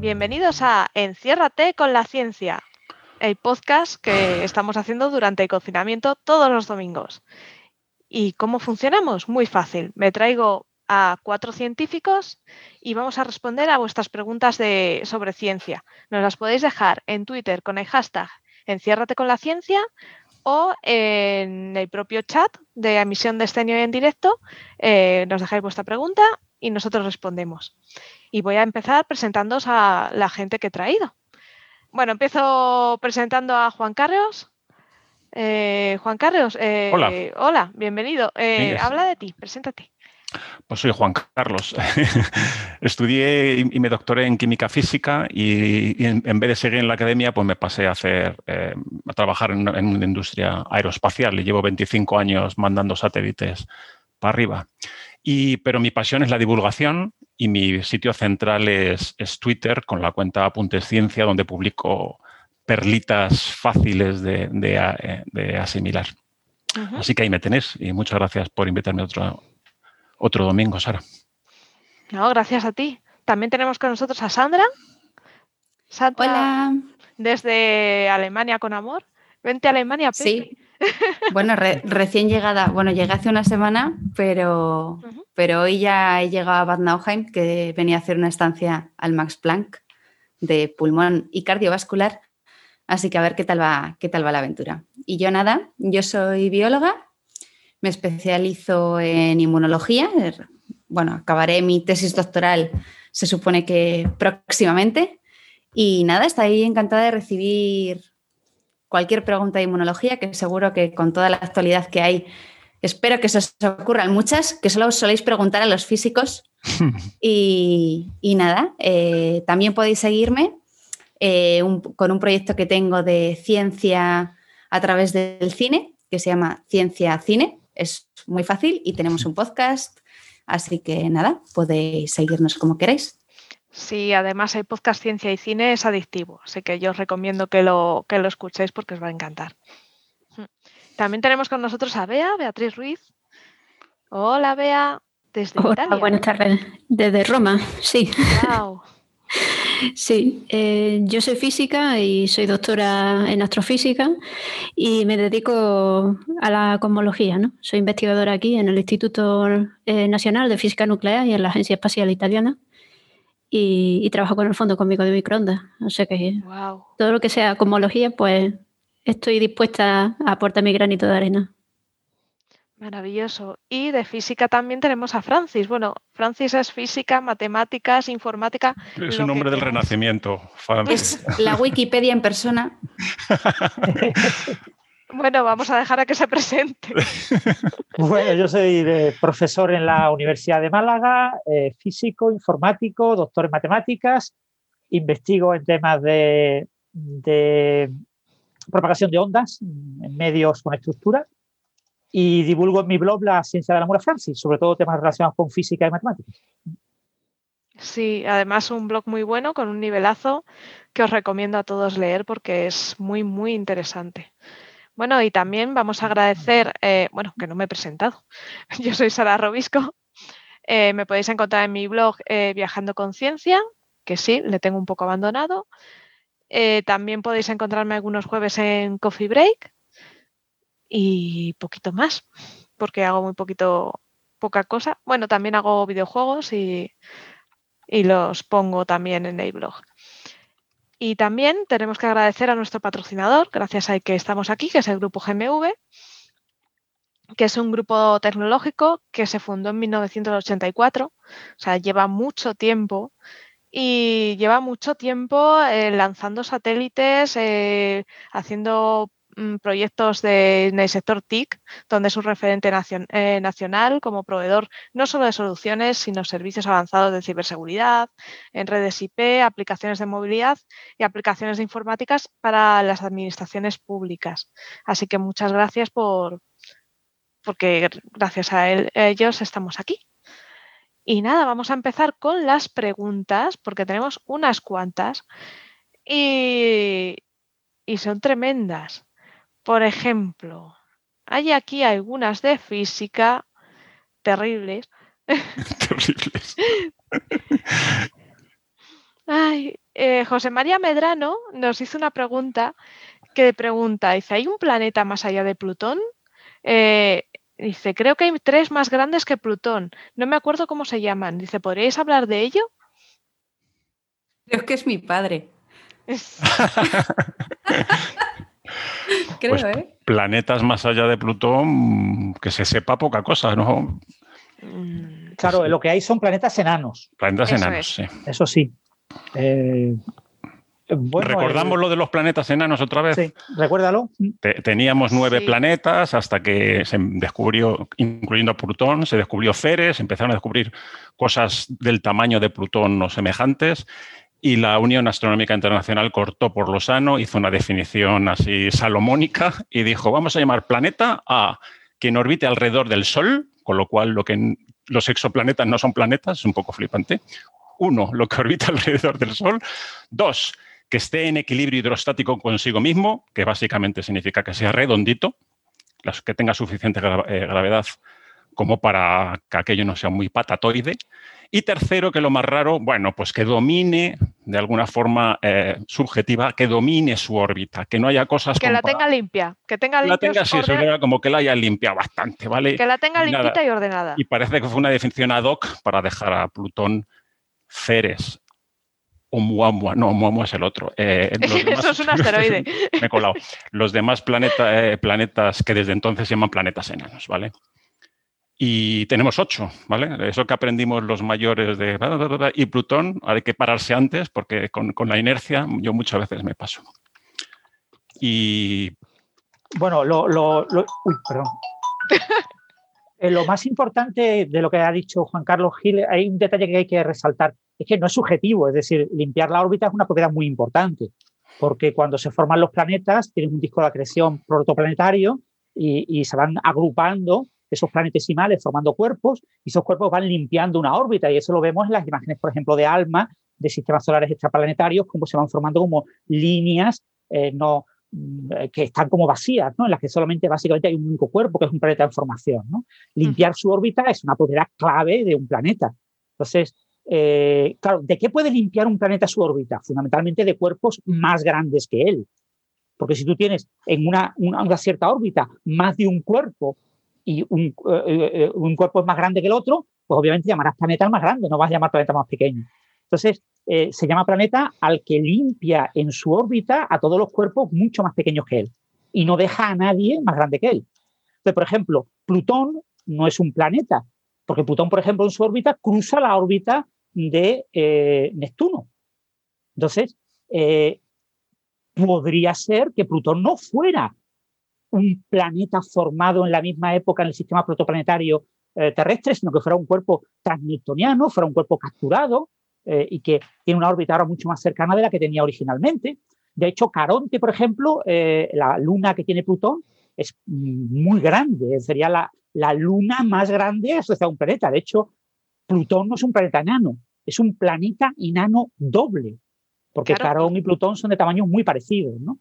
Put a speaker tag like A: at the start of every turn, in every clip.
A: Bienvenidos a Enciérrate con la ciencia, el podcast que estamos haciendo durante el confinamiento todos los domingos. ¿Y cómo funcionamos? Muy fácil. Me traigo a cuatro científicos y vamos a responder a vuestras preguntas de, sobre ciencia. Nos las podéis dejar en Twitter con el hashtag Enciérrate con la ciencia o en el propio chat de emisión de escenio en directo. Eh, nos dejáis vuestra pregunta y nosotros respondemos. Y voy a empezar presentándoos a la gente que he traído. Bueno, empiezo presentando a Juan Carlos. Eh, Juan Carlos, eh,
B: hola.
A: hola, bienvenido. habla de ti, preséntate.
B: Pues soy Juan Carlos. Estudié y me doctoré en química física y, en, vez de seguir en la academia, pues me pasé a hacer eh, a trabajar en, una industria aeroespacial y llevo 25 años mandando satélites para arriba. Y, pero mi pasión es la divulgación y mi sitio central es, Twitter con la cuenta Apuntes Ciencia, donde publico perlitas fáciles de, asimilar. Así que ahí me tenés y muchas gracias por invitarme a otro, otro domingo, Sara.
A: No, gracias a ti. También tenemos con nosotros a Sandra.
C: Sandra Hola.
A: Desde Alemania con amor. Vente a Alemania, Pepe.
C: Sí. Bueno, recién llegada. Bueno, llegué hace una semana, pero, pero hoy ya he llegado a Bad Nauheim, que venía a hacer una estancia al Max Planck de pulmón y cardiovascular. Así que a ver qué tal va, qué tal va la aventura. Y yo nada, yo soy bióloga me especializo en inmunología. Bueno, acabaré mi tesis doctoral, se supone que próximamente. Y nada, estoy encantada de recibir cualquier pregunta de inmunología, que seguro que con toda la actualidad que hay, espero que se os ocurran muchas, que solo os soléis preguntar a los físicos. y, nada, eh, también podéis seguirme eh, con un proyecto que tengo de ciencia a través del cine, que se llama Ciencia Cine es muy fácil y tenemos un podcast, así que nada, podéis seguirnos como queráis.
A: Sí, además el podcast Ciencia y Cine es adictivo, así que yo os recomiendo que lo, que lo escuchéis porque os va a encantar. También tenemos con nosotros a Bea, Beatriz Ruiz. Hola, Bea, desde
D: Hola, Buenas tardes, desde Roma, sí. Wow. Sí, eh, yo soy física y soy doctora en astrofísica y me dedico a la cosmología. ¿no? Soy investigadora aquí en el Instituto eh, Nacional de Física Nuclear y en la Agencia Espacial Italiana y, trabajo con el Fondo Cósmico de Microondas. O sea que todo lo que sea cosmología, pues estoy dispuesta a aportar mi granito de arena.
A: Maravilloso. Y de física también tenemos a Francis. Bueno, Francis es física, matemáticas, informática.
B: Es un nombre del Renacimiento.
C: Es la Wikipedia en persona.
A: bueno, vamos a dejar a que se presente.
E: bueno, yo soy profesor en la Universidad de Málaga, eh, físico, informático, doctor en matemáticas. Investigo en temas de, de propagación de ondas en medios con estructuras y divulgo en mi blog la ciencia del amor a Francis, sobre todo temas relacionados con física y matemáticas.
A: Sí, además un blog muy bueno con un nivelazo que os recomiendo a todos leer porque es muy, muy interesante. Bueno, y también vamos a agradecer, eh, bueno, que no me he presentado. Yo soy Sara Robisco. Eh, me podéis encontrar en mi blog eh, Viajando con Ciencia, que sí, le tengo un poco abandonado. también podéis encontrarme algunos jueves en Coffee Break, y poquito más, porque hago muy poquito, poca cosa. Bueno, también hago videojuegos y, los pongo también en el blog. Y también tenemos que agradecer a nuestro patrocinador, gracias a que estamos aquí, que es el grupo GMV, que es un grupo tecnológico que se fundó en 1984, o sea, lleva mucho tiempo y lleva mucho tiempo eh, lanzando satélites, eh, haciendo proyectos de, en el sector TIC, donde es un referente eh, nacional como proveedor no solo de soluciones, sino servicios avanzados de ciberseguridad, en redes IP, aplicaciones de movilidad y aplicaciones de informáticas para las administraciones públicas. Así que muchas gracias por, porque gracias a, ellos estamos aquí. Y nada, vamos a empezar con las preguntas, porque tenemos unas cuantas y, y son tremendas. Por ejemplo, hay aquí algunas de física terribles.
B: terribles.
A: eh, José María Medrano nos hizo una pregunta que pregunta, dice, ¿hay un planeta más allá de Plutón? Eh, dice, creo que hay tres más grandes que Plutón. No me acuerdo cómo se llaman. Dice, ¿podríais hablar de ello?
C: Creo que es mi padre.
B: Creo, pues ¿eh? Planetas más allá de Plutón, que se sepa poca cosa, ¿no?
E: Mm, claro, lo que hay son planetas enanos.
B: Planetas enanos, sí.
E: Eso sí. Eh,
B: ¿Recordamos lo de los planetas enanos otra vez?
E: Sí, recuérdalo.
B: teníamos nueve planetas hasta que se descubrió, incluyendo Plutón, se descubrió Ceres, empezaron a descubrir cosas del tamaño de Plutón o semejantes y la Unión Astronómica Internacional cortó por lo sano, hizo una definición así salomónica y dijo, vamos a llamar planeta a quien orbite alrededor del Sol, con lo cual lo que los exoplanetas no son planetas, es un poco flipante. Uno, lo que orbita alrededor del Sol. Dos, que esté en equilibrio hidrostático consigo mismo, que básicamente significa que sea redondito, que tenga suficiente eh, gravedad como para que aquello no sea muy patatoide. Y tercero, que lo más raro, bueno, pues que domine de alguna forma eh, subjetiva, que domine su órbita, que no haya cosas...
A: Que la tenga limpia, que tenga limpia.
B: La tenga, sí, como que la haya limpiado bastante, ¿vale?
A: Que la tenga limpita y ordenada.
B: Y parece que fue una definición ad hoc para dejar a Plutón Ceres Oumuamua, no, Oumuamua es el otro.
A: Eh, Eso es un asteroide.
B: me he colado. Los demás eh, planetas que desde entonces se llaman planetas enanos, ¿vale? Y tenemos ocho, ¿vale? Eso que aprendimos los mayores de... Y Plutón, hay que pararse antes porque con, la inercia yo muchas veces me paso. Y...
E: Bueno, lo... lo, uy, perdón. Eh, lo más importante de lo que ha dicho Juan Carlos Gil, hay un detalle que hay que resaltar, es que no es subjetivo, es decir, limpiar la órbita es una propiedad muy importante, porque cuando se forman los planetas, tienen un disco de acreción protoplanetario y, se van agrupando esos planetesimales formando cuerpos y esos cuerpos van limpiando una órbita y eso lo vemos en las imágenes, por ejemplo, de ALMA, de sistemas solares extraplanetarios, cómo se van formando como líneas eh, no, Mm, que están como vacías, ¿no? en las que solamente básicamente hay un único cuerpo, que es un planeta en formación. ¿no? Limpiar su órbita es una propiedad clave de un planeta. Entonces, eh, claro, ¿de qué puede limpiar un planeta su órbita? Fundamentalmente de cuerpos más grandes que él. Porque si tú tienes en una, una, cierta órbita más de un cuerpo y un, eh, eh, un, cuerpo es más grande que el otro, pues obviamente llamarás planeta más grande, no vas a llamar planeta más pequeño. Entonces, eh, se llama planeta al que limpia en su órbita a todos los cuerpos mucho más pequeños que él y no deja a nadie más grande que él. Entonces, por ejemplo, Plutón no es un planeta, porque Plutón, por ejemplo, en su órbita cruza la órbita de eh, Neptuno. Entonces, eh, podría ser que Plutón no fuera un planeta formado en la misma época en el sistema protoplanetario terrestre, sino que fuera un cuerpo transneptuniano, fuera un cuerpo capturado, eh, y que tiene una órbita ahora mucho más cercana de la que tenía originalmente. De hecho, Caronte, por ejemplo, eh, la luna que tiene Plutón, es muy grande, sería la, la luna más grande asociada a un planeta. De hecho, Plutón no es un planeta enano, es un planeta enano doble, porque Carón y Plutón son de tamaños muy parecidos. ¿no?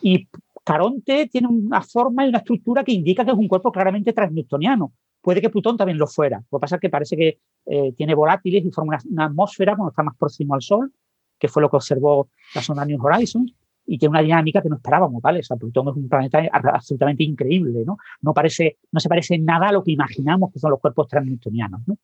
E: Y Caronte tiene una forma y una estructura que indica que es un cuerpo claramente transneptuniano. Puede que Plutón también lo fuera. Lo que que parece que eh, tiene volátiles y forma una, atmósfera cuando está más próximo al Sol, que fue lo que observó la sonda New Horizons, y tiene una dinámica que no esperábamos, ¿vale? Plutón es un planeta absolutamente increíble, ¿no? No, parece, no se parece nada a lo que imaginamos que son los cuerpos transneptunianos, ¿no?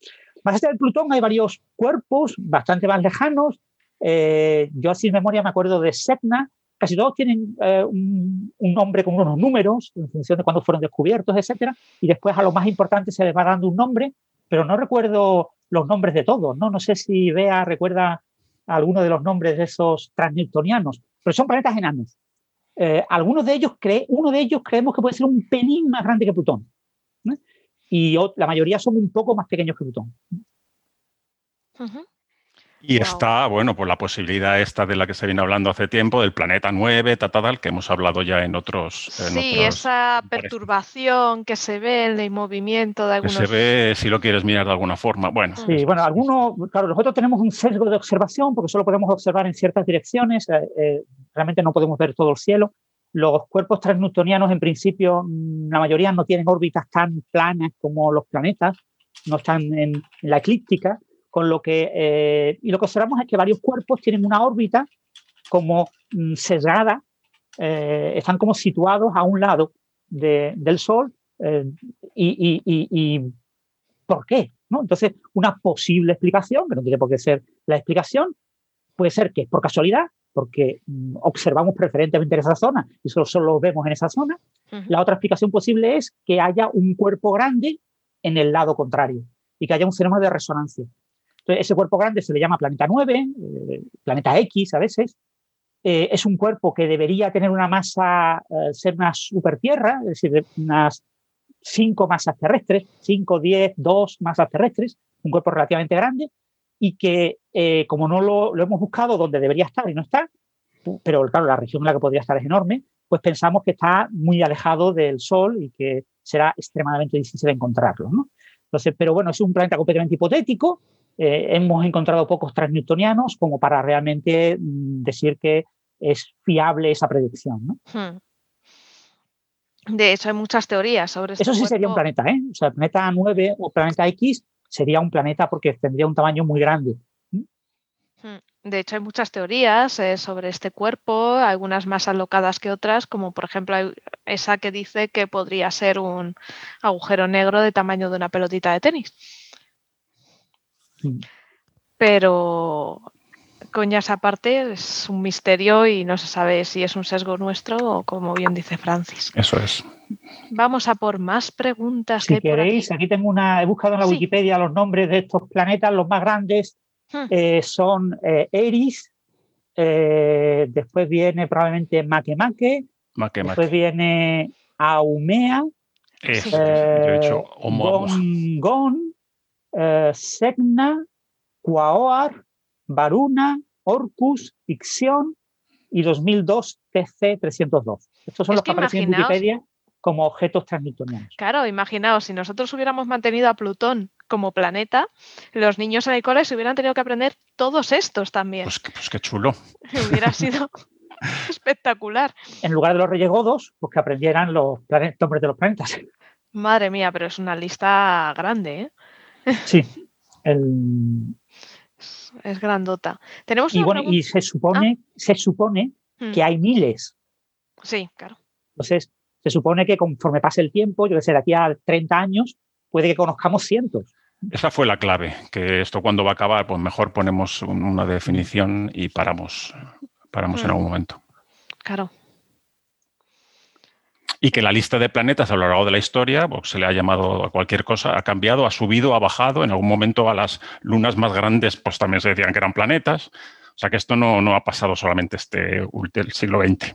E: Más allá del Plutón hay varios cuerpos bastante más lejanos. Eh, yo en memoria me acuerdo de Setna, casi todos tienen eh, un, nombre con unos números en función de cuándo fueron descubiertos, etcétera, y después a lo más importante se les va dando un nombre, pero no recuerdo los nombres de todos, ¿no? No sé si Bea recuerda alguno de los nombres de esos transneptunianos, pero son planetas enanos. Eh, algunos de ellos cree, uno de ellos creemos que puede ser un pelín más grande que Plutón. Y la mayoría son un poco más pequeños que Plutón.
B: Y está, bueno, pues la posibilidad esta de la que se viene hablando hace tiempo, del planeta 9, tal, que hemos hablado ya en otros...
A: sí, esa perturbación que se ve en el movimiento de algunos...
B: Que se ve, si lo quieres mirar de alguna forma, bueno.
E: Sí, bueno, algunos, claro, nosotros tenemos un sesgo de observación porque solo podemos observar en ciertas direcciones, eh, eh, realmente no podemos ver todo el cielo. Los cuerpos transneptunianos, en principio, mm, la mayoría no tienen órbitas tan planas como los planetas, no están en la eclíptica, Con lo que, y lo que observamos es que varios cuerpos tienen una órbita como mm, sesgada, están como situados a un lado del Sol. y, y ¿Por qué? ¿no? Entonces, una posible explicación, que no tiene por qué ser la explicación, puede ser que es por casualidad, porque mm, observamos preferentemente en esa zona y solo, solo vemos en esa zona. La otra explicación posible es que haya un cuerpo grande en el lado contrario y que haya un fenómeno de resonancia. Entonces, ese cuerpo grande se le llama planeta 9, eh, planeta X a veces. Eh, es un cuerpo que debería tener una masa, eh, ser una supertierra, es decir, unas cinco masas terrestres, 5, 10, 2 masas terrestres, un cuerpo relativamente grande, y que eh, como no lo, hemos buscado donde debería estar y no está, pero claro, la región en la que podría estar es enorme, pues pensamos que está muy alejado del Sol y que será extremadamente difícil encontrarlo. ¿no? Entonces, pero bueno, es un planeta completamente hipotético. Eh, hemos encontrado pocos transnewtonianos como para realmente mm, decir que es fiable esa predicción. ¿no? Hmm.
A: De hecho, hay muchas teorías sobre
E: Eso sí sería un planeta, ¿eh? O sea, planeta 9 o planeta X sería un planeta porque tendría un tamaño muy grande.
A: Hmm. De hecho, hay muchas teorías eh, sobre este cuerpo, algunas más alocadas que otras, como por ejemplo esa que dice que podría ser un agujero negro de tamaño de una pelotita de tenis. Hmm. Pero coñas aparte, es un misterio y no se sabe si es un sesgo nuestro o como bien dice Francis.
B: Eso es.
A: Vamos a por más preguntas.
E: Si queréis, aquí. tengo una, he buscado en la Wikipedia los nombres de estos planetas, los más grandes hmm. eh, son eh, Eris, eh, después viene probablemente Makemake, Make, después viene Aumea, Gon, Segna, Quaoar, Varuna, Orcus, Ixion y 2002 TC302. Estos son los que, aparecen en Wikipedia como objetos transnewtonianos.
A: Claro, imaginaos, si nosotros hubiéramos mantenido a Plutón como planeta, los niños en el cole se hubieran tenido que aprender todos estos también.
B: Pues, pues qué chulo.
A: Hubiera sido espectacular.
E: En lugar de los reyes godos, pues que aprendieran los nombres de los planetas.
A: Madre mía, pero es una lista grande,
E: ¿eh? Sí. El,
A: es grandota. Tenemos
E: y bueno, y se supone, ah. se supone hmm. que hay miles.
A: Sí, claro.
E: Entonces, se supone que conforme pase el tiempo, yo que sé, de aquí a 30 años, puede que conozcamos cientos.
B: Esa fue la clave, que esto cuando va a acabar, pues mejor ponemos una definición y paramos, paramos en hmm. algún momento.
A: Claro
B: y que la lista de planetas a lo largo de la historia, pues, se le ha llamado a cualquier cosa, ha cambiado, ha subido, ha bajado. En algún momento a las lunas más grandes pues también se decían que eran planetas. O sea que esto no, no ha pasado solamente este el siglo XX. ¿eh?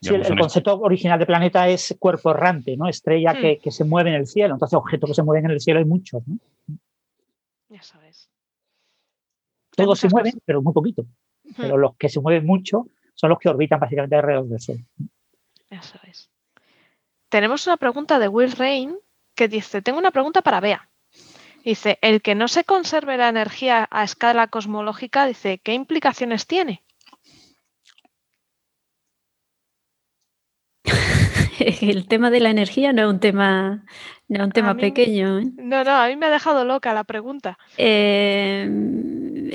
E: Sí, el, concepto original de planeta es cuerpo errante, ¿no? Estrella hmm. que, se mueve en el cielo. Entonces, objetos que se mueven en el cielo hay muchos, ¿no?
A: Ya sabes.
E: Todos se mueven, pero muy poquito. Hmm. Pero los que se mueven mucho son los que orbitan básicamente alrededor del Sol.
A: Ya sabes. Tenemos una pregunta de Will Rain que dice, tengo una pregunta para Bea. Dice, el que no se conserve la energía a escala cosmológica, dice, ¿qué implicaciones tiene?
D: el tema de la energía no es un tema, no un tema pequeño. ¿eh?
A: No, no, a mí me ha dejado loca la pregunta.
D: Eh,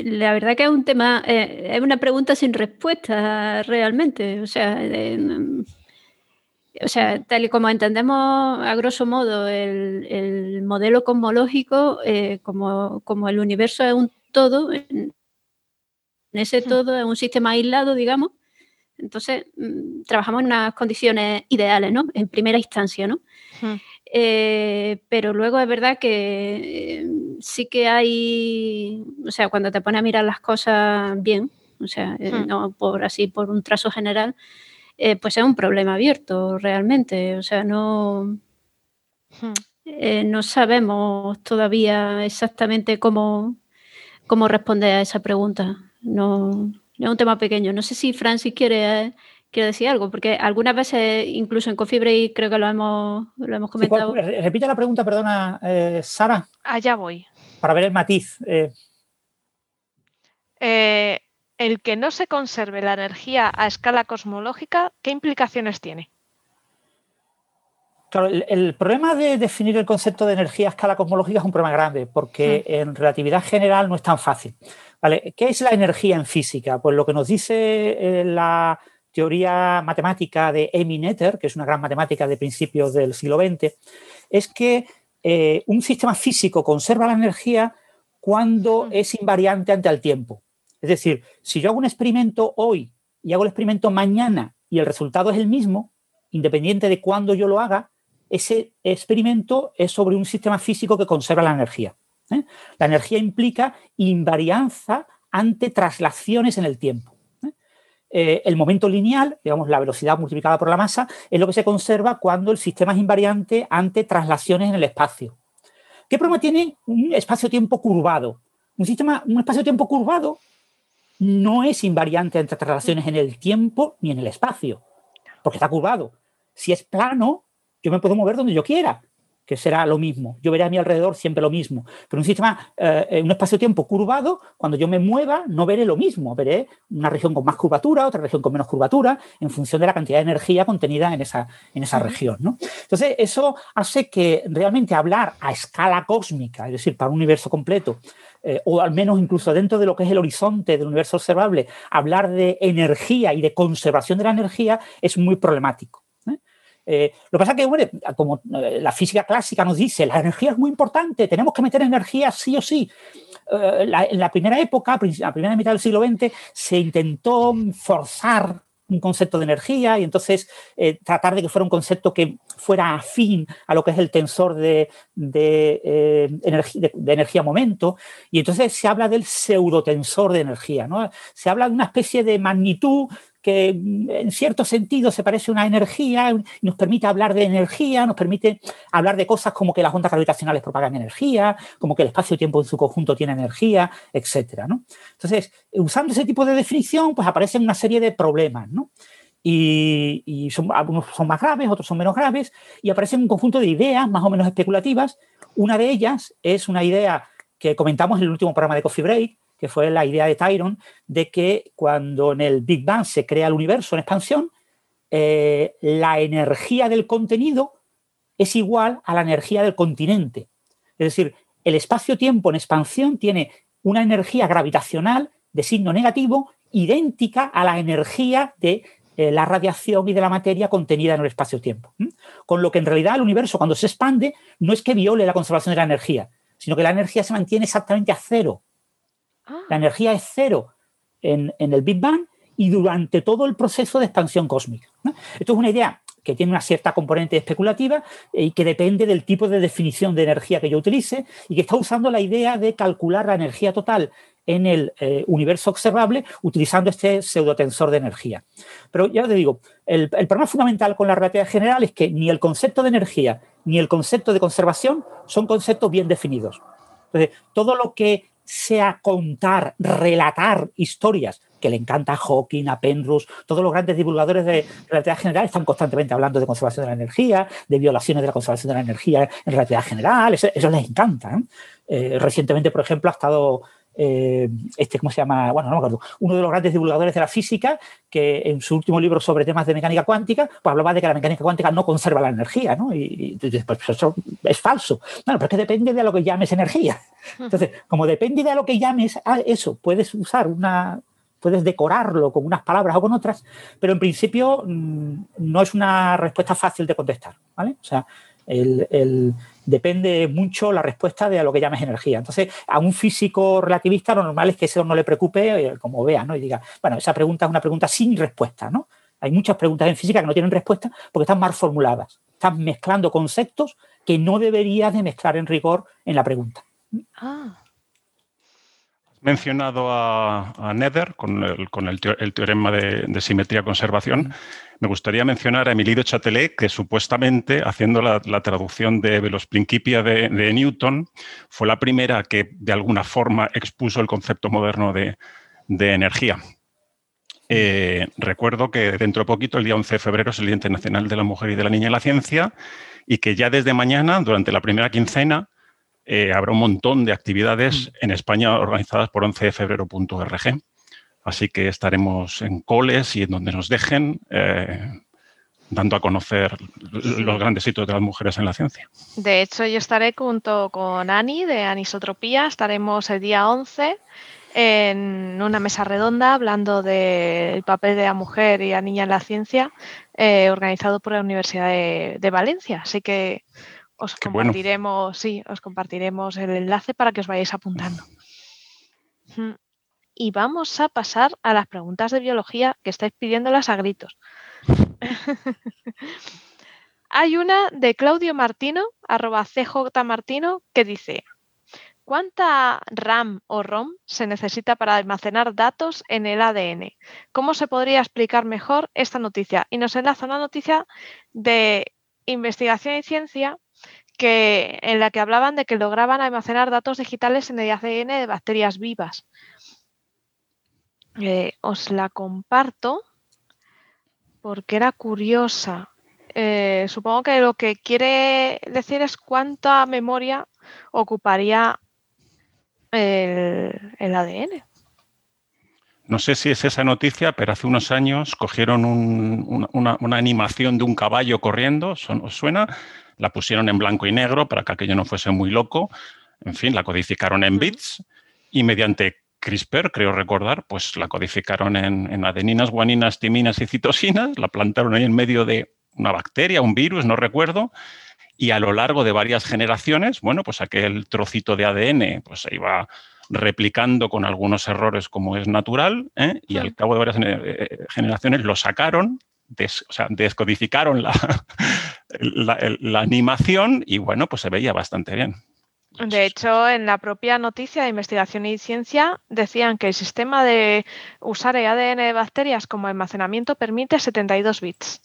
D: la verdad que es un tema, eh, es una pregunta sin respuesta realmente. O sea, o sea, tal y como entendemos a grosso modo el, modelo cosmológico, eh, como, el universo es un todo, en ese todo es un sistema aislado, digamos, entonces mm, trabajamos en unas condiciones ideales, ¿no? En primera instancia, ¿no? Eh, pero luego es verdad que eh, sí que hay, o sea, cuando te pones a mirar las cosas bien, o sea, no por así, por un trazo general, eh, pues es un problema abierto realmente. O sea, no, hmm. eh, no sabemos todavía exactamente cómo, cómo responder a esa pregunta. No, es un tema pequeño. No sé si Francis quiere, quiere decir algo, porque algunas veces, incluso en Cofibre, creo que lo hemos, lo hemos comentado.
E: repite la pregunta, perdona, eh, Sara.
A: Allá voy.
E: Para ver el matiz.
A: Eh, el que no se conserve la energía a escala cosmológica, ¿qué implicaciones tiene?
E: Claro, el, problema de definir el concepto de energía a escala cosmológica es un problema grande, porque en relatividad general no es tan fácil. ¿Vale? ¿Qué es la energía en física? Pues lo que nos dice eh, la teoría matemática de Emmy Noether, que es una gran matemática de principios del siglo XX, es que eh, un sistema físico conserva la energía cuando es invariante ante el tiempo. Es decir, si yo hago un experimento hoy y hago el experimento mañana y el resultado es el mismo, independiente de cuándo yo lo haga, ese experimento es sobre un sistema físico que conserva la energía. ¿eh? La energía implica invarianza ante traslaciones en el tiempo. ¿eh? Eh, el momento lineal, digamos la velocidad multiplicada por la masa, es lo que se conserva cuando el sistema es invariante ante traslaciones en el espacio. ¿Qué problema tiene un espacio-tiempo curvado? Un sistema, un espacio-tiempo curvado no es invariante entre traslaciones en el tiempo ni en el espacio, porque está curvado. Si es plano, yo me puedo mover donde yo quiera, que será lo mismo. Yo veré a mi alrededor siempre lo mismo. Pero un sistema, eh, un espacio-tiempo curvado, cuando yo me mueva, no veré lo mismo. Veré una región con más curvatura, otra región con menos curvatura, en función de la cantidad de energía contenida en esa, en esa región. Entonces, eso hace que realmente hablar a escala cósmica, es decir, para un universo completo, eh, o al menos incluso dentro de lo que es el horizonte del universo observable, hablar de energía y de conservación de la energía es muy problemático. Eh, lo que pasa es que, bueno, como eh, la física clásica nos dice, la energía es muy importante, tenemos que meter energía sí o sí. Eh, en la primera época, la primera mitad del siglo XX, se intentó forzar un concepto de energía y entonces tratar de que fuera un concepto que fuera afín a lo que es el tensor de, de, de, energía momento. Y entonces se habla del pseudotensor de energía. ¿no? Se habla de una especie de magnitud que mm, en cierto sentido se parece a una energía, nos permite hablar de energía, nos permite hablar de cosas como que las ondas gravitacionales propagan energía, como que el espacio-tiempo en su conjunto tiene energía, etc. Entonces, usando ese tipo de definición, pues aparecen una serie de problemas, ¿no? Y, son, algunos son más graves, otros son menos graves, y aparecen un conjunto de ideas más o menos especulativas. Una de ellas es una idea que comentamos en el último programa de Coffee Break, que fue la idea de Tyron de que cuando en el Big Bang se crea el universo en expansión, eh, la energía del contenido es igual a la energía del continente. Es decir, el espacio-tiempo en expansión tiene una energía gravitacional de signo negativo idéntica a la energía de eh, la radiación y de la materia contenida en el espacio-tiempo. Con lo que en realidad el universo cuando se expande no es que viole la conservación de la energía, sino que la energía se mantiene exactamente a cero. La energía es cero en, el Big Bang y durante todo el proceso de expansión cósmica. Esto es una idea que tiene una cierta componente especulativa y que depende del tipo de definición de energía que yo utilice y que está usando la idea de calcular la energía total en el eh, universo observable utilizando este pseudotensor de energía. Pero ya te digo, el, el, problema fundamental con la relatividad general es que ni el concepto de energía ni el concepto de conservación son conceptos bien definidos. Entonces, todo lo que sea contar, relatar historias, que le encanta a Hawking, a Penrose, todos los grandes divulgadores de relatividad general están constantemente hablando de conservación de la energía, de violaciones de la conservación de la energía en relatividad general, eso, les encanta. Eh, recientemente, por ejemplo, ha estado eh, este, ¿cómo se llama? Bueno, no me acuerdo. Uno de los grandes divulgadores de la física, que en su último libro sobre temas de mecánica cuántica, pues hablaba de que la mecánica cuántica no conserva la energía, ¿no? Y, pues eso es falso. Bueno, pero es que depende de lo que llames energía. Entonces, como depende de lo que llames a eso, puedes usar una, puedes decorarlo con unas palabras o con otras, pero en principio mm, no es una respuesta fácil de contestar, ¿vale? O sea, el, depende mucho la respuesta de a lo que llames energía. Entonces, a un físico relativista lo normal es que eso no le preocupe, eh, como vea, ¿no? Y diga, bueno, esa pregunta es una pregunta sin respuesta, ¿no? Hay muchas preguntas en física que no tienen respuesta porque están mal formuladas. Están mezclando conceptos que no deberías de mezclar en rigor en la pregunta. Ah
B: mencionado a, Nether con el, teorema de, simetría-conservación. Me gustaría mencionar a Emilio Chatelet, que supuestamente, haciendo la, traducción de Velos Principia de, Newton, fue la primera que de alguna forma expuso el concepto moderno de, energía. Eh, recuerdo que dentro de poquito, el día 11 de febrero, es el Día Internacional de la Mujer y de la Niña en la Ciencia y que ya desde mañana, durante la primera quincena, eh, habrá un montón de actividades mm. en España organizadas por 11defebrero.org. Así que estaremos en coles y en donde nos dejen, eh, dando a conocer los grandes hitos de las mujeres en la ciencia.
A: De hecho, yo estaré junto con Ani de Anisotropía, estaremos el día 11 en una mesa redonda hablando del papel de la mujer y la niña en la ciencia, eh, organizado por la Universidad de, Valencia. Así que os compartiremos, sí, os compartiremos el enlace para que os vayáis apuntando. Y vamos a pasar a las preguntas de biología que estáis pidiéndolas a gritos. Hay una de Claudio Martino, arroba CJ Martino, que dice, ¿cuánta RAM o ROM se necesita para almacenar datos en el ADN? ¿Cómo se podría explicar mejor esta noticia? Y nos enlaza una noticia de investigación y ciencia que, en la que hablaban de que lograban almacenar datos digitales en el ADN de bacterias vivas. Eh, os la comparto porque era curiosa. Eh, supongo que lo que quiere decir es cuánta memoria ocuparía el, ADN.
B: No sé si es esa noticia, pero hace unos años cogieron una, animación de un caballo corriendo, ¿os suena? La pusieron en blanco y negro para que aquello no fuese muy loco. En fin, la codificaron en bits y mediante CRISPR, creo recordar, pues la codificaron en, adeninas, guaninas, timinas y citosinas, la plantaron ahí en medio de una bacteria, un virus, no recuerdo, y a lo largo de varias generaciones, bueno, pues aquel trocito de ADN pues se iba replicando con algunos errores como es natural, ¿eh? y al cabo de varias eh, generaciones lo sacaron, o sea, descodificaron la, la animación y bueno, pues se veía bastante bien.
A: De hecho, en la propia noticia de investigación y ciencia decían que el sistema de usar el ADN de bacterias como almacenamiento permite 72 bits.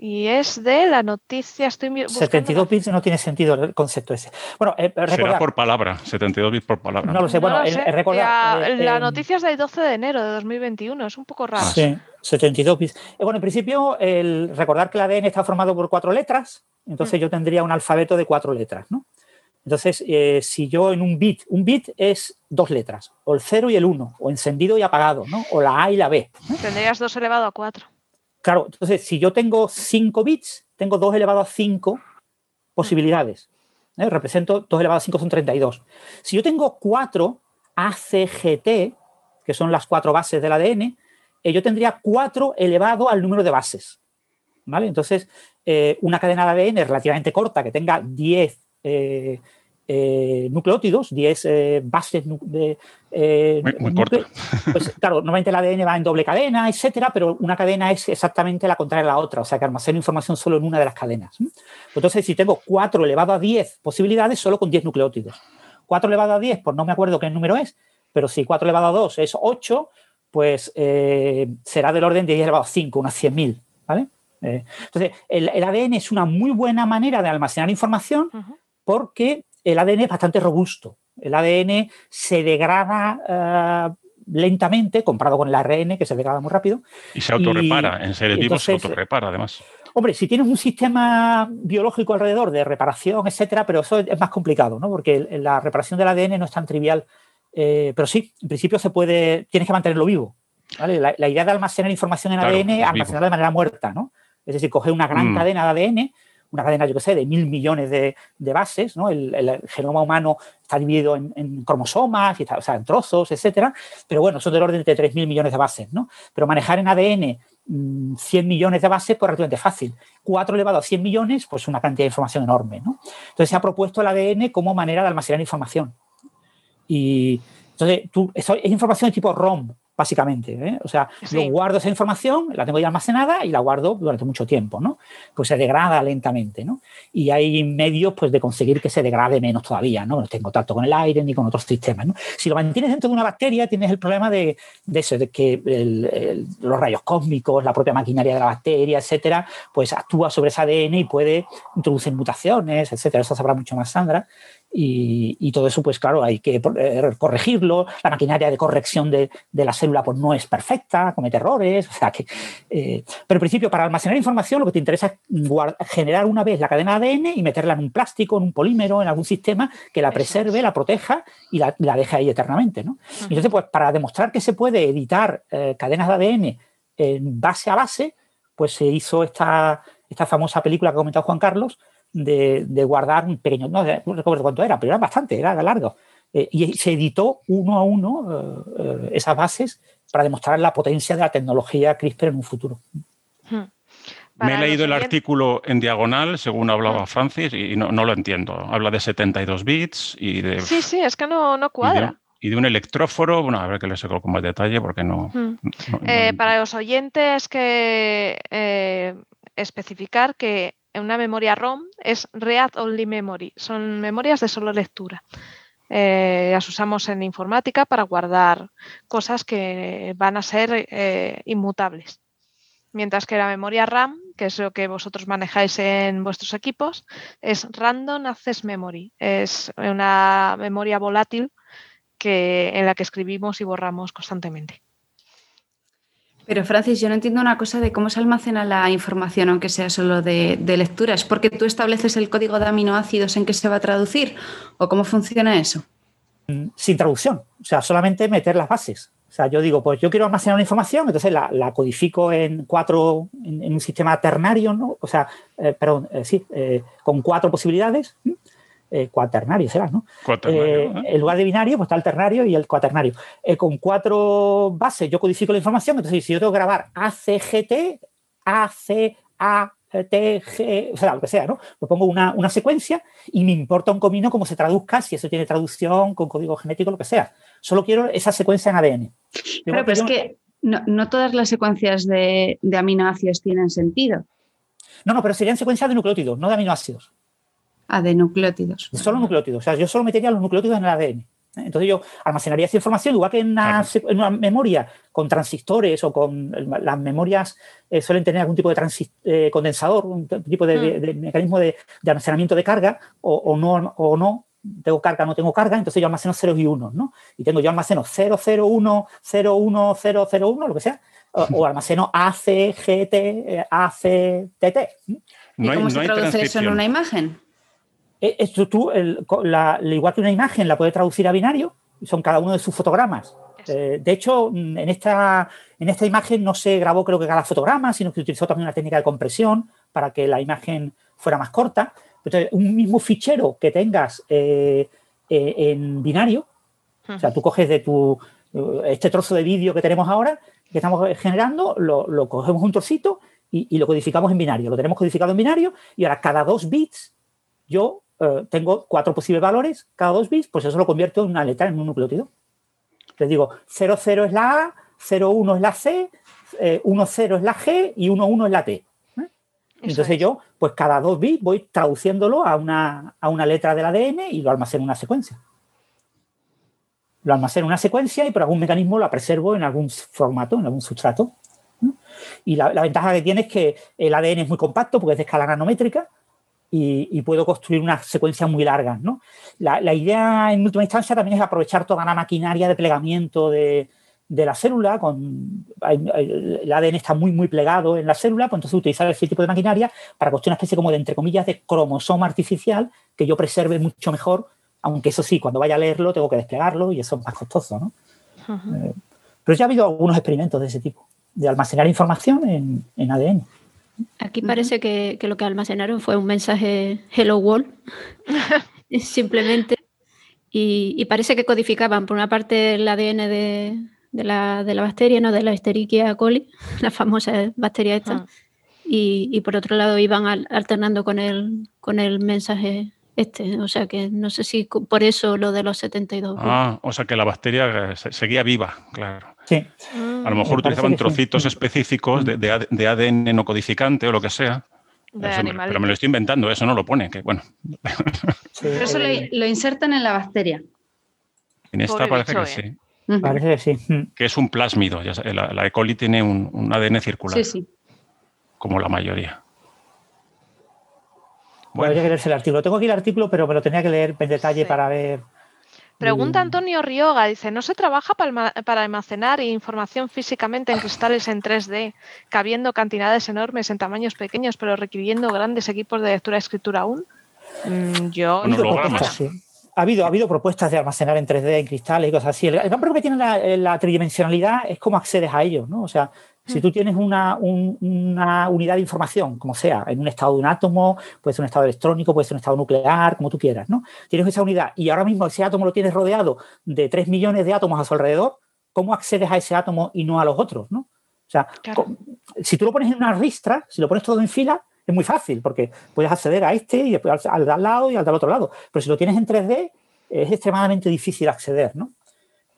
A: Y es de la noticia, estoy
E: 72 bits no tiene sentido el concepto ese. Bueno,
B: eh, Será por palabra, 72 bits por palabra.
E: No lo sé, bueno,
A: la, eh, noticia es del 12 de enero de 2021, es un poco raro.
E: Sí, 72 bits. Eh, bueno, en principio, el, recordar que el ADN está formado por cuatro letras, entonces mm. yo tendría un alfabeto de cuatro letras, ¿no? Entonces, eh, si yo en un bit, un bit es dos letras, o el 0 y el 1, o encendido y apagado, ¿no? O la A y la B.
A: Tendrías 2 elevado a 4.
E: Claro, entonces si yo tengo 5 bits, tengo 2 elevado a 5 posibilidades. ¿eh? Represento 2 elevado a 5 son 32. Si yo tengo 4 ACGT, que son las cuatro bases del ADN, eh, yo tendría 4 elevado al número de bases. ¿Vale? Entonces, eh, una cadena de ADN relativamente corta que tenga 10 eh, eh, nucleótidos, 10 bases de...
B: muy, corto.
E: Pues claro, normalmente el ADN va en doble cadena, etcétera, pero una cadena es exactamente la contraria a la otra, o sea que almacena información solo en una de las cadenas. Entonces, si tengo 4 elevado a 10 posibilidades, solo con 10 nucleótidos. 4 elevado a 10, pues no me acuerdo qué número es, pero si 4 elevado a 2 es 8, pues será del orden de 10 elevado a 5, unas 100.000, ¿vale? Eh, entonces, el, ADN es una muy buena manera de almacenar información porque el ADN es bastante robusto. El ADN se degrada eh, lentamente comparado con el ARN, que se degrada muy rápido.
B: Y se autorrepara, en seres vivos se autorrepara además.
E: Hombre, si tienes un sistema biológico alrededor de reparación, etcétera, pero eso es más complicado, ¿no? Porque la reparación del ADN no es tan trivial. Eh, pero sí, en principio se puede, tienes que mantenerlo vivo. La, idea de almacenar información en ADN, almacenarla de manera muerta, ¿no? Es decir, coger una gran mm. cadena de ADN, una cadena, yo qué sé, de mil millones de, bases, ¿no? El, genoma humano está dividido en, cromosomas, y o sea, en trozos, etcétera, pero bueno, son del orden de 3.000 millones de bases, ¿no? Pero manejar en ADN 100 mm, millones de bases, pues relativamente fácil. 4 elevado a 100 millones, pues una cantidad de información enorme, ¿no? Entonces se ha propuesto el ADN como manera de almacenar información. Y entonces, tú, es información de tipo ROM, básicamente. ¿eh? O sea, yo guardo esa información, la tengo ya almacenada y la guardo durante mucho tiempo, ¿no? Pues se degrada lentamente, ¿no? Y hay medios pues, de conseguir que se degrade menos todavía, ¿no? No tengo contacto con el aire ni con otros sistemas, ¿no? Si lo mantienes dentro de una bacteria, tienes el problema de, de eso, de que los rayos cósmicos, la propia maquinaria de la bacteria, etcétera, pues actúa sobre ese ADN y puede introducir mutaciones, etcétera. Eso sabrá mucho más Sandra. Y, todo eso, pues claro, hay que eh, corregirlo. La maquinaria de corrección de, la célula pues, no es perfecta, comete errores. O sea que, eh, pero en principio, para almacenar información, lo que te interesa es generar una vez la cadena de ADN y meterla en un plástico, en un polímero, en algún sistema que la preserve, la proteja y la, deje ahí eternamente. ¿no? Entonces, pues para demostrar que se puede editar eh, cadenas de ADN en base a base, pues se hizo esta, esta famosa película que ha comentado Juan Carlos, de, guardar un pequeño, no, recuerdo cuánto era, pero era bastante, era largo. Eh, y se editó uno a uno eh, esas bases para demostrar la potencia de la tecnología CRISPR en un futuro.
B: Hmm. Me he leído el artículo en diagonal, según hablaba hmm. Francis, y no, lo entiendo. Habla de 72 bits y de...
A: Sí, sí, es que no, no cuadra.
B: Y de, un electróforo, bueno, a ver que le saco con más detalle porque no...
A: Hmm. Eh, para los oyentes que especificar que una memoria ROM es Read Only Memory, son memorias de solo lectura. Eh, las usamos en informática para guardar cosas que van a ser eh, inmutables. Mientras que la memoria RAM, que es lo que vosotros manejáis en vuestros equipos, es Random Access Memory. Es una memoria volátil que, en la que escribimos y borramos constantemente.
C: Pero Francis, yo no entiendo una cosa de cómo se almacena la información, aunque sea solo de, lectura. ¿Es porque tú estableces el código de aminoácidos en que se va a traducir? ¿O cómo funciona eso?
E: Mm, sin traducción, o sea, solamente meter las bases. O sea, yo digo, pues yo quiero almacenar una información, entonces la, codifico en cuatro, en, un sistema ternario. O sea, eh, perdón, eh, sí, eh, con cuatro posibilidades eh, cuaternario será, ¿no? Eh, en lugar de binario, pues está el ternario y el cuaternario. Eh, con cuatro bases yo codifico la información, entonces si yo tengo que grabar ACGT, ACATG, o sea, lo que sea, ¿no? Pues pongo una, secuencia y me importa un comino cómo se traduzca, si eso tiene traducción con código genético, lo que sea. Solo quiero esa secuencia en ADN.
C: Pero, es que no, todas las secuencias de, de aminoácidos tienen sentido.
E: No, no, pero serían secuencias de nucleótidos, no de aminoácidos.
C: Ah, de nucleótidos.
E: Solo nucleótidos. O sea, yo solo metería los nucleótidos en el ADN. Entonces yo almacenaría esa información, igual que en una, memoria con transistores o con las memorias eh, suelen tener algún tipo de eh, condensador, un tipo de, hmm. mecanismo de, almacenamiento de carga o, no, o no, tengo carga, no tengo carga, entonces yo almaceno ceros y unos, ¿no? Y tengo yo almaceno 001, 01001, lo que sea, o, almaceno ACGT, ACTT.
C: ¿Y cómo se traduce eso en una imagen?
E: Eh, esto tú, igual que una imagen, la puedes traducir a binario, son cada uno de sus fotogramas. Eh, de hecho, mm, en esta, en esta imagen no se grabó creo que cada fotograma, sino que se utilizó también una técnica de compresión para que la imagen fuera más corta. Entonces, un mismo fichero que tengas eh, en binario, o sea, tú coges de tu, este trozo de vídeo que tenemos ahora, que estamos generando, lo, cogemos un trocito y, y, lo codificamos en binario. Lo tenemos codificado en binario y ahora cada dos bits yo eh, tengo cuatro posibles valores, cada dos bits, pues eso lo convierto en una letra, en un nucleótido. Les digo, 00 es la A, 01 es la C, 10 eh, es la G y 11 es la T. ¿eh? Entonces yo, pues cada dos bits voy traduciéndolo a una, a una letra del ADN y lo almaceno en una secuencia. Lo almaceno en una secuencia y por algún mecanismo la preservo en algún formato, en algún sustrato. Y la, la, ventaja que tiene es que el ADN es muy compacto porque es de escala nanométrica y, puedo construir una secuencia muy larga. ¿no? La, idea en última instancia también es aprovechar toda la maquinaria de plegamiento de, la célula, con, el ADN está muy, muy plegado en la célula, pues entonces utilizar ese tipo de maquinaria para construir una especie como de, entre comillas, de cromosoma artificial que yo preserve mucho mejor, aunque eso sí, cuando vaya a leerlo tengo que desplegarlo y eso es más costoso. ¿no? Eh, pero ya ha habido algunos experimentos de ese tipo, de almacenar información en, en ADN.
D: Aquí parece que, lo que almacenaron fue un mensaje Hello World, simplemente, y, parece que codificaban por una parte el ADN de, la, bacteria, ¿no? de la Escherichia coli, la famosa bacteria esta, ah. y, por otro lado iban alternando con el, con el mensaje este, o sea que no sé si por eso lo de los 72.
B: Ah, o sea que la bacteria seguía viva, claro.
E: Sí.
B: A lo mejor utilizaban trocitos específicos de, ADN no codificante o lo que sea. pero me lo estoy inventando, eso no lo pone, que bueno.
C: Pero eso lo, insertan en la bacteria.
B: En esta parece que sí.
E: Parece que sí.
B: Que es un plásmido. La, E. coli tiene un, ADN circular. Sí, sí. Como la mayoría.
E: Bueno, habría que leerse el artículo. Tengo aquí el artículo, pero me lo tenía que leer en detalle para ver.
A: Pregunta Antonio Rioga, dice, ¿no se trabaja para almacenar información físicamente en cristales en 3D, cabiendo cantidades enormes en tamaños pequeños, pero requiriendo grandes equipos de lectura y escritura aún?
E: Mm, yo no Ha habido, ha habido propuestas de almacenar en 3D, en cristales y cosas así. El, gran problema que tiene la, tridimensionalidad es cómo accedes a ellos, ¿no? O sea, Si tú tienes una, unidad de información, como sea, en un estado de un átomo, puede ser un estado electrónico, puede ser un estado nuclear, como tú quieras, ¿no? Tienes esa unidad y ahora mismo ese átomo lo tienes rodeado de 3 millones de átomos a su alrededor, ¿cómo accedes a ese átomo y no a los otros, ¿no? O sea, si tú lo pones en una ristra, si lo pones todo en fila, es muy fácil porque puedes acceder a este y después al, al, al lado y al del otro lado. Pero si lo tienes en 3D, es extremadamente difícil acceder, ¿no?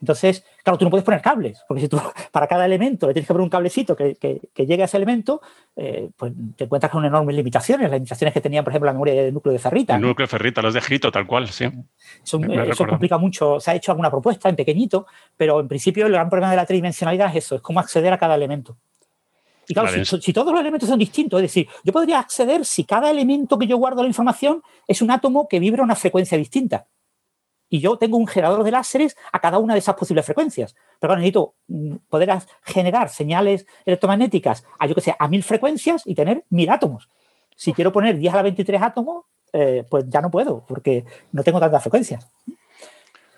E: Entonces, claro, tú no puedes poner cables, porque si tú para cada elemento le tienes que poner un cablecito que, llegue a ese elemento, eh, pues te encuentras con enormes limitaciones, las limitaciones que tenían, por ejemplo, la memoria de núcleo de Ferrita.
B: El núcleo de Ferrita, los de Grito, tal cual, sí.
E: Eso, eso complica mucho. Se ha hecho alguna propuesta en pequeñito, pero en principio el gran problema de la tridimensionalidad es eso, es cómo acceder a cada elemento. Y claro, si, si, todos los elementos son distintos, es decir, yo podría acceder si cada elemento que yo guardo la información es un átomo que vibra una frecuencia distinta y yo tengo un generador de láseres a cada una de esas posibles frecuencias. Pero necesito mm, poder generar señales electromagnéticas a, yo que sé, a mil frecuencias y tener mil átomos. Si quiero poner 10 a la 23 átomos, eh, pues ya no puedo, porque no tengo tantas frecuencias.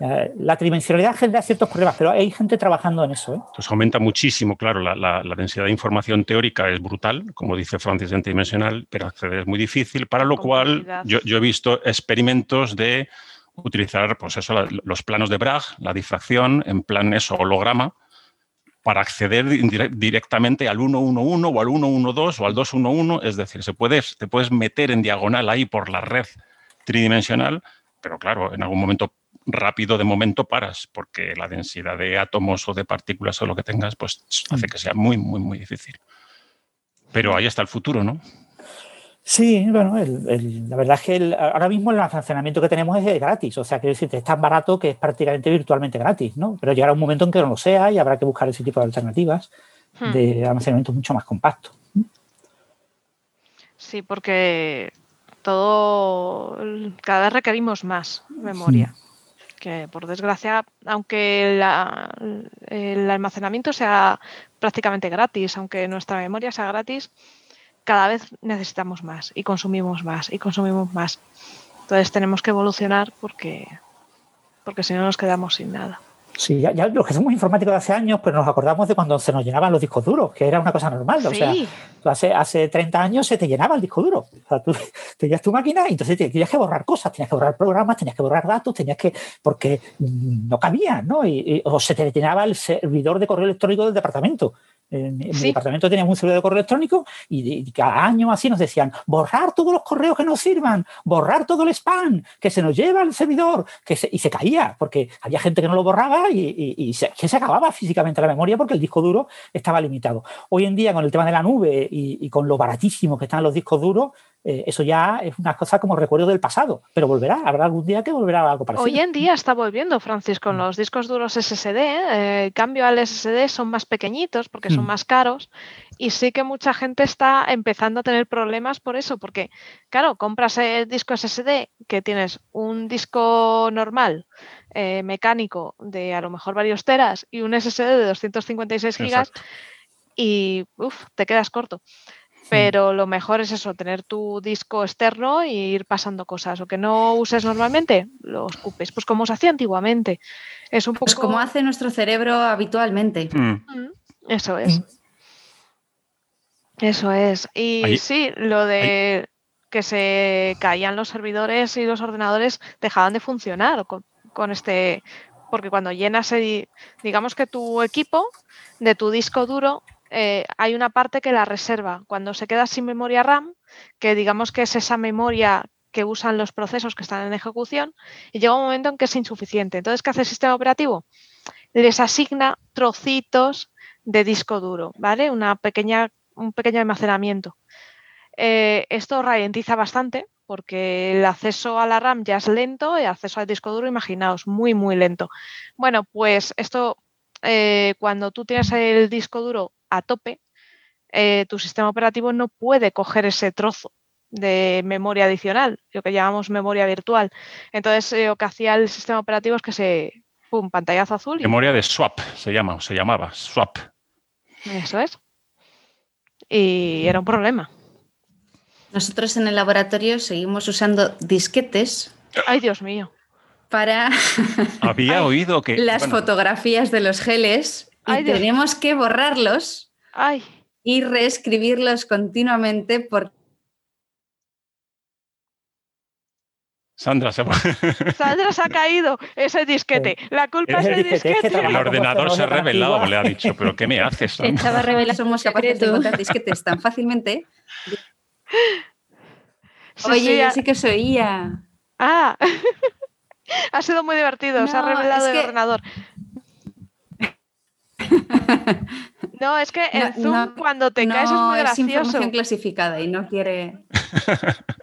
E: Eh, la tridimensionalidad genera ciertos problemas, pero hay gente trabajando en eso. ¿eh?
B: Entonces aumenta muchísimo, claro, la, densidad de información teórica es brutal, como dice Francis, en tridimensional, pero acceder es muy difícil, para lo cual yo, yo he visto experimentos de utilizar pues eso, los planos de Bragg, la difracción, en plan eso, holograma, para acceder directamente al 111 o al 112 o al 211, es decir, se puedes, te puedes meter en diagonal ahí por la red tridimensional, pero claro, en algún momento rápido de momento paras, porque la densidad de átomos o de partículas o lo que tengas, pues hace que sea muy, muy, muy difícil. Pero ahí está el futuro, ¿no?
E: Sí, bueno, la verdad es que ahora mismo el almacenamiento que tenemos es gratis, o sea, quiero decirte, es tan barato que es prácticamente virtualmente gratis, ¿no? Pero llegará un momento en que no lo sea y habrá que buscar ese tipo de alternativas hmm. de almacenamiento mucho más compacto.
A: Sí, porque todo, cada vez requerimos más memoria. Que por desgracia, aunque el almacenamiento sea prácticamente gratis, aunque nuestra memoria sea gratis, cada vez necesitamos más y consumimos más y consumimos más. Entonces tenemos que evolucionar porque, porque si no nos quedamos sin nada.
E: Sí, ya, los que somos informáticos de hace años, pero nos acordamos de cuando se nos llenaban los discos duros, que era una cosa normal. O sea, hace, hace 30 años se te llenaba el disco duro. O sea, tú tenías tu máquina y entonces tenías que borrar cosas, tenías que borrar programas, tenías que borrar datos, tenías que. porque no cabía, ¿no? o se te llenaba el servidor de correo electrónico del departamento. En, mi departamento teníamos un servidor de correo electrónico y, cada año así nos decían, borrar todos los correos que nos sirvan, borrar todo el spam, que se nos lleva el servidor, que y se caía, porque había gente que no lo borraba y, se, que se acababa físicamente la memoria porque el disco duro estaba limitado. Hoy en día, con el tema de la nube y, con lo baratísimo que están los discos duros, eh, eso ya es una cosa como recuerdo del pasado, pero volverá, habrá algún día que volverá algo parecido.
A: Hoy en día está volviendo, Francis, con los discos duros SSD, eh, el cambio al SSD son más pequeñitos porque son mm. más caros y sí que mucha gente está empezando a tener problemas por eso, porque claro, compras el disco SSD que tienes un disco normal, eh, mecánico de a lo mejor varios teras y un SSD de 256 gigas y te quedas corto. Pero lo mejor es eso, tener tu disco externo e ir pasando cosas. O que no uses normalmente, lo ocupes. Pues como se hacía antiguamente. Es un
C: pues como hace nuestro cerebro habitualmente.
A: Mm. Mm, eso es. Mm. Eso es. Y sí, lo de que se caían los servidores y los ordenadores dejaban de funcionar con, con este. Porque cuando llenas, digamos que tu equipo de tu disco duro eh, hay una parte que la reserva. Cuando se queda sin memoria RAM, que digamos que es esa memoria que usan los procesos que están en ejecución, y llega un momento en que es insuficiente. Entonces, ¿qué hace el sistema operativo? Les asigna trocitos de disco duro, ¿vale? Una pequeña, un pequeño almacenamiento. Eh, esto ralentiza bastante porque el acceso a la RAM ya es lento, el acceso al disco duro, imaginaos, muy, muy lento. Bueno, pues esto, eh, cuando tú tienes el disco duro a tope, eh, tu sistema operativo no puede coger ese trozo de memoria adicional, lo que llamamos memoria virtual. Entonces, eh, lo que hacía el sistema operativo es que se, pum, pantallazo azul.
B: Memoria de swap se llama, o se llamaba, swap.
A: Eso es. Y era un problema.
C: Nosotros en el laboratorio seguimos usando disquetes.
A: Ay, Dios mío.
C: Para.
B: Había oído que.
C: Las fotografías de los geles y tenemos que borrarlos y reescribirlos continuamente
B: Sandra se,
A: Sandra se ha caído ese disquete. La culpa es del disquete.
B: el ordenador se ha revelado, le ha dicho, pero ¿qué me haces?
C: Estaba revelado, somos capaces de encontrar disquetes tan fácilmente. Oye, yo sí que os oía.
A: Ah, ha sido muy divertido, se ha revelado el ordenador. No, es que el Zoom cuando te caes es muy gracioso.
C: Es información clasificada y no quiere.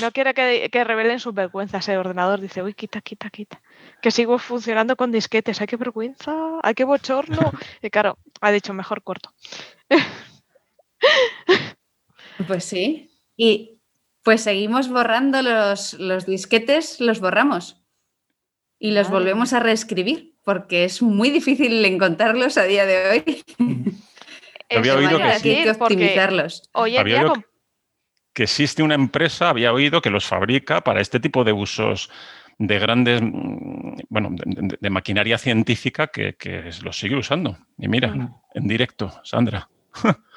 A: No quiere que, revelen sus vergüenzas. El ordenador dice, uy, quita, quita, quita. Que sigo funcionando con disquetes. Hay que vergüenza, hay que bochorno. Y claro, ha dicho, mejor corto.
C: Pues sí. Y pues seguimos borrando los, los disquetes, los borramos. Y los volvemos a reescribir, porque es muy difícil encontrarlos a día de hoy.
B: Había oído que,
C: que optimizarlos.
A: Hoy en día
B: que existe una empresa, había oído, que los fabrica para este tipo de usos de grandes, mm, bueno, de, maquinaria científica que, los sigue usando. Y mira, en directo, Sandra.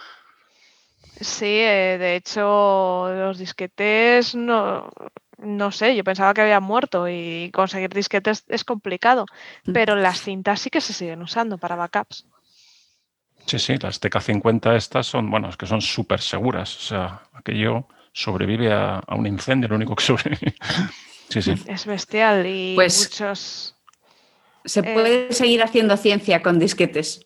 A: Sí, eh, de hecho, los disquetes no, no sé, yo pensaba que habían muerto y conseguir disquetes es complicado, mm. pero las cintas sí que se siguen usando para backups.
B: Sí, sí, las TK50 estas son, bueno, es que son súper seguras. O sea, aquello sobrevive a, un incendio, lo único que sobrevive. Sí, sí.
A: Es bestial y pues muchos...
C: Se eh, puede seguir haciendo ciencia con disquetes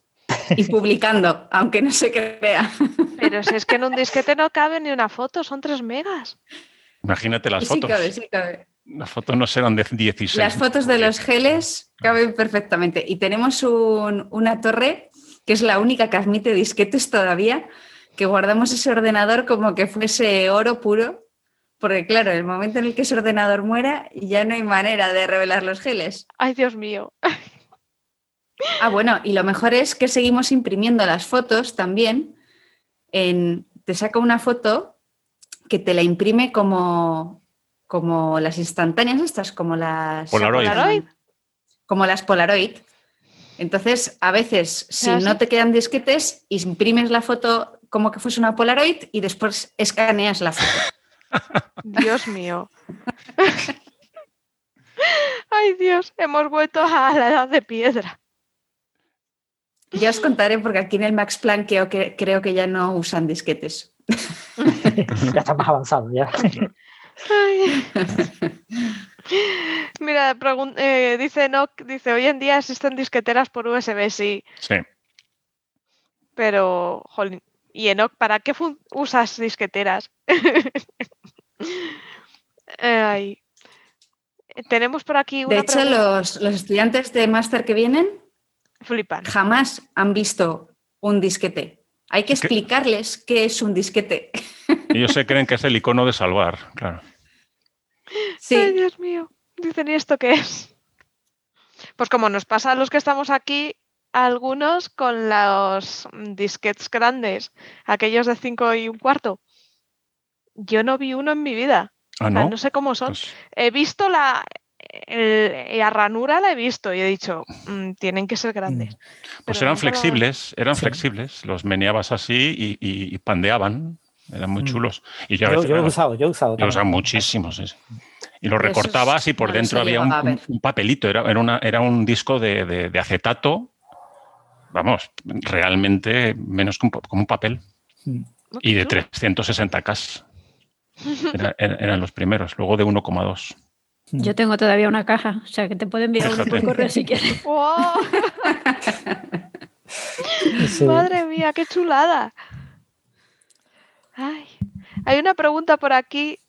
C: y publicando, aunque no se crea.
A: Pero si es que en un disquete no cabe ni una foto, son 3 megas.
B: Imagínate las fotos.
C: Sí cabe, sí cabe.
B: Las fotos no serán de 16.
C: Las fotos de los geles caben perfectamente. Y tenemos una torre que es la única que admite disquetes todavía, que guardamos ese ordenador como que fuese oro puro, porque claro, el momento en el que ese ordenador muera ya no hay manera de revelar los geles.
A: Ay, Dios mío.
C: Ah, bueno, y lo mejor es que seguimos imprimiendo las fotos también. En, te saca una foto que te la imprime como, como las instantáneas estas, como las
B: Polaroid.
C: Como las Polaroid. Entonces, a veces, si no te quedan disquetes, imprimes la foto como que fuese una Polaroid y después escaneas la foto.
A: Dios mío. Ay Dios, hemos vuelto a la edad de piedra.
C: Ya os contaré porque aquí en el Max Planck creo que, creo que ya no usan disquetes.
E: ya está más avanzado ya.
A: Mira, eh, dice no, dice, hoy en día existen disqueteras por USB, sí.
B: Sí.
A: Pero, jolín, y Enoch, ¿para qué usas disqueteras? Tenemos por aquí
C: una De hecho, los, estudiantes de máster que vienen
A: Flipan.
C: jamás han visto un disquete. Hay que explicarles qué es un disquete.
B: Ellos se creen que es el icono de salvar, claro.
A: Sí. Ay, Dios mío. Dicen, ¿y esto qué es? Pues como nos pasa a los que estamos aquí, algunos con los disquets grandes, aquellos de 5 y un cuarto. Yo no vi uno en mi vida.
B: Ah, no?
A: sé cómo son. Pues he visto la, la ranura, la he visto y he dicho, mm, tienen que ser grandes.
B: Pues eran flexibles, eran flexibles. Los meneabas así y, pandeaban. Eran muy mm. chulos. Y
E: yo, he usado, yo he usado.
B: Yo he usado muchísimos. Y lo recortabas y por dentro había un, papelito, era, era, una, era un disco de, acetato, vamos, realmente menos que un, como un papel. Mm. Y de 360K. eran los primeros, luego de 1,2.
D: Mm. Yo tengo todavía una caja, o sea que te pueden enviar un correo si quieres.
A: Madre mía, qué chulada. hay una pregunta por aquí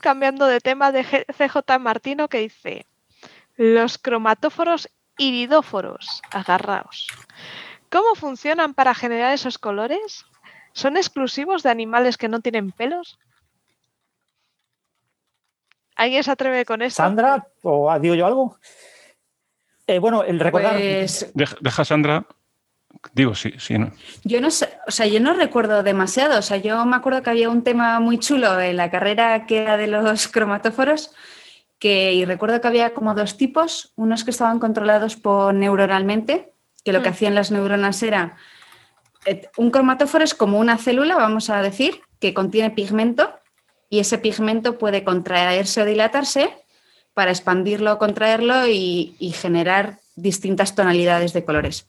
A: cambiando de tema de CJ Martino que dice, los cromatóforos iridóforos, agarraos. ¿Cómo funcionan para generar esos colores? ¿Son exclusivos de animales que no tienen pelos? ¿Alguien se atreve con esto?
E: ¿Sandra? ¿O digo yo algo? Eh, bueno, el recordar.
B: Pues deja, Sandra. Digo, sí, sí, no.
C: Yo no sé, o sea, yo no recuerdo demasiado. O sea, yo me acuerdo que había un tema muy chulo en la carrera que era de los cromatóforos, que, y recuerdo que había como dos tipos, unos que estaban controlados por neuronalmente, que lo que mm. hacían las neuronas era eh, un cromatóforo es como una célula, vamos a decir, que contiene pigmento y ese pigmento puede contraerse o dilatarse para expandirlo o contraerlo y, y generar distintas tonalidades de colores.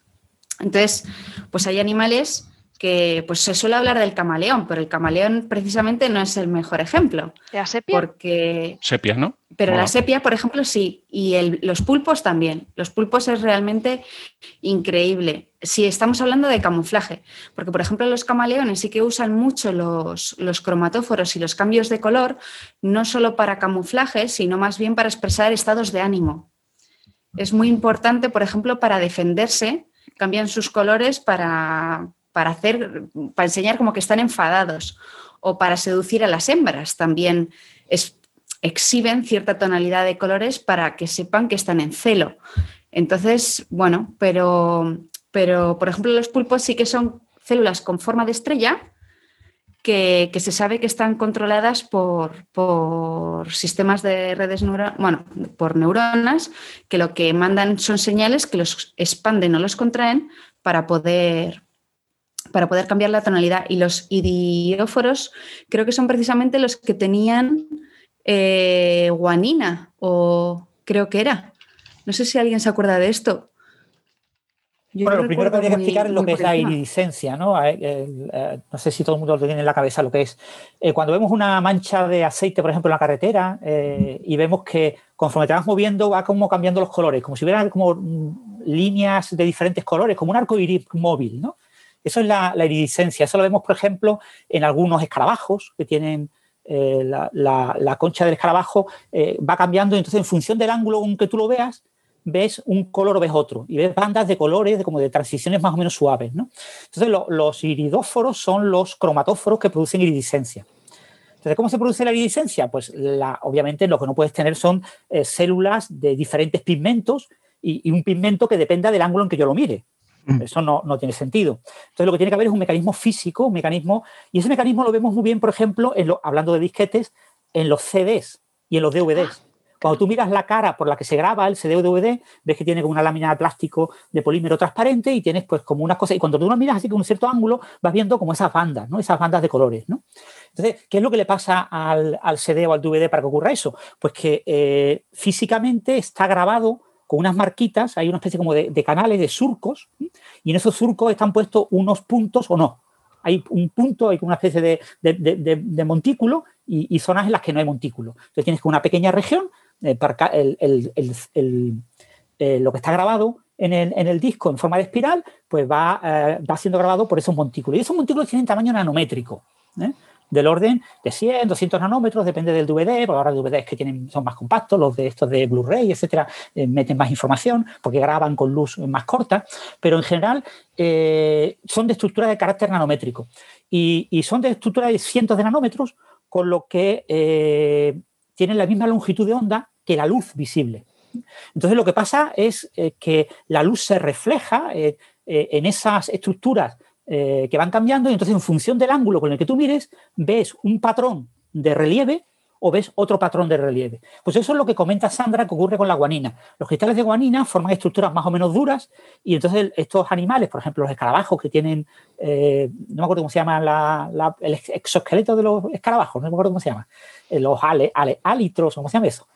C: Entonces, pues hay animales que pues se suele hablar del camaleón, pero el camaleón precisamente no es el mejor ejemplo.
A: ¿La sepia?
C: Porque...
B: Sepia, ¿no?
C: Pero la sepia, por ejemplo, sí, y los pulpos también. Los pulpos es realmente increíble. Si estamos hablando de camuflaje, porque por ejemplo los camaleones sí que usan mucho los, los cromatóforos y los cambios de color, no solo para camuflaje, sino más bien para expresar estados de ánimo. Es muy importante, por ejemplo, para defenderse, cambian sus colores para, para, hacer, para enseñar como que están enfadados o para seducir a las hembras. También exhiben cierta tonalidad de colores para que sepan que están en celo. Entonces, bueno, pero, pero por ejemplo los pulpos sí que son células con forma de estrella que, se sabe que están controladas por, por sistemas de redes neuronales, bueno, por neuronas, que lo que mandan son señales que los expanden o los contraen para poder, para poder cambiar la tonalidad. Y los idióforos creo que son precisamente los que tenían eh, guanina, o creo que era. No sé si alguien se acuerda de esto.
E: bueno, lo primero que habría que explicar es lo que es la iridiscencia, ¿no? Eh, eh, no sé si todo el mundo lo tiene en la cabeza lo que es. cuando vemos una mancha de aceite, por ejemplo, en la carretera, y vemos que conforme te vas moviendo va como cambiando los colores, como si hubiera como mm, líneas de diferentes colores, como un arco iris móvil, ¿no? Eso es la, iridiscencia. Eso lo vemos, por ejemplo, en algunos escarabajos que tienen eh, la, concha del escarabajo, eh, va cambiando. Entonces, en función del ángulo con que tú lo veas, ves un color o ves otro. Y ves bandas de colores, como de transiciones más o menos suaves. Entonces, los iridóforos son los cromatóforos que producen iridiscencia. Entonces, ¿cómo se produce la iridiscencia? Pues obviamente lo que no puedes tener son eh, células de diferentes pigmentos y, un pigmento que dependa del ángulo en que yo lo mire. Mm. Eso no, tiene sentido. Entonces, lo que tiene que haber es un mecanismo físico, un mecanismo, y ese mecanismo lo vemos muy bien, por ejemplo, en lo, hablando de disquetes, en los CDs y en los DVDs. Cuando tú miras la cara por la que se graba el CD o DVD, ves que tiene como una lámina de plástico de polímero transparente y tienes pues como unas cosas, y cuando tú lo miras así con un cierto ángulo, vas viendo como esas bandas, ¿no? Esas bandas de colores, ¿no? Entonces, ¿qué es lo que le pasa al, CD o al DVD para que ocurra eso? Pues que eh, físicamente está grabado con unas marquitas, hay una especie como de, canales, de surcos, y en esos surcos están puestos unos puntos o no. Hay un punto, hay una especie de, montículo y, zonas en las que no hay montículo. Entonces tienes que una pequeña región, eh, eh, lo que está grabado en el, disco en forma de espiral, pues eh, va siendo grabado por esos montículos. Y esos montículos tienen tamaño nanométrico del orden de 100, 200 nanómetros, depende del DVD, porque ahora DVDs que tienen, son más compactos, los de estos de Blu-ray, etcétera, eh, meten más información porque graban con luz más corta, pero en general eh, son de estructura de carácter nanométrico y, son de estructura de cientos de nanómetros, con lo que eh, tienen la misma longitud de onda que la luz visible. Entonces lo que pasa es que la luz se refleja en esas estructuras eh, que van cambiando y entonces en función del ángulo con el que tú mires, ves un patrón de relieve o ves otro patrón de relieve. Pues eso es lo que comenta Sandra que ocurre con la guanina. Los cristales de guanina forman estructuras más o menos duras y entonces estos animales, por ejemplo los escarabajos que tienen, eh, no me acuerdo cómo se llama el exoesqueleto de los escarabajos, no me acuerdo cómo se llama, eh, los ale, ale, alitros, ¿cómo se llama eso?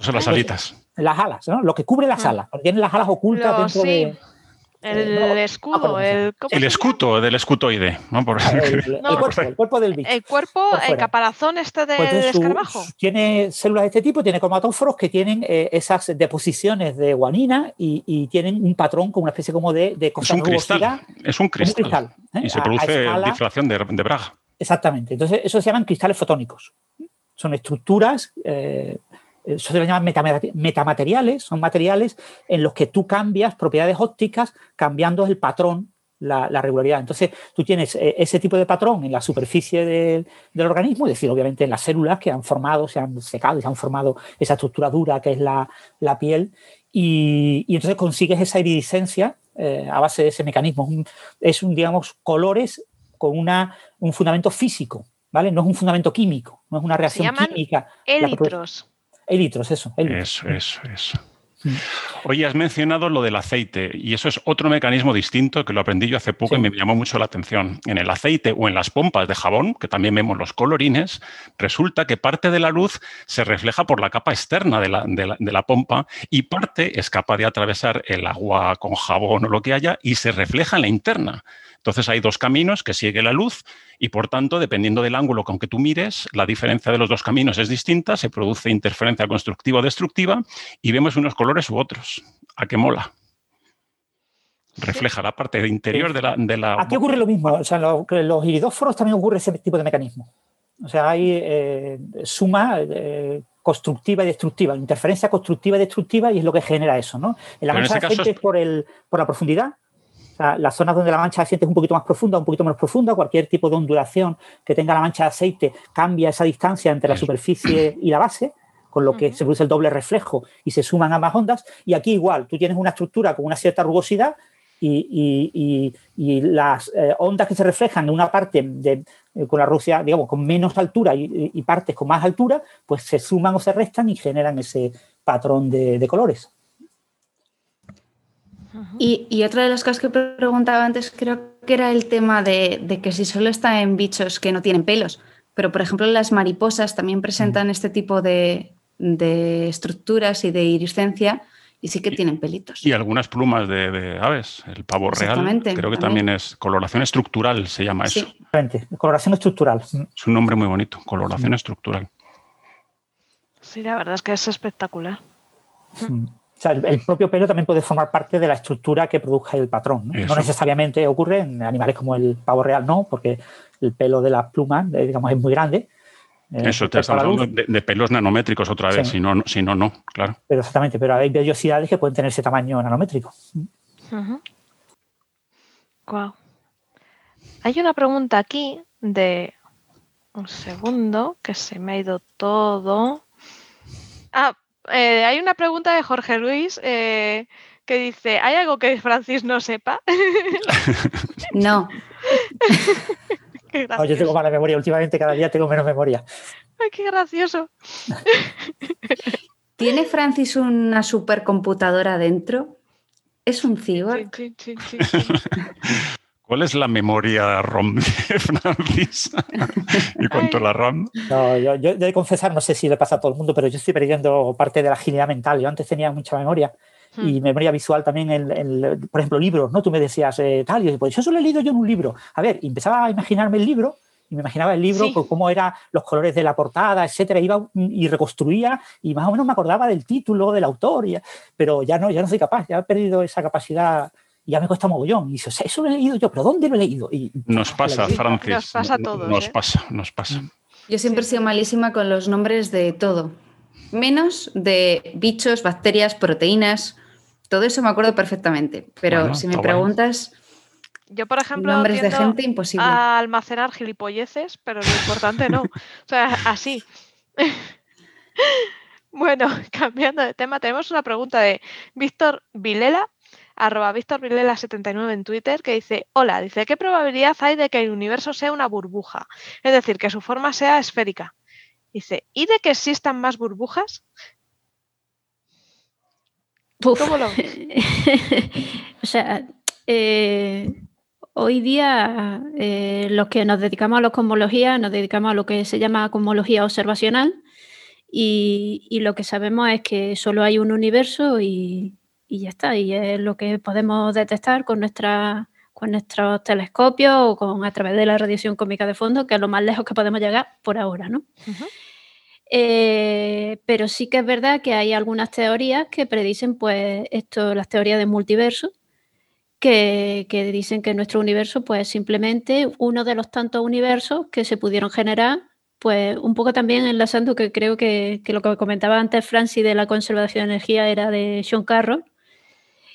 B: Son las alitas.
E: Las alas, ¿no? Lo que cubre las alas, tienen las alas ocultas dentro de
A: el escudo, el,
B: el escudo del escutoide, ¿no? Por...
E: El, cuerpo, del bicho.
A: El cuerpo, el caparazón este del pues escarabajo.
E: Tiene células de este tipo, tiene cromatóforos que tienen eh, esas deposiciones de guanina y, tienen un patrón como una especie como de, de
B: es un cristal. Es un cristal. ¿eh? Y se produce difracción de, de, Braga.
E: Exactamente. Entonces, eso se llaman cristales fotónicos. Son estructuras eh, eso se llama metamateriales, son materiales en los que tú cambias propiedades ópticas cambiando el patrón, la, regularidad. Entonces, tú tienes eh, ese tipo de patrón en la superficie del organismo, es decir, obviamente en las células que han formado, se han secado y se han formado esa estructura dura que es la, piel, y, entonces consigues esa iridiscencia eh, a base de ese mecanismo. Es un, digamos, colores con una, un fundamento físico, ¿vale? No es un fundamento químico, no es una reacción química.
A: Elitros.
E: Elitros, eso.
B: Eso, eso, eso. Hoy has mencionado lo del aceite y eso es otro mecanismo distinto que lo aprendí yo hace poco y me llamó mucho la atención. En el aceite o en las pompas de jabón, que también vemos los colorines, resulta que parte de la luz se refleja por la capa externa de la, de la pompa y parte es capaz de atravesar el agua con jabón o lo que haya y se refleja en la interna. Entonces hay dos caminos que sigue la luz y por tanto, dependiendo del ángulo con que tú mires, la diferencia de los dos caminos es distinta, se produce interferencia constructiva o destructiva y vemos unos colores u otros. ¿A qué mola? Refleja la parte interior de la, de la...
E: Aquí ocurre lo mismo. O sea, en los, iridóforos también ocurre ese tipo de mecanismo. O sea, hay eh, suma eh, constructiva y destructiva, interferencia constructiva y destructiva y es lo que genera eso, ¿no? En la mancha de por, el, por la profundidad las zonas donde la mancha de aceite es un poquito más profunda, un poquito menos profunda, cualquier tipo de ondulación que tenga la mancha de aceite cambia esa distancia entre la superficie y la base, con lo que se produce el doble reflejo y se suman ambas ondas. Y aquí igual, tú tienes una estructura con una cierta rugosidad y, las eh, ondas que se reflejan en una parte de, eh, con la rugosidad, digamos, con menos altura y, partes con más altura, pues se suman o se restan y generan ese patrón de colores.
C: Y, otra de las cosas que preguntaba antes creo que era el tema de, que si solo está en bichos que no tienen pelos, pero por ejemplo las mariposas también presentan este tipo de, estructuras y de iriscencia y sí que tienen pelitos.
B: Y algunas plumas de, aves, el pavo real, creo que también. es coloración estructural, se llama eso.
E: Coloración estructural.
B: Es un nombre muy bonito, coloración estructural.
A: Sí, la verdad es que es espectacular.
E: O sea, el, propio pelo también puede formar parte de la estructura que produzca el patrón. ¿no? necesariamente ocurre en animales como el pavo real, no, porque el pelo de las plumas, eh, digamos, es muy grande.
B: Eh, Eso, te estamos hablando de, pelos nanométricos otra vez, si, no, si no, no, claro.
E: Pero exactamente, pero hay vellosidades que pueden tener ese tamaño nanométrico.
A: Hay una pregunta aquí de un segundo, que se me ha ido todo. Ah, eh, hay una pregunta de Jorge Luis eh, que dice, ¿hay algo que Francis no sepa?
C: no.
E: yo tengo mala memoria, últimamente cada día tengo menos memoria.
A: Ay, qué gracioso.
C: ¿Tiene Francis una supercomputadora dentro? ¿Es un cyborg? Sí, sí, sí,
B: ¿Cuál es la memoria ROM de Francis? ¿Y cuánto la RAM?
E: No, yo, yo, de confesar, no sé si le pasa a todo el mundo, pero yo estoy perdiendo parte de la agilidad mental. Yo antes tenía mucha memoria y hmm. memoria visual también, en, por ejemplo, libros, ¿no? Tú me decías, eh, tal, y yo, pues eso lo he leído yo en un libro. A ver, empezaba a imaginarme el libro y me imaginaba el libro, por cómo eran los colores de la portada, etcétera, iba y reconstruía y más o menos me acordaba del título, del autor, pero ya no, ya no soy capaz, ya he perdido esa capacidad ya me cuesta mogollón. Y dice, eso lo he leído yo, pero ¿dónde lo he leído? Y,
B: nos pasa, Francis.
A: Nos pasa a todos.
B: Nos ¿eh? pasa, nos pasa.
C: Yo siempre he sido malísima con los nombres de todo. Menos de bichos, bacterias, proteínas. Todo eso me acuerdo perfectamente. Pero si me preguntas.
A: Yo, por ejemplo, nombres de gente imposible. A almacenar gilipolleces, pero lo importante no. O sea, así. bueno, cambiando de tema, tenemos una pregunta de Víctor Vilela arroba Víctor 79 en Twitter, que dice, hola, dice, ¿qué probabilidad hay de que el universo sea una burbuja? Es decir, que su forma sea esférica. Dice, ¿y de que existan más burbujas?
D: ¿Cómo lo o sea, eh, hoy día eh, los que nos dedicamos a la cosmología, nos dedicamos a lo que se llama cosmología observacional y, y lo que sabemos es que solo hay un universo y, y ya está. Y es lo que podemos detectar con, nuestra, con nuestros telescopios o con, a través de la radiación cómica de fondo, que es lo más lejos que podemos llegar por ahora, ¿no? Eh, pero sí que es verdad que hay algunas teorías que predicen, pues, esto, las teorías de multiverso, que, que, dicen que nuestro universo, pues, simplemente uno de los tantos universos que se pudieron generar, pues, un poco también enlazando que creo que, que lo que comentaba antes Francis de la conservación de energía era de Sean Carroll,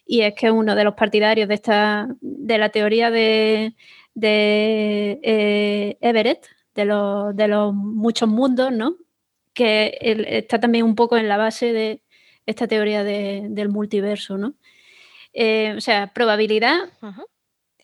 D: y es que uno de los partidarios de, esta, de la teoría de, eh, Everett, de los, de los muchos mundos, ¿no? que está también un poco en la base de esta teoría del multiverso. ¿no? Eh, o sea, probabilidad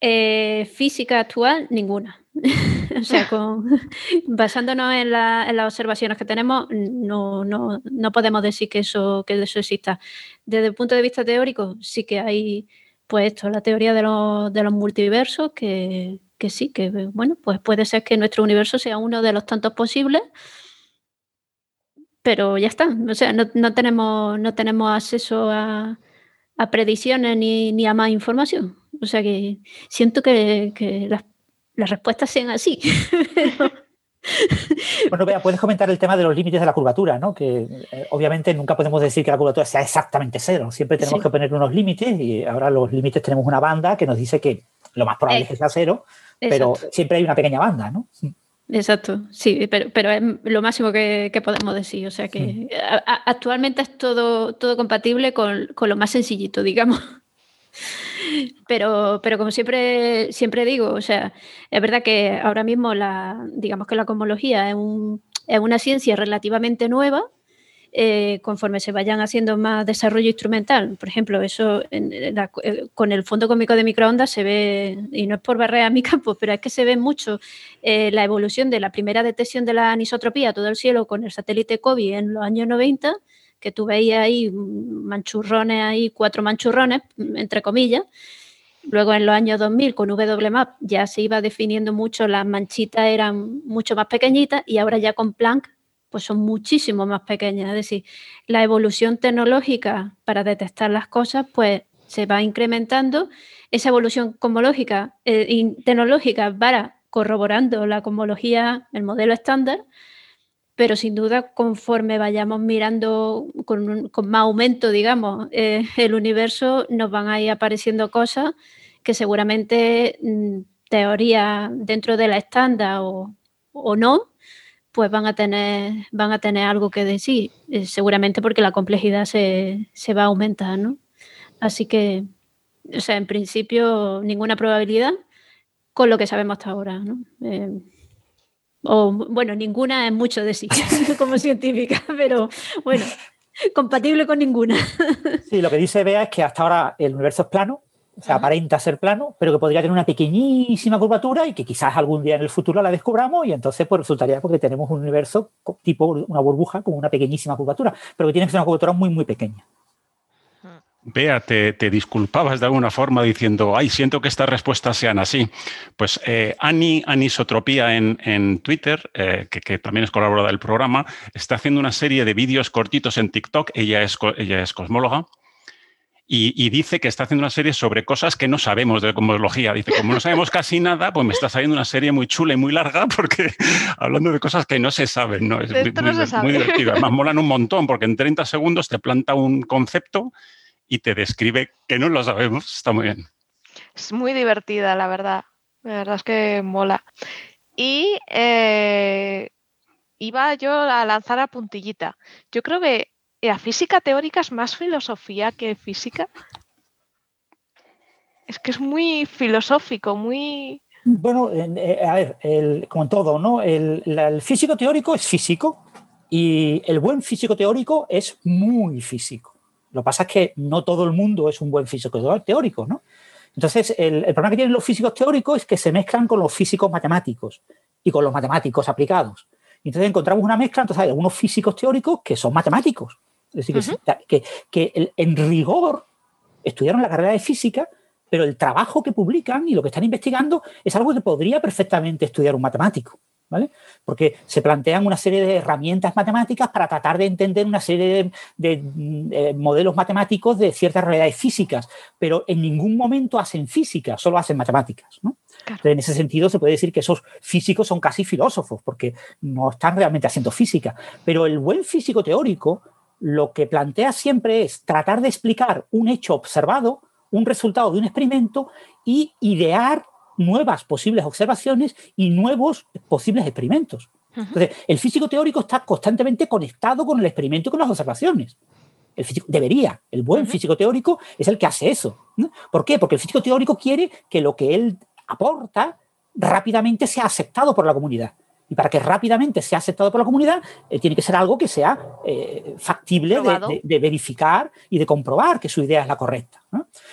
D: Eh, física actual, ninguna. o sea, basándonos en, las observaciones que tenemos, no, podemos decir que eso, que eso exista. Desde el punto de vista teórico, sí que hay, pues esto, la teoría de los, de los multiversos, que, sí, que bueno, pues puede ser que nuestro universo sea uno de los tantos posibles, pero ya está. O sea, no, tenemos, no tenemos acceso a, predicciones ni, a más información. O sea que siento que, que las las respuestas sean así.
E: Bueno, vea, puedes comentar el tema de los límites de la curvatura, ¿no? Que eh, obviamente nunca podemos decir que la curvatura sea exactamente cero. Siempre tenemos que poner unos límites y ahora los límites tenemos una banda que nos dice que lo más probable es que sea cero, pero siempre hay una pequeña banda, ¿no?
D: Exacto, sí, pero, pero es lo máximo que, podemos decir. O sea que actualmente es todo, todo compatible con, con lo más sencillito, digamos. Pero, pero como siempre, siempre digo, o sea, es verdad que ahora mismo la, digamos que la cosmología es, un, es una ciencia relativamente nueva, eh, conforme se vayan haciendo más desarrollo instrumental. Por ejemplo, eso eh, con el fondo cómico de microondas se ve, y no es por barrer a mi campo, pero es que se ve mucho eh, la evolución de la primera detección de la anisotropía todo el cielo con el satélite COVID en los años 90 que tú veías ahí manchurrones, ahí cuatro manchurrones, entre comillas. Luego en los años 2000 con WMAP ya se iba definiendo mucho, las manchitas eran mucho más pequeñitas y ahora ya con Planck pues son muchísimo más pequeñas. Es decir, la evolución tecnológica para detectar las cosas pues se va incrementando. Esa evolución cosmológica eh, tecnológica va corroborando la cosmología, el modelo estándar, pero sin duda conforme vayamos mirando con, más aumento, digamos, eh, el universo, nos van a ir apareciendo cosas que seguramente mm, teoría dentro de la estándar o, no, pues van a tener, van a tener algo que decir, eh, seguramente porque la complejidad se, va a aumentar, ¿no? Así que, o sea, en principio, ninguna probabilidad con lo que sabemos hasta ahora, ¿no? Eh, o bueno, ninguna es mucho de sí como científica, pero bueno, compatible con ninguna.
E: Sí, lo que dice Bea es que hasta ahora el universo es plano, o sea, aparenta ser plano, pero que podría tener una pequeñísima curvatura y que quizás algún día en el futuro la descubramos y entonces pues resultaría porque tenemos un universo tipo una burbuja con una pequeñísima curvatura, pero que tiene que ser una curvatura muy, muy pequeña.
B: Bea, te, disculpabas de alguna forma diciendo, ay, siento que estas respuestas sean así. Pues eh, Ani Anisotropía en, Twitter, eh, que, también es colaboradora del programa, está haciendo una serie de vídeos cortitos en TikTok. Ella es, ella es cosmóloga. Y, dice que está haciendo una serie sobre cosas que no sabemos de cosmología. Dice, como no sabemos casi nada, pues me está saliendo una serie muy chula y muy larga porque hablando de cosas que no se saben, ¿no? Es muy, muy divertido. Además, molan un montón porque en 30 segundos te planta un concepto y te describe que no lo sabemos. Está muy bien.
A: Es muy divertida, la verdad. La verdad es que mola. Y eh, iba yo a lanzar a puntillita. Yo creo que la física teórica es más filosofía que física. Es que es muy filosófico, muy...
E: Bueno, eh, a ver, como en todo, ¿no? El, el, físico teórico es físico y el buen físico teórico es muy físico. Lo que pasa es que no todo el mundo es un buen físico teórico, ¿no? Entonces, el, problema que tienen los físicos teóricos es que se mezclan con los físicos matemáticos y con los matemáticos aplicados. Entonces encontramos una mezcla, entonces hay algunos físicos teóricos que son matemáticos. Es decir, que, que en rigor estudiaron la carrera de física, pero el trabajo que publican y lo que están investigando es algo que podría perfectamente estudiar un matemático. Porque se plantean una serie de herramientas matemáticas para tratar de entender una serie de, mm, eh, modelos matemáticos de ciertas realidades físicas, pero en ningún momento hacen física, solo hacen matemáticas. en ese sentido se puede decir que esos físicos son casi filósofos, porque no están realmente haciendo física. Pero el buen físico teórico lo que plantea siempre es tratar de explicar un hecho observado, un resultado de un experimento y idear nuevas posibles observaciones y nuevos posibles experimentos. Entonces, el físico teórico está constantemente conectado con el experimento y con las observaciones. El físico debería, el buen físico teórico es el que hace eso. ¿Por qué? Porque el físico teórico quiere que lo que él aporta rápidamente sea aceptado por la comunidad. Y para que rápidamente sea aceptado por la comunidad, eh, tiene que ser algo que sea eh, factible de, verificar y de comprobar que su idea es la correcta.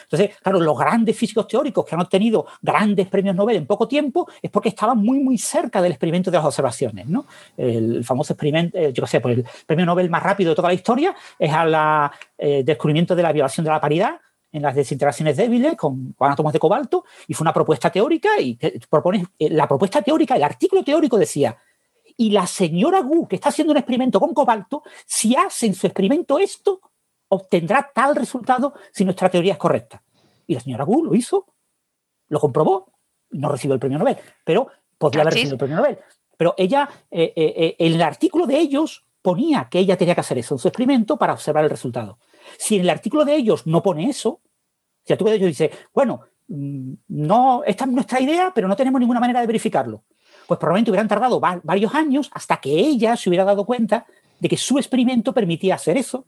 E: Entonces, claro, los grandes físicos teóricos que han obtenido grandes premios Nobel en poco tiempo es porque estaban muy, muy cerca del experimento de las observaciones. El famoso experimento, yo qué sé, pues el premio Nobel más rápido de toda la historia es al descubrimiento de la violación de la paridad en las desintegraciones débiles con, átomos de cobalto y fue una propuesta teórica y propone, eh, la propuesta teórica, el artículo teórico decía, y la señora Gu, que está haciendo un experimento con cobalto, si hace en su experimento esto, obtendrá tal resultado si nuestra teoría es correcta. Y la señora Gu lo hizo, lo comprobó, no recibió el premio Nobel, pero podría haber recibido el premio Nobel. Pero ella, eh, eh, en el artículo de ellos, ponía que ella tenía que hacer eso en su experimento para observar el resultado. Si en el artículo de ellos no pone eso, si el artículo de ellos dice, bueno, mm, no, esta es nuestra idea, pero no tenemos ninguna manera de verificarlo, pues probablemente hubieran tardado varios años hasta que ella se hubiera dado cuenta de que su experimento permitía hacer eso.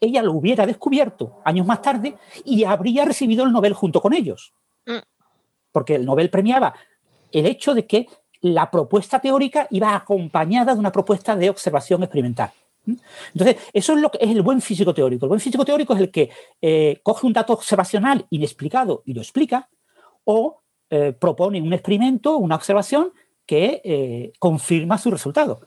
E: Ella lo hubiera descubierto años más tarde y habría recibido el Nobel junto con ellos. Mm. Porque el Nobel premiaba el hecho de que la propuesta teórica iba acompañada de una propuesta de observación experimental. Entonces, eso es lo que es el buen físico teórico. El buen físico teórico es el que eh, coge un dato observacional inexplicado y lo explica, o eh, propone un experimento, una observación que eh, confirma su resultado.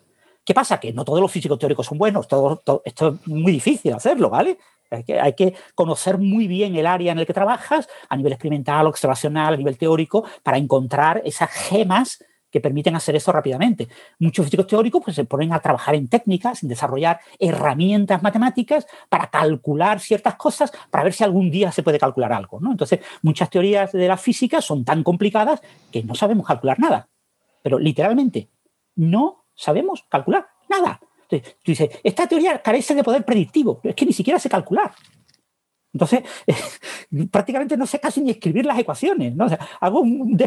E: ¿Qué pasa? Que no todos los físicos teóricos son buenos, esto es muy difícil hacerlo, ¿vale? Hay que, hay que, conocer muy bien el área en el que trabajas, a nivel experimental, observacional, a nivel teórico, para encontrar esas gemas que permiten hacer eso rápidamente. Muchos físicos teóricos pues, se ponen a trabajar en técnicas, en desarrollar herramientas matemáticas para calcular ciertas cosas, para ver si algún día se puede calcular algo. ¿no? Entonces, muchas teorías de la física son tan complicadas que no sabemos calcular nada. Pero literalmente, no sabemos calcular nada. Entonces, tú dices, esta teoría carece de poder predictivo, es que ni siquiera sé calcular. Entonces, prácticamente no sé casi ni escribir las ecuaciones. hago un,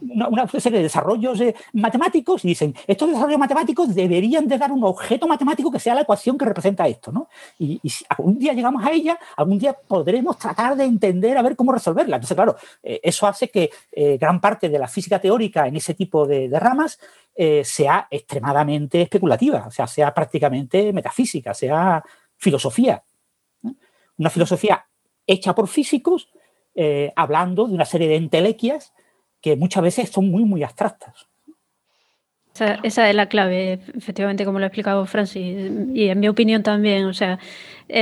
E: una, serie de desarrollos eh, matemáticos y dicen, estos desarrollos matemáticos deberían de dar un objeto matemático que sea la ecuación que representa esto, ¿no? Y, si algún día llegamos a ella, algún día podremos tratar de entender a ver cómo resolverla. Entonces, claro, eh, eso hace que eh, gran parte de la física teórica en ese tipo de, ramas sea extremadamente especulativa, o sea, sea prácticamente metafísica, sea filosofía. Una filosofía hecha por físicos, hablando de una serie de entelequias que muchas veces son muy, muy abstractas.
D: Esa, es la clave, efectivamente, como lo ha explicado Francis, y en mi opinión también. O sea,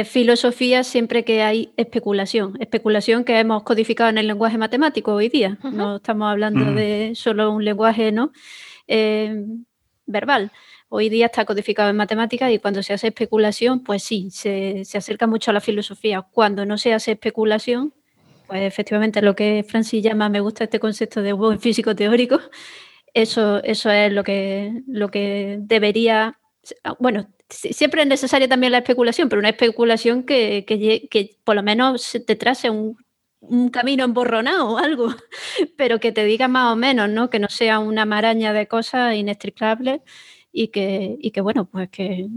D: filosofía siempre que hay especulación, especulación que hemos codificado en el lenguaje matemático hoy día. No estamos hablando mm. de solo un lenguaje ¿no? Eh, verbal. Hoy día está codificado en matemáticas y cuando se hace especulación, pues sí, se, se acerca mucho a la filosofía. Cuando no se hace especulación, pues efectivamente lo que Francis llama, me gusta este concepto de buen físico teórico, eso, eso es lo que, lo que debería, bueno, siempre es necesaria también la especulación, pero una especulación que, que, por lo menos te trace un, un camino emborronado o algo, pero que te diga más o menos, ¿no? Que no sea una maraña de cosas inextricables y que, y que bueno, pues que,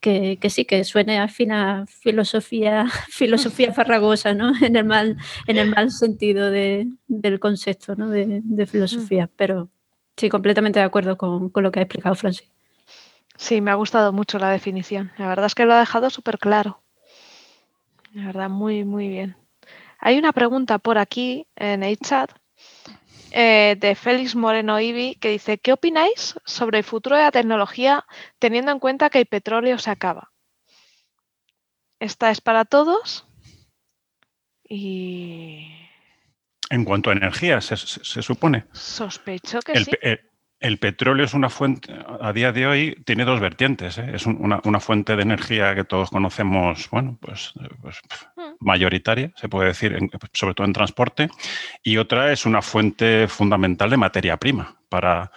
D: que, sí, que suene al final filosofía, filosofía farragosa, ¿no? En el mal, en el mal sentido de, del concepto ¿no? de, de, filosofía. Pero sí, completamente de acuerdo con, con lo que ha explicado Francis.
A: Sí, me ha gustado mucho la definición. La verdad es que lo ha dejado súper claro. La verdad, muy, muy bien. Hay una pregunta por aquí en el chat eh, de Félix Moreno Ibi que dice, ¿qué opináis sobre el futuro de la tecnología teniendo en cuenta que el petróleo se acaba? Esta es para todos y...
B: En cuanto a energía, se, supone.
A: Sospecho que sí.
B: El petróleo es una fuente, a día de hoy, tiene dos vertientes. ¿eh? Es una, fuente de energía que todos conocemos, bueno, pues, pues hmm. mayoritaria, se puede decir, sobre todo en transporte, y otra es una fuente fundamental de materia prima para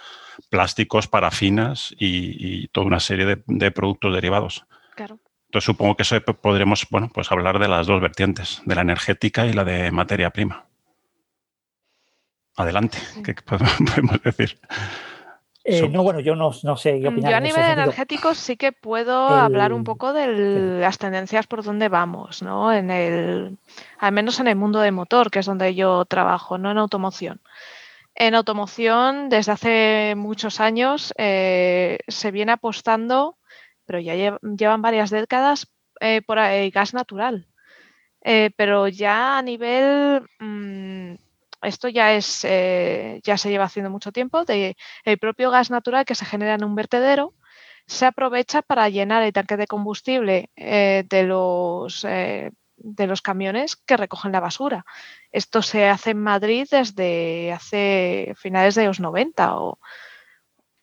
B: plásticos, parafinas y, y toda una serie de, productos derivados.
A: Claro.
B: Entonces supongo que eso podremos, bueno, pues hablar de las dos vertientes, de la energética y la de materia prima. Adelante, ¿qué podemos decir?
E: Eh, no, bueno, yo no, sé qué
A: opinar. Yo a nivel energético sí que puedo hablar un poco de las tendencias por donde vamos, ¿no? En el, al menos en el mundo de motor, que es donde yo trabajo, no en automoción. En automoción, desde hace muchos años, eh, se viene apostando, pero ya llevan varias décadas, eh, por el gas natural. pero ya a nivel, mm, esto ya es, ya se lleva haciendo mucho tiempo, el propio gas natural que se genera en un vertedero, se aprovecha para llenar el tanque de combustible de los de los camiones que recogen la basura. Esto se hace en Madrid desde hace finales de los 90 o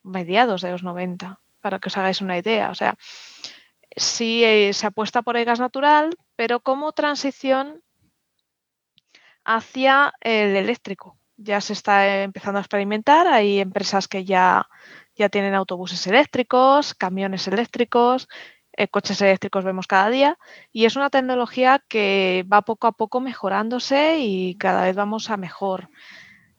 A: mediados de los 90, para que os hagáis una idea. O sea, sí eh, se apuesta por el gas natural, pero como transición hacia el eléctrico. Ya se está empezando a experimentar, hay empresas que ya, ya tienen autobuses eléctricos, camiones eléctricos, eh, coches eléctricos vemos cada día y es una tecnología que va poco a poco mejorándose y cada vez vamos a mejor.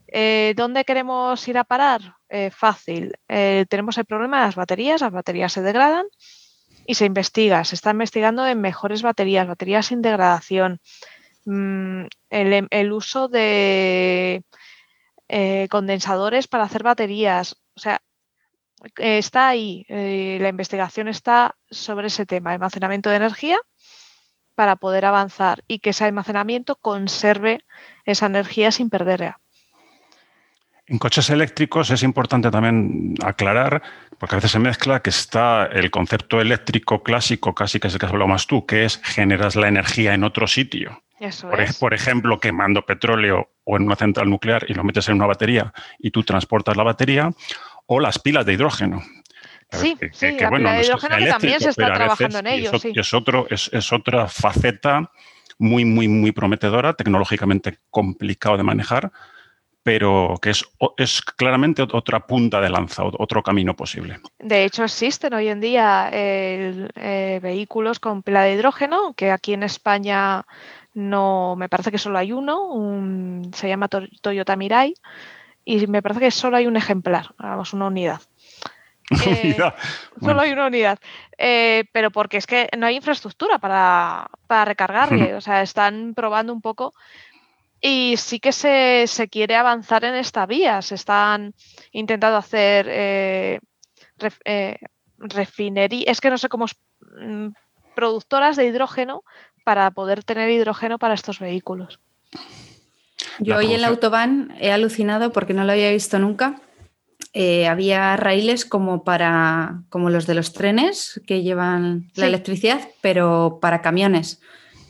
A: Eh, ¿Dónde queremos ir a parar? Eh, fácil. tenemos el problema de las baterías, las baterías se degradan y se investiga, se está investigando en mejores baterías, baterías sin degradación, mm, el, el, uso de condensadores para hacer baterías. O sea, está ahí, eh, la investigación está sobre ese tema, almacenamiento de energía para poder avanzar y que ese almacenamiento conserve esa energía sin perderla.
B: En coches eléctricos es importante también aclarar, porque a veces se mezcla que está el concepto eléctrico clásico, casi que es el que has hablado más tú, que es generas la energía en otro sitio. por, por, ejemplo, quemando petróleo o en una central nuclear y lo metes en una batería y tú transportas la batería, o las pilas de hidrógeno.
A: Sí, sí, la pila de hidrógeno que también se está trabajando en ello.
B: Es, otro, es, otra faceta muy, muy, muy prometedora, tecnológicamente complicado de manejar, pero que es, es claramente otra punta de lanza, otro camino posible.
A: De hecho, existen hoy en día eh, vehículos con pila de hidrógeno, que aquí en España no, me parece que solo hay uno, se llama Toyota Mirai, y me parece que solo hay un ejemplar, vamos, una unidad. Eh, solo hay una unidad. Eh, pero porque es que no hay infraestructura para, recargarle. o sea, están probando un poco. Y sí que se, quiere avanzar en esta vía. Se están intentando hacer eh, refinería. Es que no sé cómo. Mm, productoras de hidrógeno para poder tener hidrógeno para estos vehículos.
C: Yo hoy en la autobahn he alucinado porque no lo había visto nunca. Eh, había raíles como para como los de los trenes que llevan la electricidad, pero para camiones.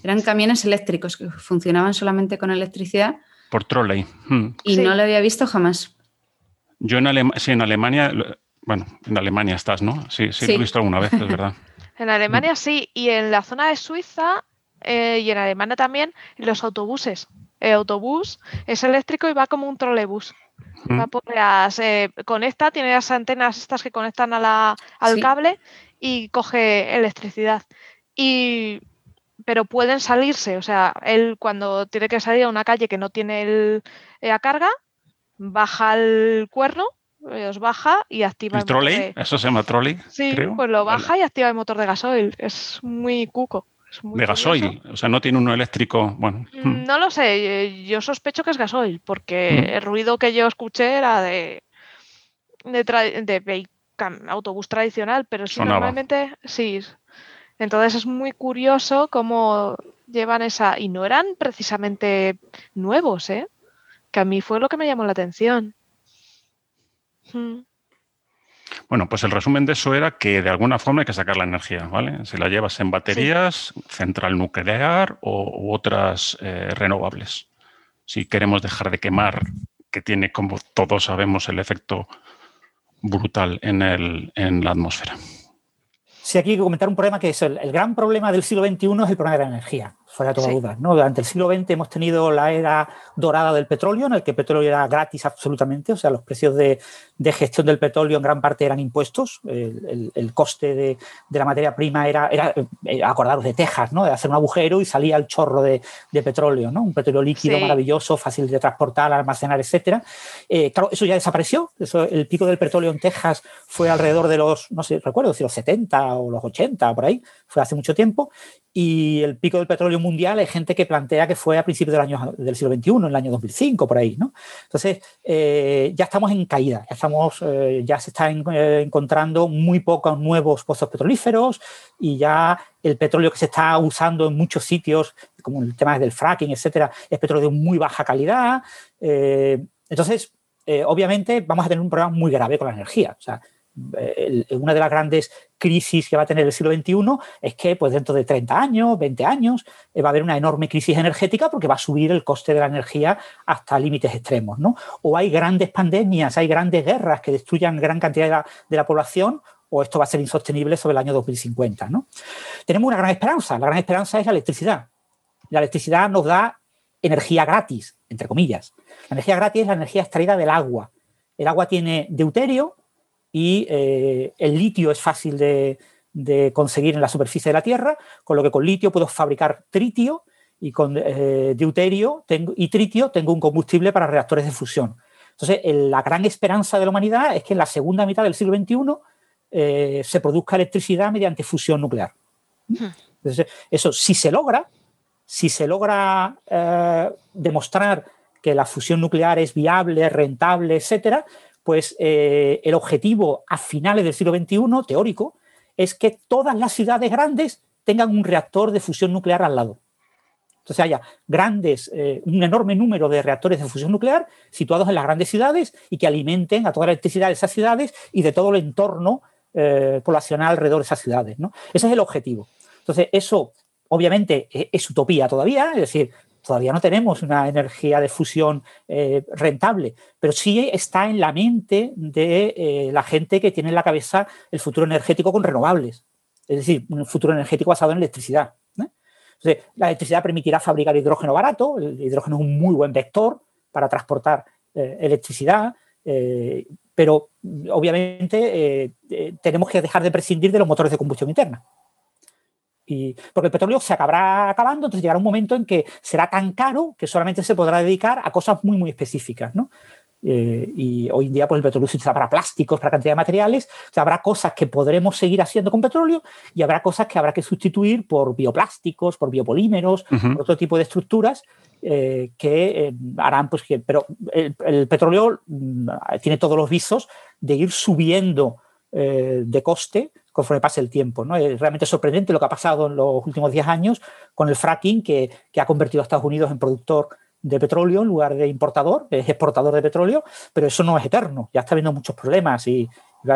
C: Eran camiones eléctricos que funcionaban solamente con electricidad.
B: Por trolley.
C: Hmm. Y no lo había visto jamás.
B: Yo en, sí, en Alemania, bueno, en Alemania estás, ¿no? Sí, sí, lo he visto alguna vez, es verdad.
A: en Alemania sí, y en la zona de Suiza eh, y en Alemania también, los autobuses el autobús es eléctrico y va como un trolebús. Va por las, eh, conecta, tiene las antenas estas que conectan a la, al cable y coge electricidad. Y, pero pueden salirse, o sea, él cuando tiene que salir a una calle que no tiene el, la carga, baja el cuerno, os baja y activa
B: el, trolley. Eso se llama trolley.
A: Sí, pues lo baja y activa el motor de gasoil. Es muy cuco
B: de gasoil, o sea, no tiene uno eléctrico, bueno.
A: Mm, hmm. No lo sé, eh, yo sospecho que es gasoil, porque hmm. el ruido que yo escuché era de, de, autobús tradicional, pero sí, normalmente sí. Entonces es muy curioso cómo llevan esa, y no eran precisamente nuevos, ¿eh? Que a mí fue lo que me llamó la atención.
B: Hmm. Bueno, pues el resumen de eso era que de alguna forma hay que sacar la energía, ¿vale? Si la llevas en baterías, central nuclear o, otras eh, renovables. Si queremos dejar de quemar, que tiene, como todos sabemos, el efecto brutal en, en la atmósfera.
E: Sí, aquí hay que comentar un problema que es el, el gran problema del siglo XXI es el problema de la energía fuera toda duda. ¿no? Durante el siglo XX hemos tenido la era dorada del petróleo, en el que el petróleo era gratis absolutamente, o sea, los precios de, gestión del petróleo en gran parte eran impuestos, el, coste de, la materia prima era, era, eh, acordaros de Texas, ¿no? de hacer un agujero y salía el chorro de, petróleo, ¿no? un petróleo líquido maravilloso, fácil de transportar, almacenar, etc. Eh, claro, eso ya desapareció, eso, el pico del petróleo en Texas fue alrededor de los, no sé, recuerdo si los 70 o los 80, por ahí, fue hace mucho tiempo, y el pico del petróleo mundial hay gente que plantea que fue a principios del, año, del siglo XXI, en el año 2005, por ahí. ¿no? Entonces, eh, ya estamos en caída, ya, estamos, eh, ya se están eh, encontrando muy pocos nuevos pozos petrolíferos y ya el petróleo que se está usando en muchos sitios, como el tema del fracking, etcétera, es petróleo de muy baja calidad. entonces, obviamente, vamos a tener un problema muy grave con la energía. O sea, una de las grandes crisis que va a tener el siglo XXI es que pues dentro de 30 años, 20 años, eh, va a haber una enorme crisis energética porque va a subir el coste de la energía hasta límites extremos. ¿no? O hay grandes pandemias, hay grandes guerras que destruyan gran cantidad de la, de la población o esto va a ser insostenible sobre el año 2050. ¿no? Tenemos una gran esperanza. La gran esperanza es la electricidad. La electricidad nos da energía gratis, entre comillas. La energía gratis es la energía extraída del agua. El agua tiene deuterio, y eh, el litio es fácil de, conseguir en la superficie de la Tierra, con lo que con litio puedo fabricar tritio y con eh, deuterio y tritio tengo un combustible para reactores de fusión. Entonces, la gran esperanza de la humanidad es que en la segunda mitad del siglo XXI eh, se produzca electricidad mediante fusión nuclear. Entonces, eso, si se logra, si se logra demostrar que la fusión nuclear es viable, rentable, etcétera, pues eh, el objetivo a finales del siglo XXI, teórico, es que todas las ciudades grandes tengan un reactor de fusión nuclear al lado. Entonces haya grandes, eh, un enorme número de reactores de fusión nuclear situados en las grandes ciudades y que alimenten a toda la electricidad de esas ciudades y de todo el entorno eh, poblacional alrededor de esas ciudades. ¿no? Ese es el objetivo. Entonces, eso obviamente e-, es utopía todavía, es decir, todavía no tenemos una energía de fusión eh, rentable, pero sí está en la mente de eh, la gente que tiene en la cabeza el futuro energético con renovables, es decir, un futuro energético basado en electricidad. Entonces, la electricidad permitirá fabricar hidrógeno barato, el hidrógeno es un muy buen vector para transportar eh, electricidad, pero obviamente tenemos que dejar de prescindir de los motores de combustión interna. Y, porque el petróleo se acabará acabando, entonces llegará un momento en que será tan caro que solamente se podrá dedicar a cosas muy, muy específicas. ¿no? Eh, y hoy en día pues, el petróleo se utiliza para plásticos, para cantidad de materiales. O sea, habrá cosas que podremos seguir haciendo con petróleo y habrá cosas que habrá que sustituir por bioplásticos, por biopolímeros, por otro tipo de estructuras eh, que eh, harán, pues que. Pero el, el, petróleo mm, tiene todos los visos de ir subiendo de coste conforme pase el tiempo. ¿no? Es realmente sorprendente lo que ha pasado en los últimos 10 años con el fracking, que, ha convertido a Estados Unidos en productor de petróleo en lugar de importador, es exportador de petróleo, pero eso no es eterno, ya está habiendo muchos problemas y,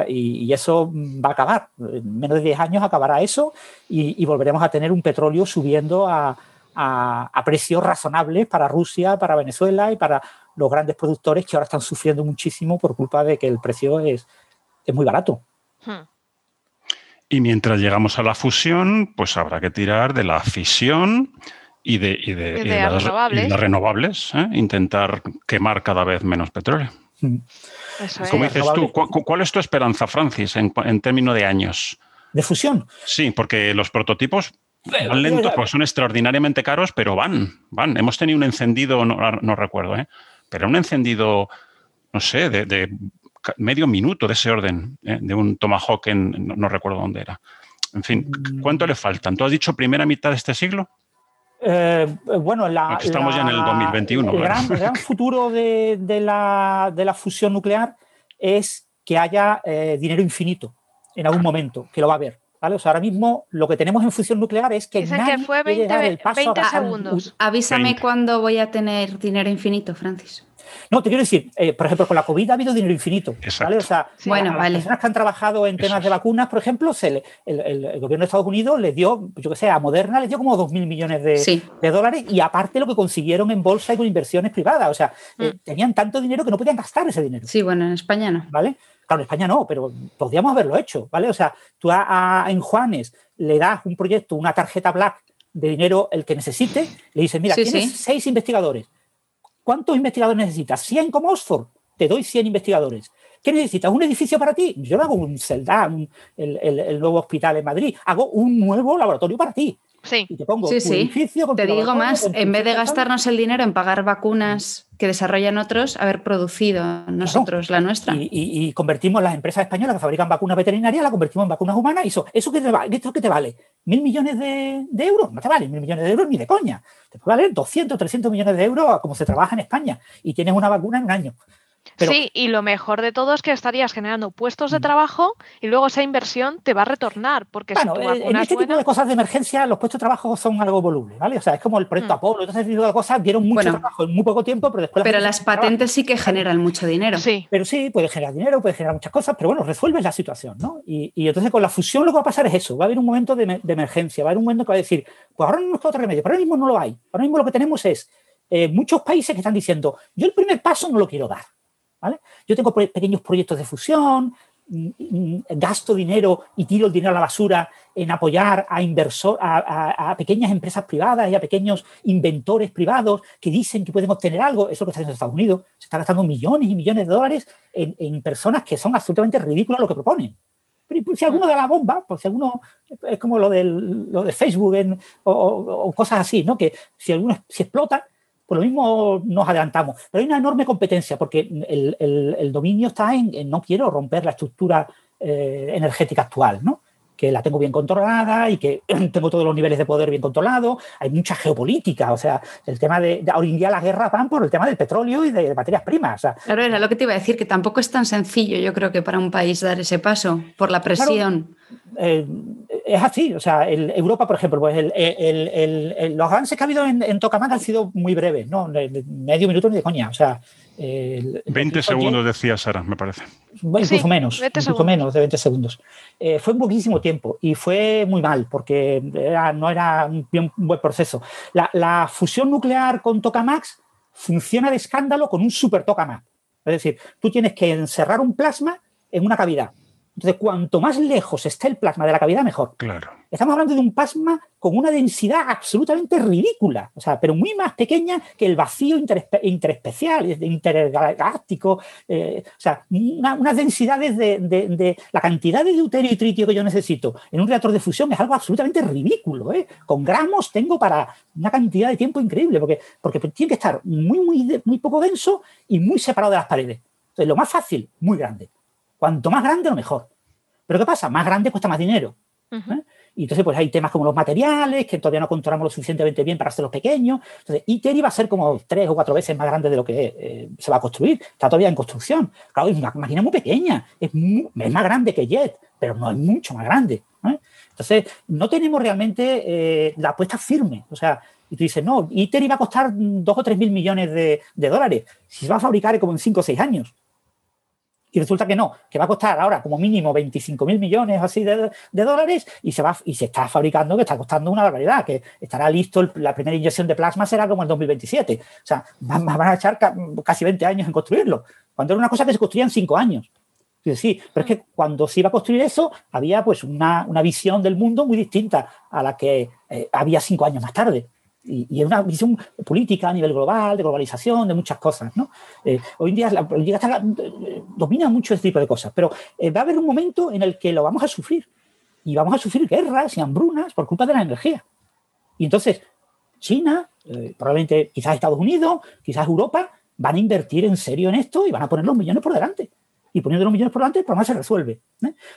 E: y, eso va a acabar. En menos de 10 años acabará eso y, volveremos a tener un petróleo subiendo a, a, precios razonables para Rusia, para Venezuela y para los grandes productores que ahora están sufriendo muchísimo por culpa de que el precio es, es muy barato. Hmm.
B: Y mientras llegamos a la fusión, pues habrá que tirar de la fisión y de, las, renovables, ¿eh? intentar quemar cada vez menos petróleo. Mm. Como dices tú, ¿cuál es tu esperanza, Francis, en, términos de años?
E: ¿De fusión?
B: Sí, porque los prototipos van lentos, pues son extraordinariamente caros, pero van, van. Hemos tenido un encendido, no, recuerdo, ¿eh? pero un encendido, no sé, de medio minuto de ese orden, ¿eh? de un Tomahawk en, no, recuerdo dónde era. En fin, ¿cuánto le faltan? ¿Tú has dicho primera mitad de este siglo?
E: Eh, bueno, la,
B: estamos ya en el 2021.
E: El gran, futuro de, la, fusión nuclear es que haya eh, dinero infinito en algún momento, que lo va a haber. ¿vale? O sea, ahora mismo lo que tenemos en fusión nuclear es que
A: Dicen que fue 20, segundos.
C: Avísame cuándo voy a tener dinero infinito, Francis.
E: No, te quiero decir, eh, por ejemplo, con la COVID ha habido dinero infinito. ¿vale? O sea, bueno, las personas que han trabajado en temas de vacunas, por ejemplo, se el, gobierno de Estados Unidos les dio, yo que sé, a Moderna les dio como 2.000 millones de, dólares y aparte lo que consiguieron en bolsa y con inversiones privadas. O sea, eh, mm. tenían tanto dinero que no podían gastar ese dinero.
C: Sí, bueno, en España no.
E: ¿Vale? Claro, en España no, pero podríamos haberlo hecho, ¿vale? O sea, tú a, en Juanes le das un proyecto, una tarjeta black de dinero el que necesite, le dices, mira, tienes seis investigadores, ¿Cuántos investigadores necesitas? ¿100 como Oxford? Te doy 100 investigadores. ¿Qué necesitas? ¿Un edificio para ti? Yo hago un CELDA, el, nuevo hospital en Madrid. Hago un nuevo laboratorio para ti.
A: Sí.
E: Y te pongo sí, edificio.
C: te digo más, en vez de gastarnos el dinero en pagar vacunas que desarrollan otros, haber producido nosotros la nuestra.
E: Y, convertimos las empresas españolas que fabrican vacunas veterinarias, la convertimos en vacunas humanas y eso, ¿eso qué te, vale? ¿Esto qué te vale? mil millones de, euros, no te valen mil millones de euros ni de coña. Te puede valer 200, 300 millones de euros como se trabaja en España y tienes una vacuna en un año
A: sí, y lo mejor de todo es que estarías generando puestos de mm. trabajo y luego esa inversión te va a retornar. Porque
E: bueno, en este tipo de cosas de emergencia, los puestos de trabajo son algo voluble, ¿vale? O sea, es como el proyecto mm. Apolo, entonces ese tipo de cosas dieron mucho trabajo en muy poco tiempo, pero después.
C: Pero las patentes sí que generan mucho dinero.
A: Sí.
E: Pero sí, puede generar dinero, puede generar muchas cosas, pero bueno, resuelves la situación, ¿no? Y, entonces con la fusión lo que va a pasar es eso: va a haber un momento de, emergencia, va a haber un momento que va a decir, pues ahora no nos queda otro remedio, pero ahora mismo no lo hay. Ahora mismo lo que tenemos es eh, muchos países que están diciendo, yo el primer paso no lo quiero dar. Yo tengo pequeños proyectos de fusión, mm, mm, gasto dinero y tiro el dinero a la basura en apoyar a, inversor, a, pequeñas empresas privadas y a pequeños inventores privados que dicen que pueden obtener algo. Eso es lo que está haciendo Estados Unidos. Se está gastando millones y millones de dólares en, personas que son absolutamente ridículas lo que proponen. Pero si alguno da la bomba, pues si alguno es como lo, lo de Facebook o, cosas así, ¿no? Que si alguno si explota, pues lo mismo nos adelantamos. Pero hay una enorme competencia porque el, dominio está en, no quiero romper la estructura eh, energética actual, ¿no? que la tengo bien controlada y que tengo todos los niveles de poder bien controlados. Hay mucha geopolítica, o sea, el tema de, hoy en día las guerras van por el tema del petróleo y de, materias primas.
C: claro, era lo que te iba a decir, que tampoco es tan sencillo, yo creo que para un país dar ese paso por la presión.
E: Eh, es así, o sea, Europa, por ejemplo, pues los avances que ha habido en, en Tokamak han sido muy breves, ¿no? Medio minuto ni de coña, o sea,
B: 20 segundos decía Sara, me parece.
E: Incluso menos, incluso menos de 20 segundos. Eh, fue muchísimo tiempo y fue muy mal porque no era un, buen proceso. La, fusión nuclear con Tocamax funciona de escándalo con un super Tokamak. Es decir, tú tienes que encerrar un plasma en una cavidad entonces, cuanto más lejos esté el plasma de la cavidad, mejor.
B: Claro.
E: Estamos hablando de un plasma con una densidad absolutamente ridícula, o sea, pero muy más pequeña que el vacío interespecial, intergaláctico, eh, o sea, unas densidades de, la cantidad de deuterio y tritio que yo necesito en un reactor de fusión es algo absolutamente ridículo. ¿eh? Con gramos tengo para una cantidad de tiempo increíble, porque, porque tiene que estar muy, muy, muy poco denso y muy separado de las paredes. Entonces, lo más fácil, muy grande. Cuanto más grande, lo mejor. Pero ¿qué pasa? Más grande cuesta más dinero. ¿eh? Y entonces, pues hay temas como los materiales, que todavía no controlamos lo suficientemente bien para hacerlos pequeños. Entonces, ITER iba a ser como tres o cuatro veces más grande de lo que eh, se va a construir. Está todavía en construcción. Claro, es una máquina muy pequeña. Es, más grande que JET, pero no es mucho más grande. ¿eh? Entonces, no tenemos realmente la apuesta firme. O sea, y tú dices, no, ITER iba a costar dos o tres mil millones de, de dólares. Si se va a fabricar como en cinco o seis años. Y resulta que no, que va a costar ahora como mínimo 25 mil millones así de, dólares y se, va, y se está fabricando, que está costando una barbaridad, que estará listo, la primera inyección de plasma será como en 2027. O sea, van, a echar casi 20 años en construirlo, cuando era una cosa que se construía en 5 años. Sí, pero es que cuando se iba a construir eso, había pues una, visión del mundo muy distinta a la que eh, había cinco años más tarde y, es una visión política a nivel global, de globalización, de muchas cosas. ¿no? Eh, hoy en día la política eh, domina mucho este tipo de cosas, pero eh, va a haber un momento en el que lo vamos a sufrir y vamos a sufrir guerras y hambrunas por culpa de la energía. Y entonces China, probablemente quizás Estados Unidos, quizás Europa, van a invertir en serio en esto y van a poner los millones por delante. Y poniendo los millones por delante, el problema se resuelve.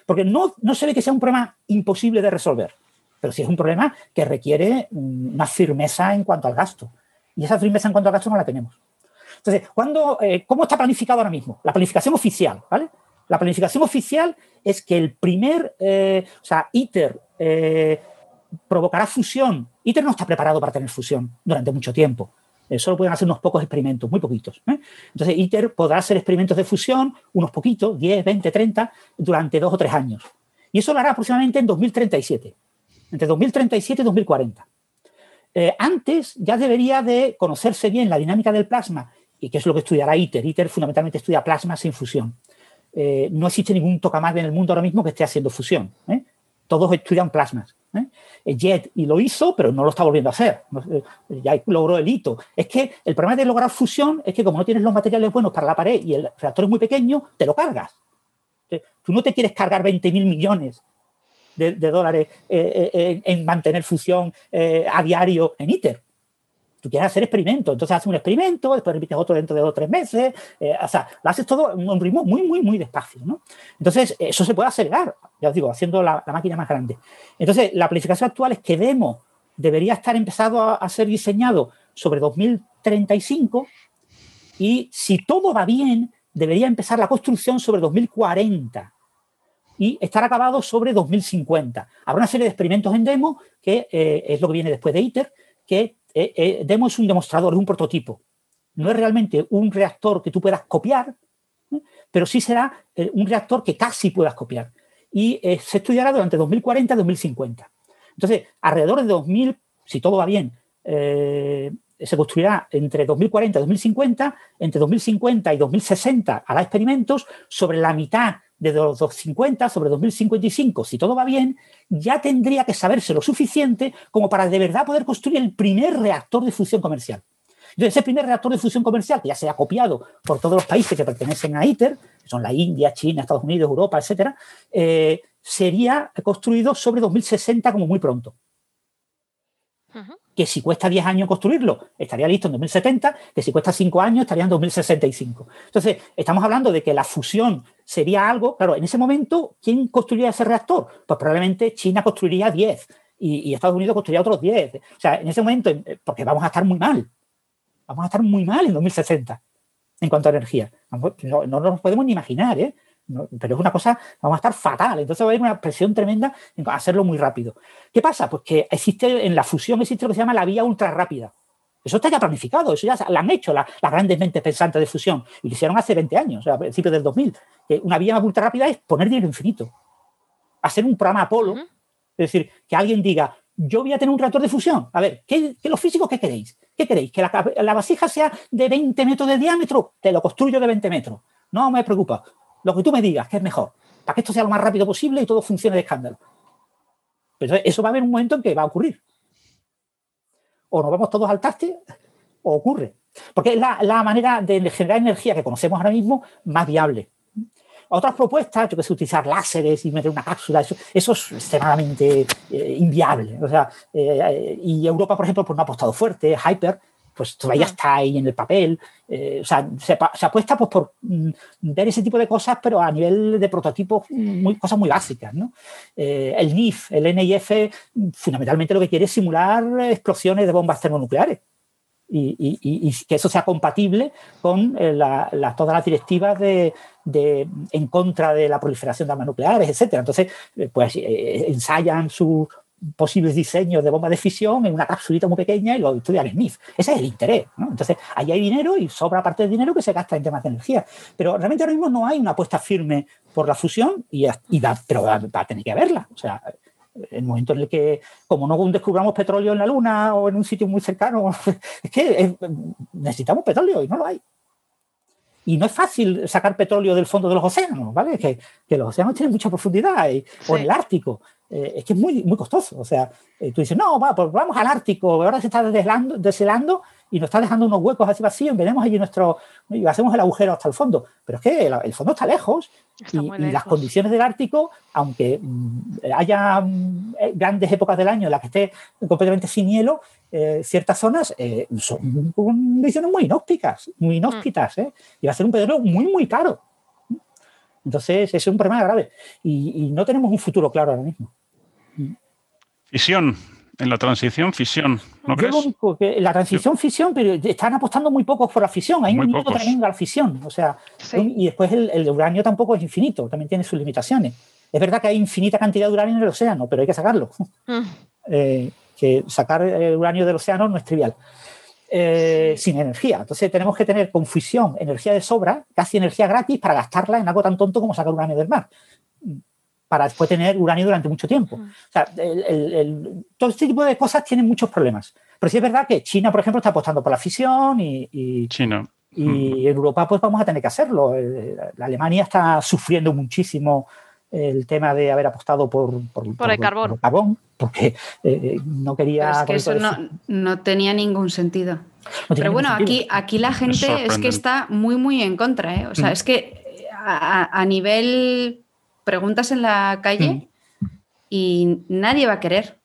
E: Porque no, no se ve que sea un problema imposible de resolver pero sí es un problema que requiere una firmeza en cuanto al gasto. Y esa firmeza en cuanto al gasto no la tenemos. Entonces, eh, ¿cómo está planificado ahora mismo? La planificación oficial, ¿vale? La planificación oficial es que el primer, eh, o sea, ITER eh, provocará fusión. ITER no está preparado para tener fusión durante mucho tiempo. solo pueden hacer unos pocos experimentos, muy poquitos. Entonces, ITER podrá hacer experimentos de fusión, unos poquitos, 10, 20, 30, durante dos o tres años. Y eso lo hará aproximadamente en 2037 entre 2037 y 2040. Eh, antes ya debería de conocerse bien la dinámica del plasma, y que es lo que estudiará ITER. ITER fundamentalmente estudia plasma sin fusión. Eh, no existe ningún tokamak en el mundo ahora mismo que esté haciendo fusión. ¿eh? Todos estudian plasmas. JET y lo hizo, pero no lo está volviendo a hacer. Ya logró el hito. Es que el problema de lograr fusión es que como no tienes los materiales buenos para la pared y el reactor es muy pequeño, te lo cargas. Tú no te quieres cargar 20.000 millones de, dólares eh, eh, en mantener fusión eh, a diario en ITER. Tú quieres hacer experimentos, entonces haces un experimento, después repites otro dentro de dos o tres meses, o sea, lo haces todo en un ritmo muy, muy, muy despacio, ¿no? Entonces, eso se puede acelerar, ya os digo, haciendo la, máquina más grande. Entonces, la planificación actual es que Demo debería estar empezado a ser diseñado sobre 2035 y si todo va bien, debería empezar la construcción sobre 2040 y estar acabado sobre 2050. Habrá una serie de experimentos en demo, que eh, es lo que viene después de ITER, que eh, eh, demo es un demostrador, es un prototipo. No es realmente un reactor que tú puedas copiar, pero sí será un reactor que casi puedas copiar. Y se estudiará durante 2040 y 2050. Entonces, alrededor de 2000, si todo va bien, se construirá entre 2040 y 2050, entre 2050 y 2060 hará experimentos sobre la mitad de los 250 sobre 2055, si todo va bien, ya tendría que saberse lo suficiente como para de verdad poder construir el primer reactor de fusión comercial. Entonces, ese primer reactor de fusión comercial, que ya se ha copiado por todos los países que pertenecen a ITER, que son la India, China, Estados Unidos, Europa, etcétera, eh, sería construido sobre 2060 como muy pronto que si cuesta 10 años construirlo, estaría listo en 2070, que si cuesta 5 años, estaría en 2065. Entonces, estamos hablando de que la fusión sería algo, claro, en ese momento, ¿quién construiría ese reactor? Pues probablemente China construiría 10 y, Estados Unidos construiría otros 10. O sea, en ese momento, eh, porque vamos a estar muy mal, vamos a estar muy mal en 2060 en cuanto a energía. No, no nos podemos ni imaginar, ¿eh? Pero es una cosa, vamos a estar fatal. Entonces va a haber una presión tremenda en hacerlo muy rápido. ¿Qué pasa? Pues que existe, en la fusión existe lo que se llama la vía ultra rápida. Eso está ya planificado, eso ya lo han hecho las grandes mentes pensantes de fusión. Y lo hicieron hace 20 años, a principios del 2000. Que una vía ultra rápida es poner dinero infinito. Hacer un programa Apolo. Es decir, que alguien diga, yo voy a tener un reactor de fusión. A ver, ¿qué, los físicos qué queréis? ¿Qué queréis? ¿Que la, la vasija sea de 20 metros de diámetro? Te lo construyo de 20 metros. No me preocupa lo que tú me digas que es mejor, para que esto sea lo más rápido posible y todo funcione de escándalo. Pero eso va a haber un momento en que va a ocurrir. O nos vamos todos al taste o ocurre. Porque es la, manera de generar energía que conocemos ahora mismo más viable. Otras propuestas, yo que sé, utilizar láseres y meter una cápsula, eso, es extremadamente eh, inviable. O sea, eh, y Europa, por ejemplo, pues no ha apostado fuerte, Hyper, pues todavía está ahí en el papel. Eh, o sea, se, apuesta pues, por mm, ver ese tipo de cosas, pero a nivel de prototipos, muy, cosas muy básicas. ¿no? Eh, el NIF, el NIF, fundamentalmente lo que quiere es simular explosiones de bombas termonucleares. Y, que eso sea compatible con eh, todas las directivas de, en contra de la proliferación de armas nucleares, etcétera. Entonces, pues ensayan su, posibles diseños de bomba de fisión en una capsulita muy pequeña y lo estudian Smith. Ese es el interés. Entonces, ahí hay dinero y sobra parte del dinero que se gasta en temas de energía. Pero realmente ahora mismo no hay una apuesta firme por la fusión, y, y pero va, a tener que haberla. O sea, el momento en el que, como no descubramos petróleo en la Luna o en un sitio muy cercano, es que necesitamos petróleo y no lo hay. Y no es fácil sacar petróleo del fondo de los océanos, ¿vale? Que, que los océanos tienen mucha profundidad, y, o en el Ártico. Eh, es que es muy, muy costoso. O sea, eh, tú dices, no, va, pues vamos al Ártico, ahora se está deshelando, deshelando y nos está dejando unos huecos así vacíos, veremos allí nuestro, y hacemos el agujero hasta el fondo. Pero es que el, fondo está lejos y, las condiciones del Ártico, aunque mm, haya mm, eh, grandes épocas del año en las que esté completamente sin hielo, ciertas zonas son condiciones muy inhóspitas, muy inhóspitas, y va a ser un petróleo muy, muy caro. Entonces, ese es un problema grave y no tenemos un futuro claro ahora mismo.
B: Fisión. En la transición, fisión. ¿no
E: la transición, fisión, pero están apostando muy pocos por la fisión. Hay un miedo tremendo a la fisión. O sea, y después el, uranio tampoco es infinito, también tiene sus limitaciones. Es verdad que hay infinita cantidad de uranio en el océano, pero hay que sacarlo. Mm. Eh, que sacar el uranio del océano no es trivial. Eh, sin energía. Entonces tenemos que tener con fisión energía de sobra, casi energía gratis, para gastarla en algo tan tonto como sacar uranio del mar para después tener uranio durante mucho tiempo. O sea, todo este tipo de cosas tienen muchos problemas. Pero sí es verdad que China, por ejemplo, está apostando por la fisión y,
B: China.
E: y en Europa pues vamos a tener que hacerlo. Eh, la Alemania está sufriendo muchísimo el tema de haber apostado por,
A: por, el carbón.
E: carbón. porque eh, no quería...
C: es que eso no, tenía ningún sentido. Pero bueno, aquí, aquí la gente es, que está muy, muy en contra. ¿eh? O sea, mm. es que a nivel preguntas en la calle y nadie va a querer.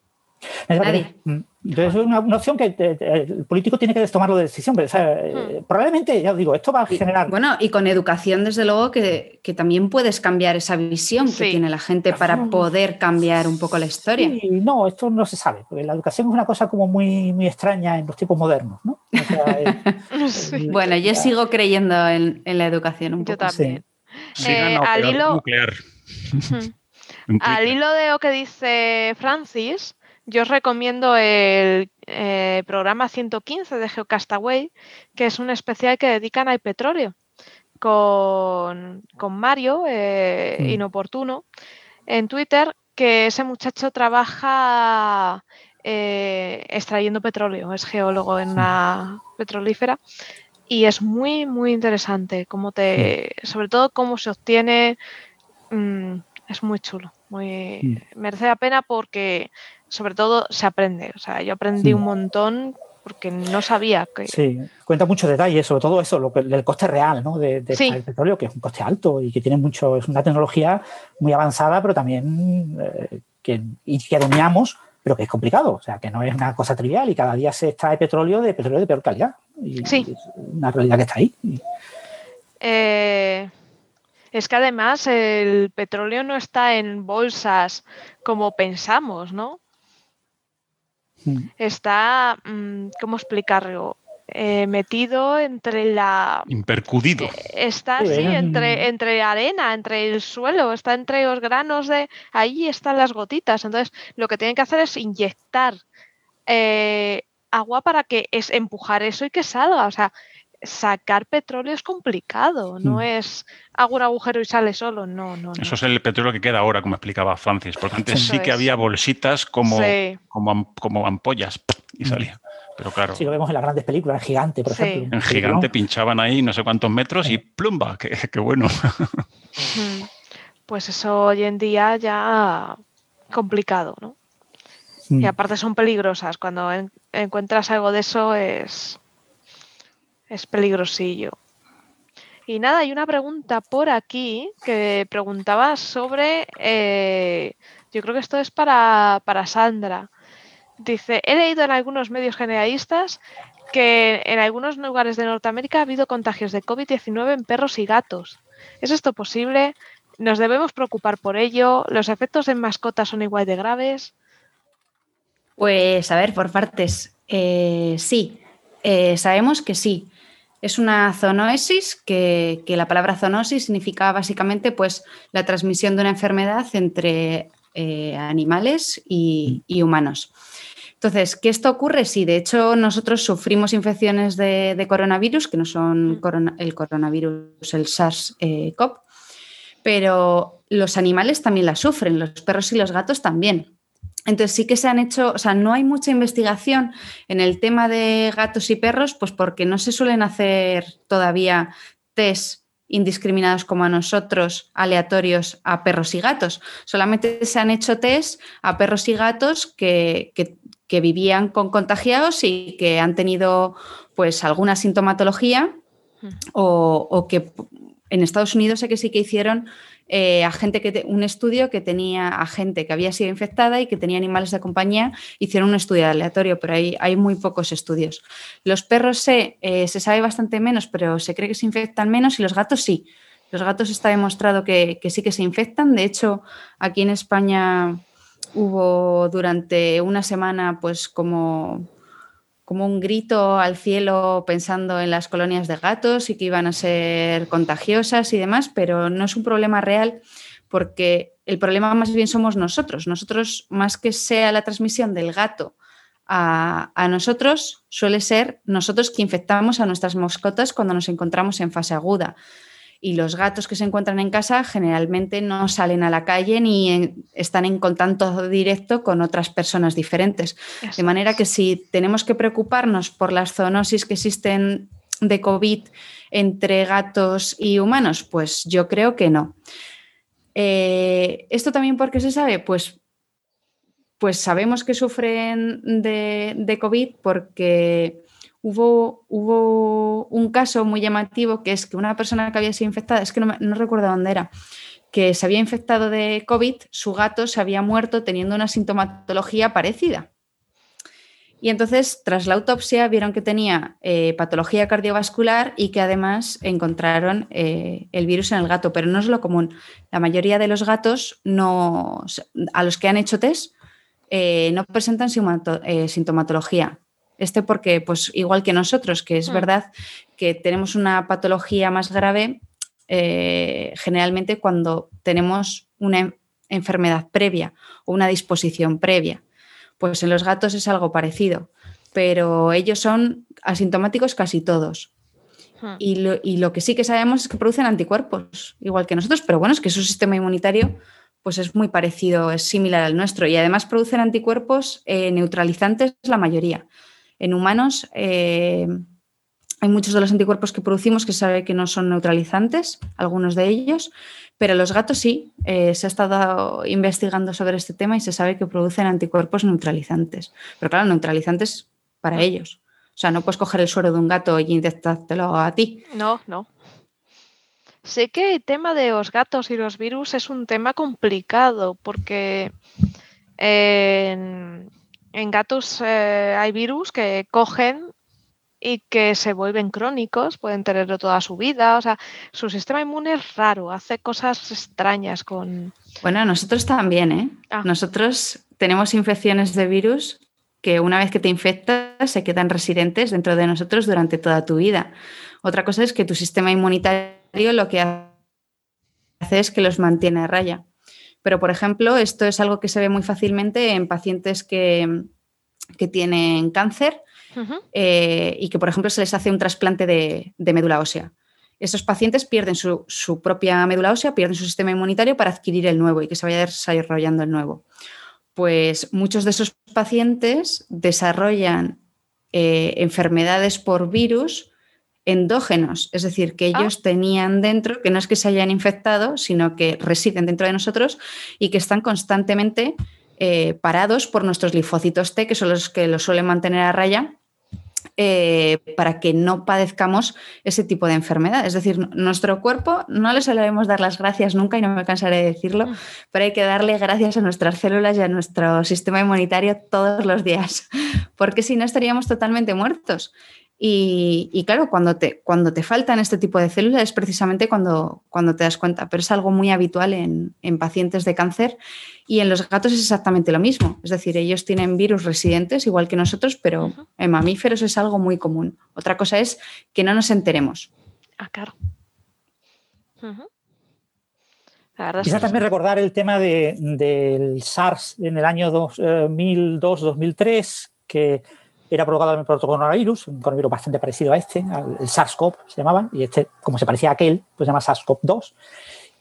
C: Nadie.
E: Mm. Entonces es una, opción que el político tiene que tomarlo de decisión. Pero, eh, hmm. Probablemente, ya os digo, esto va a generar...
C: Bueno, y con educación, desde luego, que, también puedes cambiar esa visión que tiene la gente para poder cambiar un poco la historia.
E: Sí, no, esto no se sabe, porque la educación es una cosa como muy, muy extraña en los tiempos modernos, ¿no?
C: bueno, yo sigo creyendo en, la educación un poco.
A: Yo también. Eh, al hilo... al hilo de lo que dice Francis, yo os recomiendo el eh, programa 115 de Geocastaway, que es un especial que dedican al petróleo, con, Mario, eh, mm. inoportuno, en Twitter, que ese muchacho trabaja eh, extrayendo petróleo, es geólogo en una petrolífera. Y es muy, muy interesante, cómo te, sobre todo cómo se obtiene, mm, es muy chulo, muy, merece la pena porque sobre todo se aprende. O sea, yo aprendí un montón porque no sabía que...
E: Sí, cuenta muchos detalles, sobre todo eso, lo que, el coste real ¿no? de, del petróleo, que es un coste alto y que tiene mucho, es una tecnología muy avanzada, pero también eh, que, y que dominamos, pero que es complicado, o sea, que no es una cosa trivial y cada día se extrae petróleo de petróleo de peor calidad. Y, sí. es una realidad que está ahí.
A: Eh, es que además el petróleo no está en bolsas como pensamos, ¿no? Mm. está, mm, ¿cómo explicarlo? Eh, metido entre la...
B: Impercudido.
A: Eh, está así, entre, entre arena, entre el suelo, está entre los granos de... Ahí están las gotitas. Entonces, lo que tienen que hacer es inyectar eh, agua para que es empujar eso y que salga. O sea, sacar petróleo es complicado, no hmm. es hago un agujero y sale solo, no, no.
B: Eso es el petróleo que queda ahora, como explicaba Francis, porque antes sí que había bolsitas como, como, ampollas y hmm. salía. Pero claro.
E: Sí, lo vemos en las grandes películas, en Gigante, por ejemplo.
B: En Gigante pinchaban ahí no sé cuántos metros y plumba, qué, bueno.
A: Hmm. Pues eso hoy en día ya complicado, ¿no? Y aparte son peligrosas. Cuando encuentras algo de eso es es peligrosillo. Y nada, hay una pregunta por aquí que preguntaba sobre, eh, yo creo que esto es para, para Sandra. Dice, he leído en algunos medios generalistas que en algunos lugares de Norteamérica ha habido contagios de COVID-19 en perros y gatos. ¿Es esto posible? ¿Nos debemos preocupar por ello? ¿Los efectos en mascotas son igual de graves?
C: Pues a ver, por partes. Eh, sí, eh, sabemos que sí. Es una zoonosis, que, la palabra zoonosis significa básicamente pues, la transmisión de una enfermedad entre eh, animales y, humanos. Entonces, ¿qué esto ocurre? Sí, de hecho nosotros sufrimos infecciones de, coronavirus, que no son el coronavirus, el SARS-CoV, pero los animales también la sufren, los perros y los gatos también. Entonces sí que se han hecho, o sea, no hay mucha investigación en el tema de gatos y perros, pues porque no se suelen hacer todavía test indiscriminados como a nosotros, aleatorios a perros y gatos. Solamente se han hecho test a perros y gatos que, vivían con contagiados y que han tenido pues alguna sintomatología o, o que en Estados Unidos sé que sí que hicieron eh, a gente que un estudio que tenía a gente que había sido infectada y que tenía animales de compañía, hicieron un estudio aleatorio, pero hay, hay muy pocos estudios. Los perros se, eh, se sabe bastante menos, pero se cree que se infectan menos y los gatos sí. Los gatos está demostrado que, que sí que se infectan. De hecho, aquí en España hubo durante una semana pues como como un grito al cielo pensando en las colonias de gatos y que iban a ser contagiosas y demás, pero no es un problema real porque el problema más bien somos nosotros. Nosotros, más que sea la transmisión del gato a, a nosotros, suele ser nosotros que infectamos a nuestras mascotas cuando nos encontramos en fase aguda y los gatos que se encuentran en casa generalmente no salen a la calle ni están en contacto directo con otras personas diferentes. de manera que si tenemos que preocuparnos por las zoonosis que existen de COVID entre gatos y humanos, pues yo creo que no. Eh, ¿Esto también por qué se sabe? Pues, pues sabemos que sufren de, de COVID porque hubo, un caso muy llamativo que es que una persona que había sido infectada, es que no, recuerdo dónde era, que se había infectado de COVID, su gato se había muerto teniendo una sintomatología parecida. Y entonces, tras la autopsia, vieron que tenía eh, patología cardiovascular y que además encontraron eh, el virus en el gato, pero no es lo común. La mayoría de los gatos no, a los que han hecho test eh, no presentan sintomatología. Este porque, pues igual que nosotros, que es mm. verdad que tenemos una patología más grave generalmente cuando tenemos una enfermedad previa o una disposición previa. Pues en los gatos es algo parecido, pero ellos son asintomáticos casi todos. Hmm. Y lo, que sí que sabemos es que producen anticuerpos, igual que nosotros, pero bueno, es que su sistema inmunitario pues es muy parecido, es similar al nuestro y además producen anticuerpos eh, neutralizantes la mayoría. En humanos eh, hay muchos de los anticuerpos que producimos que se sabe que no son neutralizantes, algunos de ellos, pero los gatos sí, eh, se ha estado investigando sobre este tema y se sabe que producen anticuerpos neutralizantes. Pero claro, neutralizantes para ellos. O sea, no puedes coger el suero de un gato y inyectártelo a ti.
A: No, no. Sé que el tema de los gatos y los virus es un tema complicado porque en, gatos eh, hay virus que cogen y que se vuelven crónicos, pueden tenerlo toda su vida. O sea, su sistema inmune es raro, hace cosas extrañas con.
C: Bueno, nosotros también, ¿eh? Ah. Nosotros tenemos infecciones de virus que una vez que te infectas se quedan residentes dentro de nosotros durante toda tu vida. Otra cosa es que tu sistema inmunitario lo que hace es que los mantiene a raya. Pero, por ejemplo, esto es algo que se ve muy fácilmente en pacientes que, que tienen cáncer eh, y que, por ejemplo, se les hace un trasplante de, médula ósea. Esos pacientes pierden su, propia médula ósea, pierden su sistema inmunitario para adquirir el nuevo y que se vaya desarrollando el nuevo. Pues muchos de esos pacientes desarrollan eh, enfermedades por virus endógenos, es decir, que ellos ah. tenían dentro, que no es que se hayan infectado, sino que residen dentro de nosotros y que están constantemente eh, parados por nuestros linfocitos T, que son los que los suelen mantener a raya eh, para que no padezcamos ese tipo de enfermedad. Es decir, nuestro cuerpo no le solemos dar las gracias nunca y no me cansaré de decirlo, mm. pero hay que darle gracias a nuestras células y a nuestro sistema inmunitario todos los días, porque si no estaríamos totalmente muertos. Y, claro, cuando te, cuando te faltan este tipo de células es precisamente cuando, cuando te das cuenta, pero es algo muy habitual en, pacientes de cáncer y en los gatos es exactamente lo mismo. Es decir, ellos tienen virus residentes igual que nosotros, pero en mamíferos es algo muy común. Otra cosa es que no nos enteremos.
A: Ah, claro.
E: Quizá también recordar el tema del SARS en el año 2002-2003, eh, que era provocado por otro coronavirus, un coronavirus bastante parecido a este, el SARS-CoV se llamaba, y este, como se parecía a aquel, pues se llama SARS-CoV-2.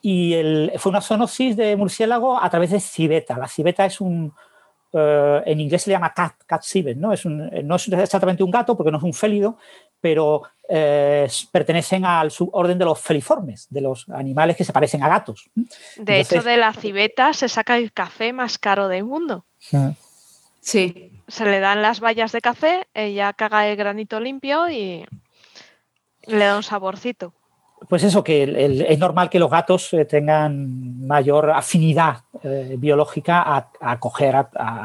E: Y el, fue una zoonosis de murciélago a través de civeta. La civeta es un, eh, en inglés se le llama cat, cat civet, ¿no? Es no es exactamente un gato porque no es un félido, pero eh, pertenecen al suborden de los feliformes, de los animales que se parecen a gatos.
A: De hecho, de la civeta se saca el café más caro del mundo.
C: Sí.
A: Se le dan las bayas de café, ella caga el granito limpio y le da un saborcito.
E: Pues eso, que es normal que los gatos eh, tengan mayor afinidad eh, biológica a,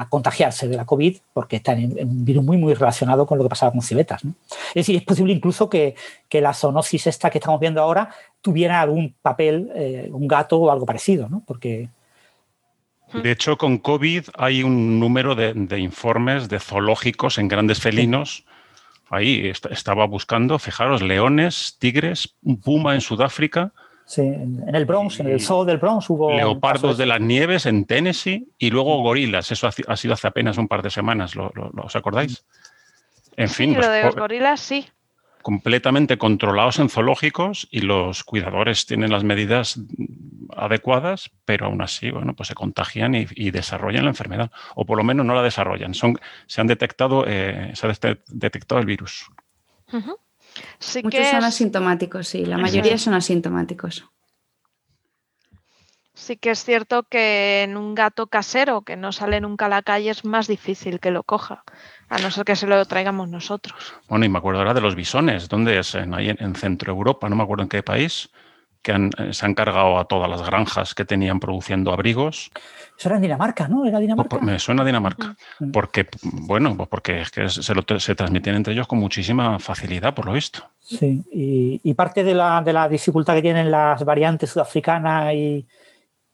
E: contagiarse de la COVID, porque están en, un virus muy, muy relacionado con lo que pasaba con civetas. Es decir, es posible incluso que, la zoonosis esta que estamos viendo ahora tuviera algún papel, eh, un gato o algo parecido, ¿no? Porque
B: de hecho, con COVID hay un número de, informes de zoológicos en grandes felinos. Ahí estaba buscando, fijaros, leones, tigres, un puma en Sudáfrica.
E: Sí, en el Bronx, en el zoo del Bronx hubo.
B: Leopardos de las nieves en Tennessee y luego gorilas. Eso ha sido hace apenas un par de semanas, ¿lo, os acordáis?
A: En fin. lo de los gorilas sí
B: completamente controlados en zoológicos y los cuidadores tienen las medidas adecuadas, pero aún así, bueno, pues se contagian y, desarrollan la enfermedad, o por lo menos no la desarrollan. Son, se han detectado, eh, se ha detectado el virus.
C: Muchos son asintomáticos, sí, la mayoría son asintomáticos.
A: Sí que es cierto que en un gato casero que no sale nunca a la calle es más difícil que lo coja, a no ser que se lo traigamos nosotros.
B: Bueno, y me acuerdo ahora de los bisones, ¿dónde es? En, ahí en, Centro Europa, no me acuerdo en qué país, que eh, se han cargado a todas las granjas que tenían produciendo abrigos.
E: Eso era en Dinamarca, ¿no? ¿Era Dinamarca?
B: me suena a Dinamarca. Porque, bueno, pues porque es que se, se, transmiten entre ellos con muchísima facilidad, por lo visto.
E: Sí, y, parte de la, de la, dificultad que tienen las variantes sudafricanas y,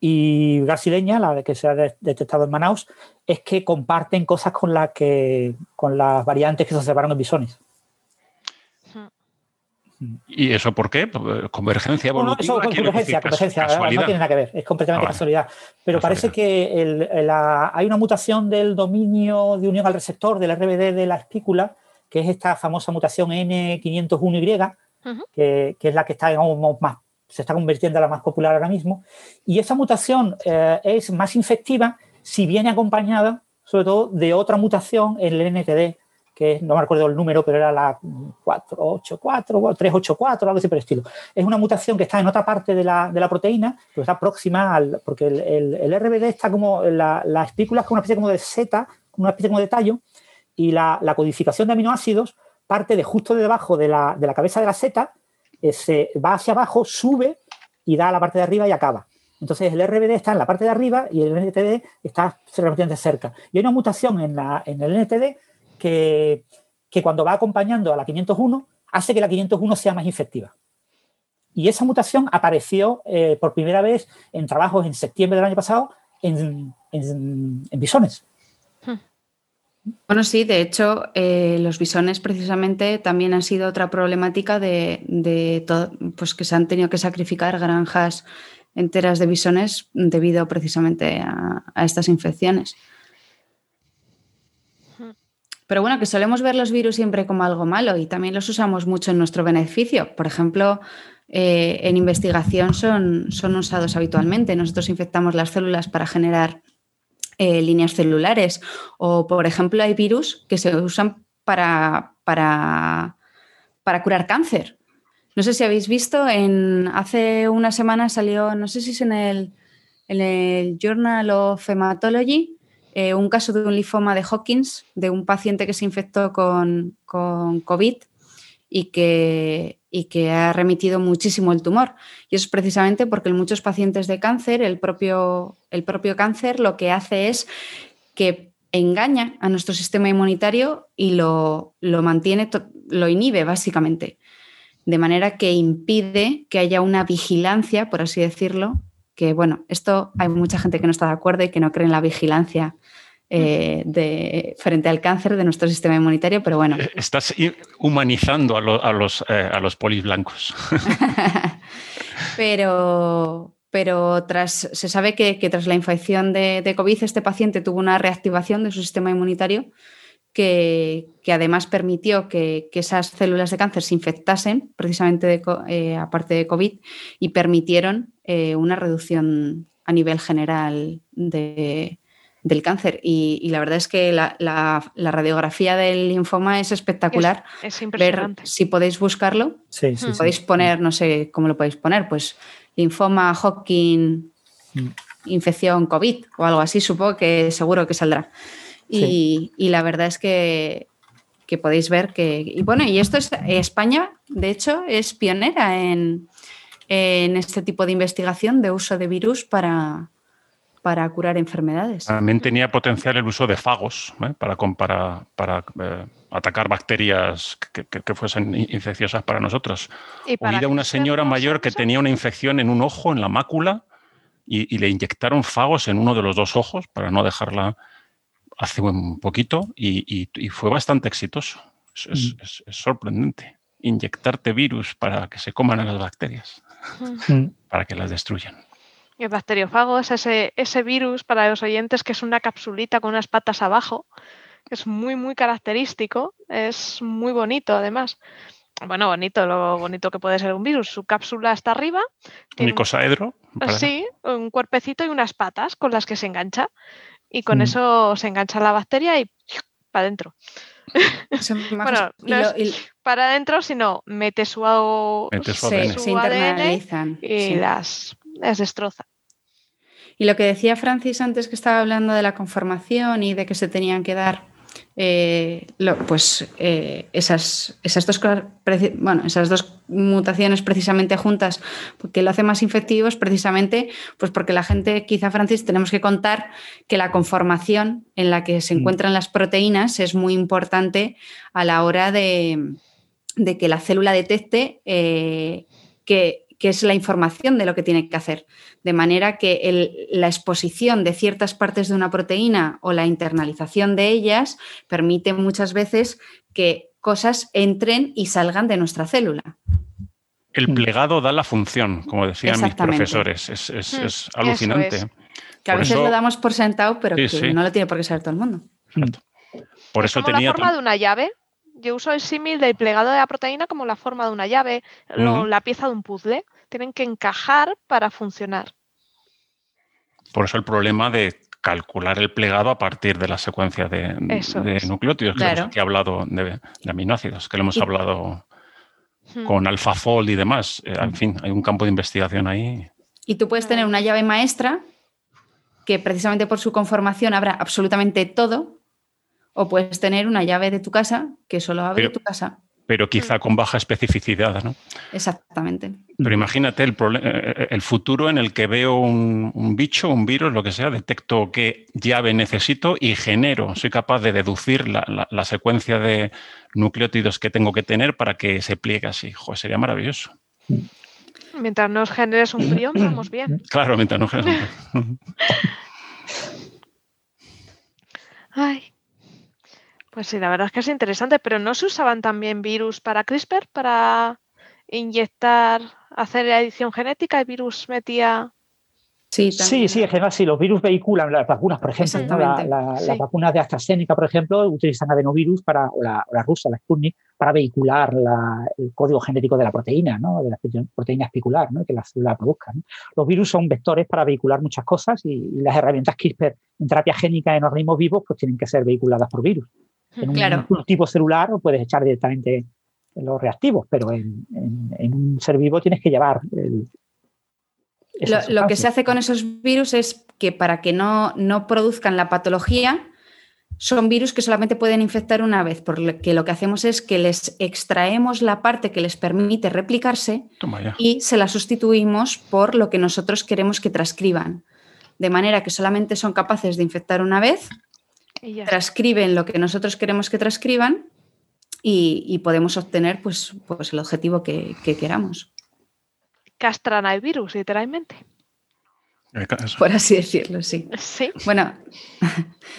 E: y brasileña, la que se ha detectado en Manaus, es que comparten cosas con, la que, con las variantes que se observaron en bisones.
B: ¿Y eso por qué? ¿Convergencia evolutiva?
E: No, eso convergencia, convergencia no tiene nada que ver, es completamente ah, casualidad. Pero parece que hay una mutación del dominio de unión al receptor del RBD de la espícula, que es esta famosa mutación N501Y, que, es la que está más, se está convirtiendo en la más popular ahora mismo. Y esa mutación eh, es más infectiva si viene acompañada, sobre todo, de otra mutación en el NTD que no me acuerdo el número, pero era la 484 o 384, algo así por el estilo. Es una mutación que está en otra parte de la, de la proteína, pero está próxima al. porque el, el, RBD está como. La, la, espícula es como una especie como de Z, una especie como de tallo, y la, la codificación de aminoácidos parte de justo debajo de la, de la cabeza de la eh, se va hacia abajo, sube y da a la parte de arriba y acaba. Entonces el RBD está en la parte de arriba y el NTD está relativamente cerca. Y hay una mutación en, la, en el NTD que, cuando va acompañando a la 501 hace que la 501 sea más infectiva. Y esa mutación apareció eh, por primera vez en trabajos en septiembre del año pasado en, bisones.
C: Bueno, sí, de hecho, eh, los bisones precisamente también han sido otra problemática de, pues que se han tenido que sacrificar granjas enteras de bisones debido precisamente a estas infecciones. Pero bueno, que solemos ver los virus siempre como algo malo y también los usamos mucho en nuestro beneficio. Por ejemplo, eh, en investigación son, son usados habitualmente. Nosotros infectamos las células para generar eh, líneas celulares o, por ejemplo, hay virus que se usan para, para, para curar cáncer. No sé si habéis visto, en, hace una semana salió, no sé si es en el, en el Journal of Hematology, eh, un caso de un linfoma de Hawkins, de un paciente que se infectó con, COVID y que, y que, ha remitido muchísimo el tumor. Y eso es precisamente porque en muchos pacientes de cáncer, el propio, el propio cáncer lo que hace es que engaña a nuestro sistema inmunitario y lo, lo mantiene, lo inhibe básicamente. De manera que impide que haya una vigilancia, por así decirlo, que bueno, esto hay mucha gente que no está de acuerdo y que no cree en la vigilancia eh, de, frente al cáncer de nuestro sistema inmunitario, pero bueno. Eh,
B: estás humanizando a, los, eh, a los polis blancos.
C: pero, pero tras, se sabe que, tras la infección de, COVID este paciente tuvo una reactivación de su sistema inmunitario que, además permitió que, esas células de cáncer se infectasen precisamente de, aparte de COVID y permitieron una reducción a nivel general de, del cáncer. Y, la verdad es que la, radiografía del linfoma es espectacular.
A: Es, impresionante.
C: si podéis buscarlo,
E: sí, sí,
C: podéis poner, no sé cómo lo podéis poner, pues linfoma, Hodgkin, mm. infección COVID o algo así, supongo que seguro que saldrá. Y, la verdad es que, podéis ver que. Y bueno, y esto es. España, de hecho, es pionera en, en este tipo de investigación de uso de virus para, para curar enfermedades.
B: También tenía potencial el uso de fagos ¿eh? para, para, para eh, atacar bacterias que, fuesen infecciosas para nosotros. Oí de una señora mayor que tenía una infección en un ojo, en la mácula, y, le inyectaron fagos en uno de los dos ojos para no dejarla hace un poquito y, fue bastante exitoso. Es, mm. es, sorprendente. Inyectarte virus para que se coman a las bacterias, mm. para que las destruyan.
A: El bacteriófago es ese, ese virus para los oyentes que es una capsulita con unas patas abajo. Es muy, muy característico. Es muy bonito, además. Bueno, bonito, lo bonito que puede ser un virus. Su cápsula está arriba.
B: Un icosaedro.
A: Sí, un cuerpecito y unas patas con las que se engancha. Y con mm. eso se engancha la bacteria y para adentro. bueno, no es para adentro, sino mete su,
B: mete su, ADN,
A: y las es destroza.
C: Y lo que decía Francis antes que estaba hablando de la conformación y de que se tenían que dar eh, pues eh, esas, esas, dos bueno, esas dos mutaciones precisamente juntas, porque lo hace más infectivo es precisamente pues porque la gente, quizá Francis, tenemos que contar que la conformación en la que se mm. encuentran las proteínas es muy importante a la hora de, que la célula detecte eh, que que es la información de lo que tiene que hacer. De manera que la exposición de ciertas partes de una proteína o la internalización de ellas permite muchas veces que cosas entren y salgan de nuestra célula.
B: El plegado da la función, como decían mis profesores. Es, mm, alucinante.
C: Que a veces lo damos por sentado, pero que no lo tiene por qué saber todo el mundo.
B: Por eso tenía.
A: la forma de una llave yo uso el símil del plegado de la proteína como la forma de una llave, la pieza de un puzzle. Tienen que encajar para funcionar.
B: Por eso el problema de calcular el plegado a partir de la secuencia de, nucleótidos, que, he hablado de, aminoácidos, que lo hemos hablado hmm. con AlphaFold y demás. Eh, en fin, hay un campo de investigación ahí.
C: Y tú puedes tener una llave maestra que precisamente por su conformación abra absolutamente todo, o puedes tener una llave de tu casa que solo abre tu casa.
B: Pero quizá con baja especificidad, ¿no?
C: Exactamente.
B: Pero imagínate el, eh, eh, el futuro en el que veo un, bicho, un virus, lo que sea, detecto qué llave necesito y genero, soy capaz de deducir la, secuencia de nucleótidos que tengo que tener para que se pliegue así. Joder, sería maravilloso.
A: Mientras nos generes un frío, vamos bien.
B: Claro, mientras no generes un
A: Ay, pues sí, la verdad es que es interesante, pero ¿no se usaban también virus para CRISPR, para inyectar, hacer la edición genética? ¿El virus metía...?
E: Sí, sí, sí, en general sí, los virus vehiculan las vacunas, por ejemplo, las vacunas de AstraZeneca, por ejemplo, utilizan adenovirus para, o la, rusa, la Sputnik, para vehicular el código genético de la proteína, ¿no? de la proteína espicular, ¿no? que la célula produzca. Los virus son vectores para vehicular muchas cosas y, y, las herramientas CRISPR en terapia génica en organismos vivos pues tienen que ser vehiculadas por virus. En un, tipo celular puedes echar directamente los reactivos, pero en, un ser vivo tienes que llevar
C: lo, que se hace con esos virus es que para que no, no, produzcan la patología, son virus que solamente pueden infectar una vez, porque lo que hacemos es que les extraemos la parte que les permite replicarse y se la sustituimos por lo que nosotros queremos que transcriban. De manera que solamente son capaces de infectar una vez transcriben lo que nosotros queremos que transcriban y, podemos obtener pues, pues el objetivo que, queramos.
A: Castran al virus, literalmente.
C: Por así decirlo, sí.
A: Sí.
C: Bueno,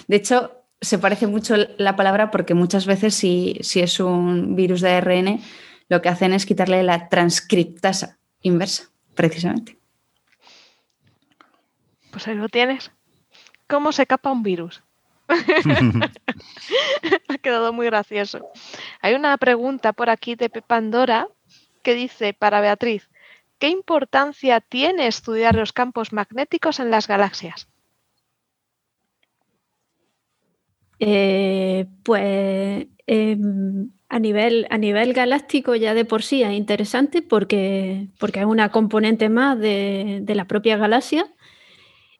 C: de hecho, se parece mucho la palabra porque muchas veces si, si es un virus de ARN, lo que hacen es quitarle la transcriptasa inversa, precisamente.
A: Pues ahí lo tienes. ¿Cómo se capa un virus? ha quedado muy gracioso. Hay una pregunta por aquí de Pandora que dice para Beatriz, ¿qué importancia tiene estudiar los campos magnéticos en las galaxias?
D: Eh, pues em, a, nivel, a nivel galáctico ya de por sí es interesante porque, porque es una componente más de, de la propia galaxia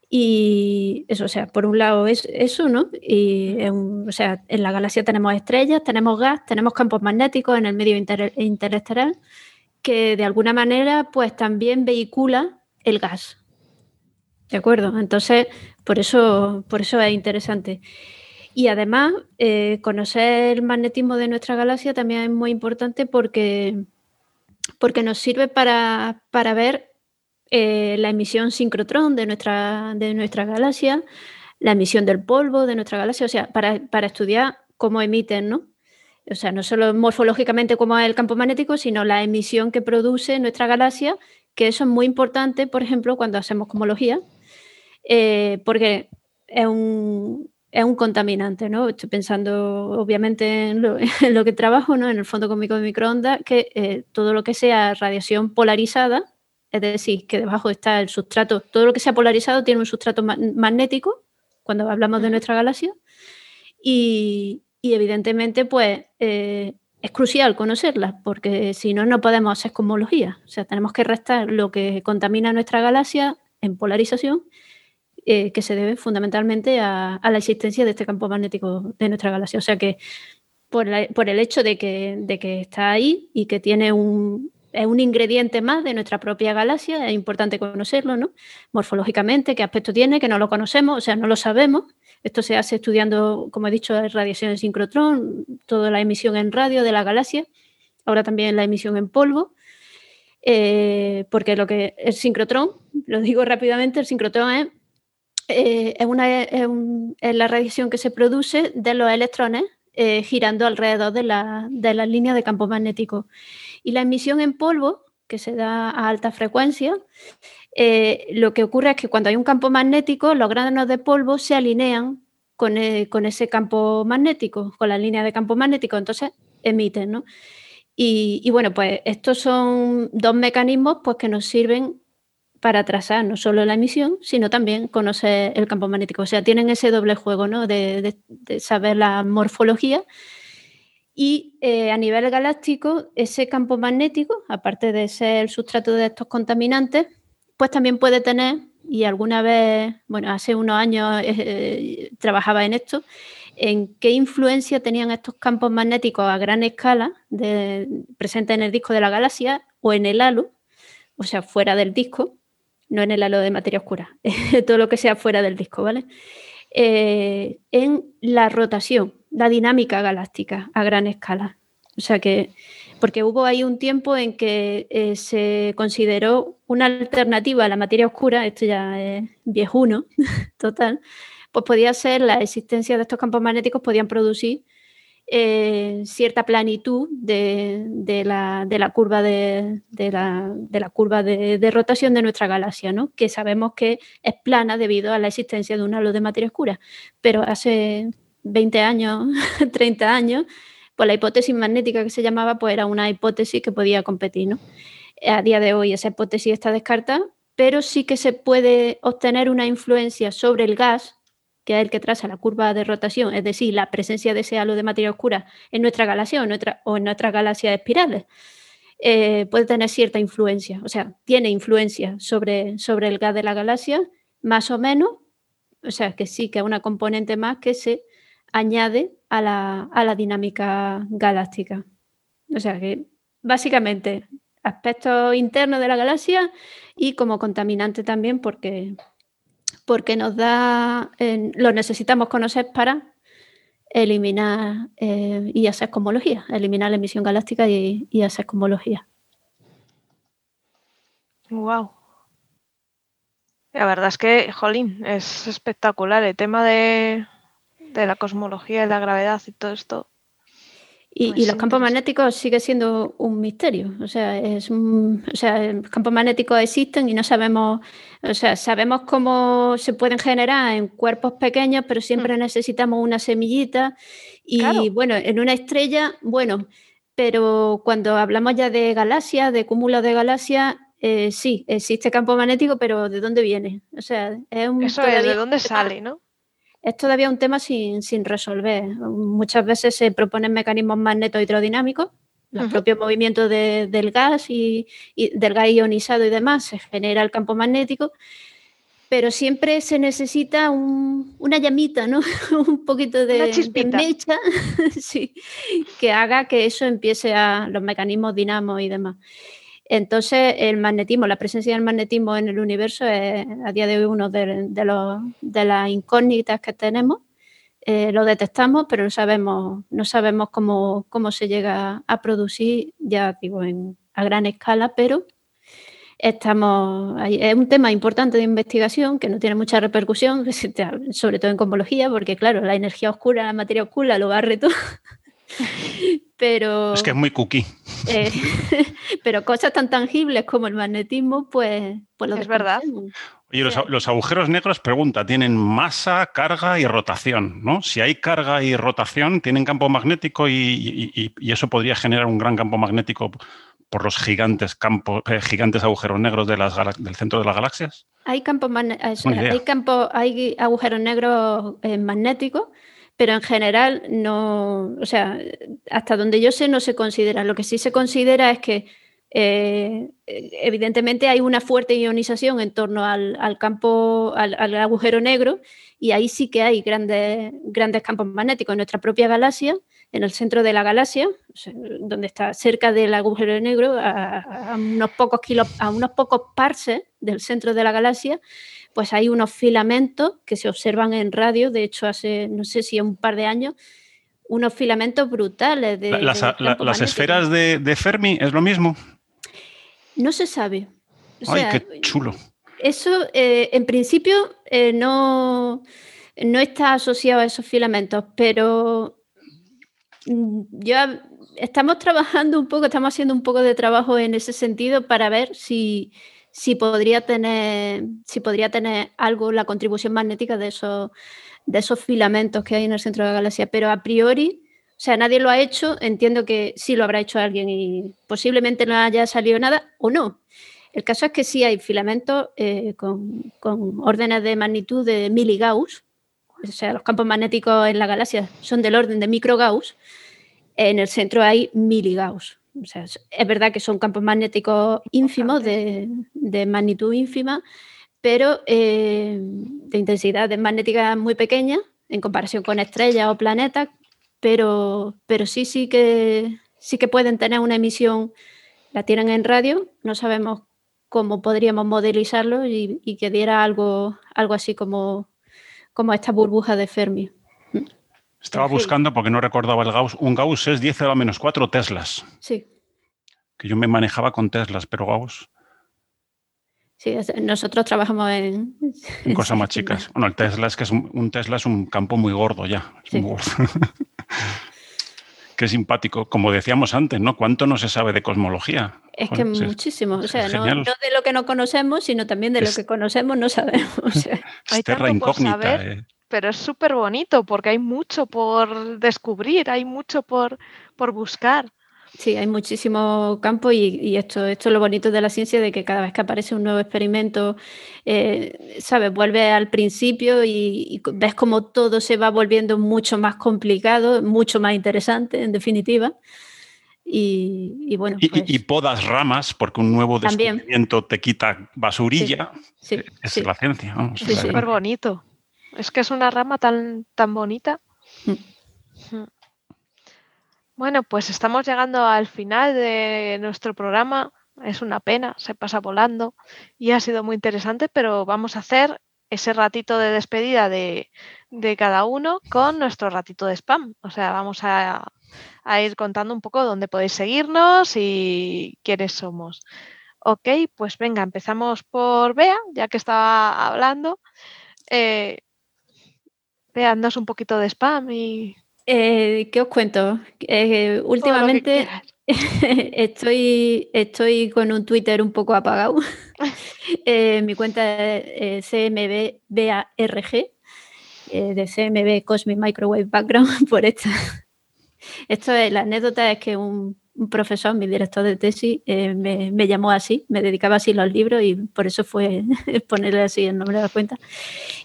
D: y eso, o sea, por un lado es eso, ¿no? Y o sea, en la galaxia tenemos estrellas, tenemos gas, tenemos campos magnéticos en el medio interestelar que de alguna manera pues también vehicula el gas. ¿De acuerdo? Entonces, por eso, por eso es interesante. Y además, eh, conocer el magnetismo de nuestra galaxia también es muy importante porque, porque nos sirve para, para ver eh, la emisión sincrotrón de nuestra, de nuestra galaxia, la emisión del polvo de nuestra galaxia, o sea, para, estudiar cómo emiten, ¿no? O sea, no solo morfológicamente como es el campo magnético, sino la emisión que produce nuestra galaxia, que eso es muy importante, por ejemplo, cuando hacemos cosmología, eh, porque es un, es un contaminante, ¿no? Estoy pensando obviamente en lo, que trabajo, ¿no? En el fondo cósmico de microondas, que eh, todo lo que sea radiación polarizada, es decir, que debajo está el sustrato, todo lo que sea polarizado tiene un sustrato magnético, cuando hablamos de nuestra galaxia, y, evidentemente pues eh, es crucial conocerla, porque si no, no podemos hacer cosmología, o sea, tenemos que restar lo que contamina nuestra galaxia en polarización eh, que se debe fundamentalmente a, la existencia de este campo magnético de nuestra galaxia. O sea que por, el hecho de que, de que, está ahí y que tiene un, es un ingrediente más de nuestra propia galaxia, es importante conocerlo, ¿no? Morfológicamente, qué aspecto tiene, que no lo conocemos, o sea, no lo sabemos. Esto se hace estudiando, como he dicho, radiación de sincrotrón, toda la emisión en radio de la galaxia, ahora también la emisión en polvo. Eh, porque lo que el sincrotrón, lo digo rápidamente, el sincrotrón es, eh, una, es, la radiación que se produce de los electrones eh, girando alrededor de la, de las líneas de campo magnético. Y la emisión en polvo, que se da a alta frecuencia, lo que ocurre es que cuando hay un campo magnético, los granos de polvo se alinean con, con ese campo magnético, con la línea de campo magnético, entonces emiten, ¿no? Y, bueno, pues estos son dos mecanismos pues, que nos sirven para trazar no solo la emisión, sino también conocer el campo magnético. O sea, tienen ese doble juego ¿no? de, saber la morfología. Y eh, a nivel galáctico, ese campo magnético, aparte de ser el sustrato de estos contaminantes, pues también puede tener, y alguna vez, bueno, hace unos años eh, trabajaba en esto, en qué influencia tenían estos campos magnéticos a gran escala presentes en el disco de la galaxia o en el halo, o sea, fuera del disco, no en el halo de materia oscura, todo lo que sea fuera del disco, ¿vale? Eh, en la rotación, la dinámica galáctica a gran escala. O sea que, porque hubo ahí un tiempo en que eh, se consideró una alternativa a la materia oscura, esto ya es viejuno, total, pues podía ser la existencia de estos campos magnéticos, podían producir eh, cierta planitud de, la, curva, de, la, curva de, rotación de nuestra galaxia, ¿no? que sabemos que es plana debido a la existencia de un halo de materia oscura. Pero hace 20 años, 30 años, pues la hipótesis magnética que se llamaba pues era una hipótesis que podía competir. ¿no? A día de hoy esa hipótesis está descartada, pero sí que se puede obtener una influencia sobre el gas que es el que traza la curva de rotación, es decir, la presencia de ese halo de materia oscura en nuestra galaxia o en, nuestra, o en nuestras galaxias espirales, eh, puede tener cierta influencia, o sea, tiene influencia sobre, sobre el gas de la galaxia, más o menos, o sea, que sí, que es una componente más que se añade a la, a la dinámica galáctica. O sea, que básicamente aspectos internos de la galaxia y como contaminante también porque porque nos da, lo necesitamos conocer para eliminar eh, y hacer cosmología, eliminar la emisión galáctica y, hacer cosmología.
A: Wow. La verdad es que, jolín, es espectacular el tema de, de la cosmología y la gravedad y todo esto.
D: Y, pues los campos magnéticos sigue siendo un misterio. O sea, es o sea, los campos magnéticos existen y no sabemos, o sea, sabemos cómo se pueden generar en cuerpos pequeños, pero siempre hmm. necesitamos una semillita. Y bueno, en una estrella, bueno, pero cuando hablamos ya de galaxias, de cúmulos de galaxias, eh, sí, existe campo magnético, pero ¿de dónde viene? O sea, es un.
A: Eso es, ¿de dónde sale, no?
D: Es todavía un tema sin, resolver. Muchas veces se proponen mecanismos magneto-hidrodinámicos, los propios movimientos del gas y, del gas ionizado y demás, se genera el campo magnético, pero siempre se necesita una llamita, ¿no? un poquito de,
A: de
D: mecha que haga que eso empiece a los mecanismos dinamos y demás. Entonces, el magnetismo, la presencia del magnetismo en el universo es a día de hoy uno de, las incógnitas que tenemos. Eh, lo detectamos, pero no sabemos, no sabemos cómo, se llega a producir, ya digo, a gran escala, pero estamos es un tema importante de investigación que no tiene mucha repercusión, sobre todo en cosmología, porque claro, la energía oscura, la materia oscura lo barre todo. pero...
B: Es que es muy cookie.
D: Eh, pero cosas tan tangibles como el magnetismo, pues, pues lo
A: Es verdad.
B: Oye, los, agujeros negros, pregunta, tienen masa, carga y rotación, ¿no? Si hay carga y rotación, tienen campo magnético y, eso podría generar un gran campo magnético por los gigantes campos, eh, gigantes agujeros negros de las del centro de las galaxias.
D: Hay campos hay, campo, hay agujeros negros eh, magnéticos pero en general no, o sea, hasta donde yo sé no se considera. Lo que sí se considera es que eh, evidentemente hay una fuerte ionización en torno al, campo, al, agujero negro, y ahí sí que hay grandes, grandes campos magnéticos. En nuestra propia galaxia, en el centro de la galaxia, donde está cerca del agujero negro, a, unos pocos kilos, a unos pocos parses del centro de la galaxia, pues hay unos filamentos que se observan en radio, de hecho hace, no sé si un par de años, unos filamentos brutales. De,
B: las, esferas de, Fermi es lo mismo.
D: No se sabe.
B: Ay, qué chulo.
D: Eso, eh, en principio, eh, no, no está asociado a esos filamentos, pero mm, ya estamos trabajando un poco, estamos haciendo un poco de trabajo en ese sentido para ver si, si podría tener, si podría tener algo la contribución magnética de esos, de esos filamentos que hay en el centro de la galaxia. Pero a priori, o sea, nadie lo ha hecho, entiendo que sí lo habrá hecho alguien y posiblemente no haya salido nada o no. El caso es que sí hay filamentos eh, con, órdenes de magnitud de miligauss, o sea, los campos magnéticos en la galaxia son del orden de microgauss, en el centro hay miligauss. O sea, es verdad que son campos magnéticos ínfimos, de, magnitud ínfima, pero eh, de intensidad magnética muy pequeña en comparación con estrellas o planetas, pero, pero sí, sí que, sí que pueden tener una emisión, la tienen en radio, no sabemos cómo podríamos modelizarlo y, que diera algo, algo así como, como esta burbuja de Fermi.
B: Estaba buscando porque no recordaba el Gauss. Un Gauss es 10 a la menos 4 Teslas.
D: Sí.
B: Que yo me manejaba con Teslas, pero Gauss.
D: Sí, nosotros trabajamos en,
B: en cosas más chicas. Bueno, el Tesla es que es un, Tesla es un campo muy gordo ya. Muy gordo. Qué simpático. Como decíamos antes, ¿no? ¿Cuánto no se sabe de cosmología?
D: Es que muchísimo. O sea, no, de lo que no conocemos, sino también de lo que conocemos no sabemos.
B: es terra incógnita. Eh.
A: Pero es súper bonito porque hay mucho por descubrir, hay mucho por, por buscar.
D: Sí, hay muchísimo campo y, esto, esto es lo bonito de la ciencia, de que cada vez que aparece un nuevo experimento, eh, ¿sabes? Vuelve al principio y, ves como todo se va volviendo mucho más complicado, mucho más interesante, en definitiva. Y, bueno.
B: Y, pues podas ramas, porque un nuevo descubrimiento te quita basurilla. Sí, es la ciencia.
A: Sí, súper bonito. Es que es una rama tan, tan bonita. Mm. Bueno, pues estamos llegando al final de nuestro programa. Es una pena, se pasa volando y ha sido muy interesante, pero vamos a hacer ese ratito de despedida de, cada uno con nuestro ratito de spam. O sea, vamos a, ir contando un poco dónde podéis seguirnos y quiénes somos. Ok, pues venga, empezamos por Bea, ya que estaba hablando. Eh, un poquito de spam y
D: eh, ¿Qué os cuento? Eh, últimamente estoy, estoy con un Twitter un poco apagado. Eh, mi cuenta es CMBBARG, de CMB Cosmic Microwave Background, por esta. Esto es, la anécdota es que un, un profesor, mi director de tesis, eh, me, llamó así, me dedicaba así los libros y por eso fue ponerle así el nombre de la cuenta.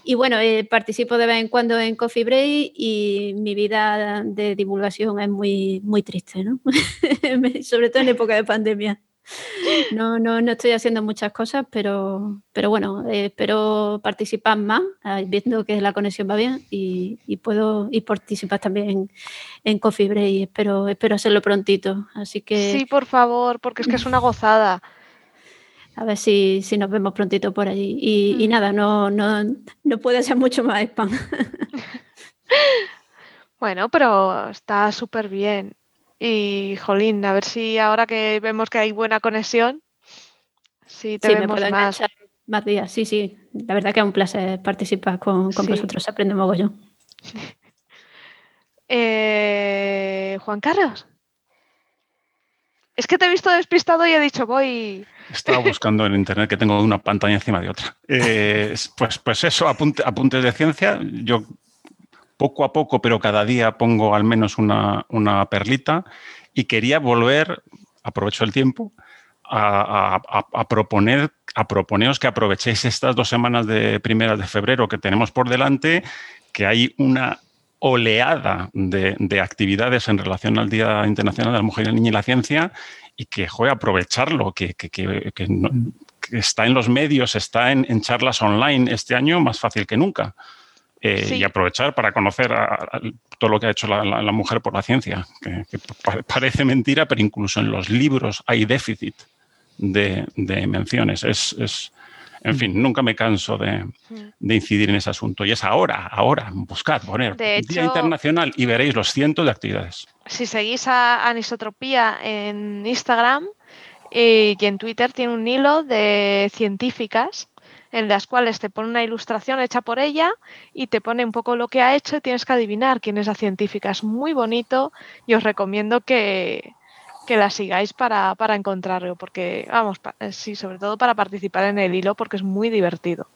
D: Y bueno, eh, participo de vez en cuando en Coffee Break y mi vida de divulgación es muy, muy triste, ¿no? Sobre todo en época de pandemia. No, no, no estoy haciendo muchas cosas, pero, pero bueno, eh, espero participar más, eh, viendo que la conexión va bien y, puedo y participar también en, Coffee Break. Espero, espero hacerlo prontito. Así que.
A: Sí, por favor, porque es que es una gozada.
D: A ver si, si nos vemos prontito por allí. Y, mm. nada, no, no, no puede ser mucho más spam.
A: bueno, pero está súper bien. Y, jolín, a ver si ahora que vemos que hay buena conexión, si te vemos más.
D: Más días, sí, sí. La verdad que es un placer participar con, con vosotros, aprende mogollón.
A: Eh, Juan Carlos. Es que te he visto despistado y he dicho, voy.
B: Estaba buscando en internet que tengo una pantalla encima de otra. Eh, pues, pues eso, apuntes de ciencia. Yo poco a poco, pero cada día pongo al menos una, perlita y quería volver, aprovecho el tiempo, a, proponer, a proponeros que aprovechéis estas dos semanas de primeras de febrero que tenemos por delante, que hay una oleada de, actividades en relación al Día Internacional de la Mujer, el Niño y la Ciencia y que, joder, aprovecharlo, que, está en los medios, está en, charlas online este año más fácil que nunca. Eh, y aprovechar para conocer todo lo que ha hecho la, mujer por la ciencia, que, parece mentira, pero incluso en los libros hay déficit de, menciones. es, en fin, nunca me canso de, incidir en ese asunto. Y es ahora, ahora, buscad, poner Día Internacional y veréis los cientos de actividades.
A: Si seguís a Anisotropía en Instagram eh, y en Twitter, tiene un hilo de científicas en las cuales te pone una ilustración hecha por ella y te pone un poco lo que ha hecho y tienes que adivinar quién es la científica. Es muy bonito y os recomiendo que, que la sigáis para, encontrarlo, porque, vamos, eh, sí, sobre todo para participar en el hilo, porque es muy divertido.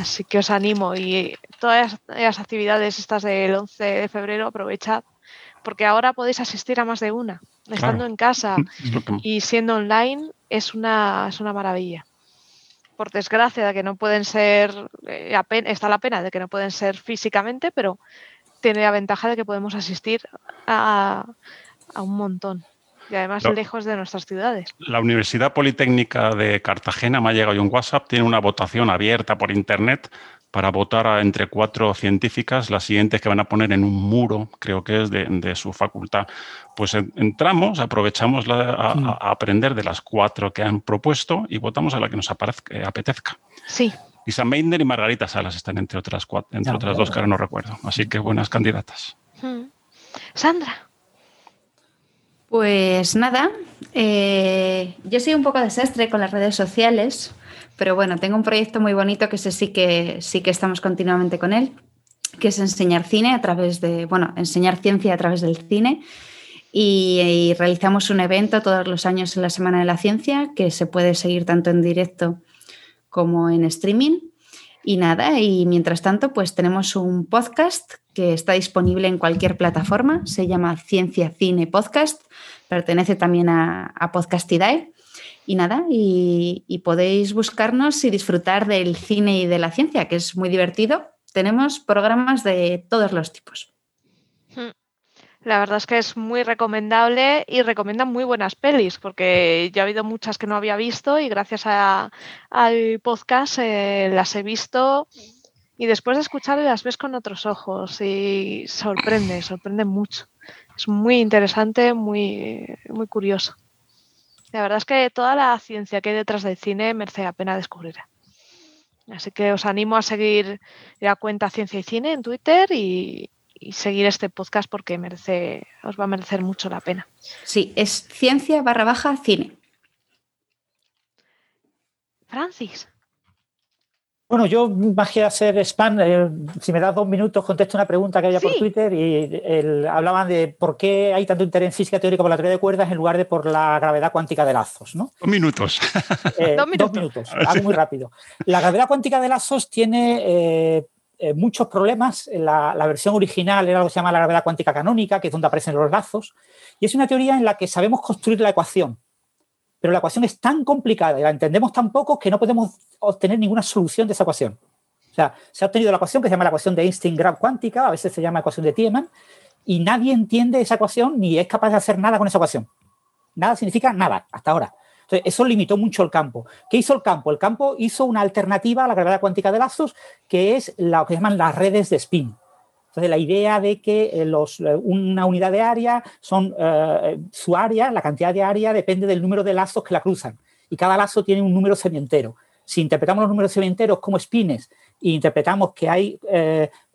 A: Así que os animo y todas las actividades estas del 11 de febrero aprovechad, porque ahora podéis asistir a más de una. Estando en casa y siendo online es una, es una maravilla. Por desgracia de que no pueden ser, eh, está la pena de que no pueden ser físicamente, pero tiene la ventaja de que podemos asistir a, a un montón. Y además lejos de nuestras ciudades.
B: La Universidad Politécnica de Cartagena me ha llegado un WhatsApp, tiene una votación abierta por internet para votar a entre cuatro científicas, las siguientes que van a poner en un muro, creo que es de, su facultad. Pues entramos, aprovechamos a, aprender de las cuatro que han propuesto y votamos a la que nos eh, apetezca.
A: Sí.
B: Lisa Meitner y Margarita Salas están entre otras, cuatro, entre otras dos que ahora no recuerdo. Así que buenas candidatas.
A: Hmm. Sandra.
C: Pues nada, eh, yo soy un poco desastre con las redes sociales, pero bueno, tengo un proyecto muy bonito que sé sí que sí que estamos continuamente con él, que es enseñar cine a través de, bueno, enseñar ciencia a través del cine. Y, realizamos un evento todos los años en la Semana de la Ciencia que se puede seguir tanto en directo como en streaming. Y nada, y mientras tanto, pues tenemos un podcast que está disponible en cualquier plataforma, se llama Ciencia Cine Podcast, pertenece también a, Podcastidae. Y nada, y, podéis buscarnos y disfrutar del cine y de la ciencia, que es muy divertido. Tenemos programas de todos los tipos.
A: Hmm. La verdad es que es muy recomendable y recomiendan muy buenas pelis, porque ya ha habido muchas que no había visto y gracias al podcast eh, las he visto y después de escucharlas las ves con otros ojos y sorprende, sorprende mucho. Es muy interesante, muy, muy curioso. La verdad es que toda la ciencia que hay detrás del cine merece la pena descubrir. Así que os animo a seguir la cuenta Ciencia y Cine en Twitter y, seguir este podcast porque merece, os va a merecer mucho la pena.
C: Sí, es ciencia barra baja cine.
A: Francis.
E: Bueno, yo más que hacer spam, eh, si me das dos minutos, contesto una pregunta que había por Twitter y hablaban de por qué hay tanto interés en física teórica por la teoría de cuerdas en lugar de por la gravedad cuántica de lazos. ¿no?
B: Dos minutos.
E: Eh, dos minutos. Dos minutos. Algo muy rápido. La gravedad cuántica de lazos tiene eh, muchos problemas. La, la, versión original era algo que se llama la gravedad cuántica canónica, que es donde aparecen los lazos. Y es una teoría en la que sabemos construir la ecuación pero la ecuación es tan complicada y la entendemos tan poco que no podemos obtener ninguna solución de esa ecuación. O sea, se ha obtenido la ecuación que se llama la ecuación de Einstein-Graf cuántica, a veces se llama ecuación de Tiemann, y nadie entiende esa ecuación ni es capaz de hacer nada con esa ecuación. Nada significa nada hasta ahora. Entonces, eso limitó mucho el campo. ¿Qué hizo el campo? El campo hizo una alternativa a la gravedad cuántica de lazos, que es lo que llaman las redes de spin. Entonces, la idea de que eh, eh, una unidad de área son eh, su área, la cantidad de área depende del número de lazos que la cruzan. Y cada lazo tiene un número semientero. Si interpretamos los números semienteros como spines e interpretamos que hay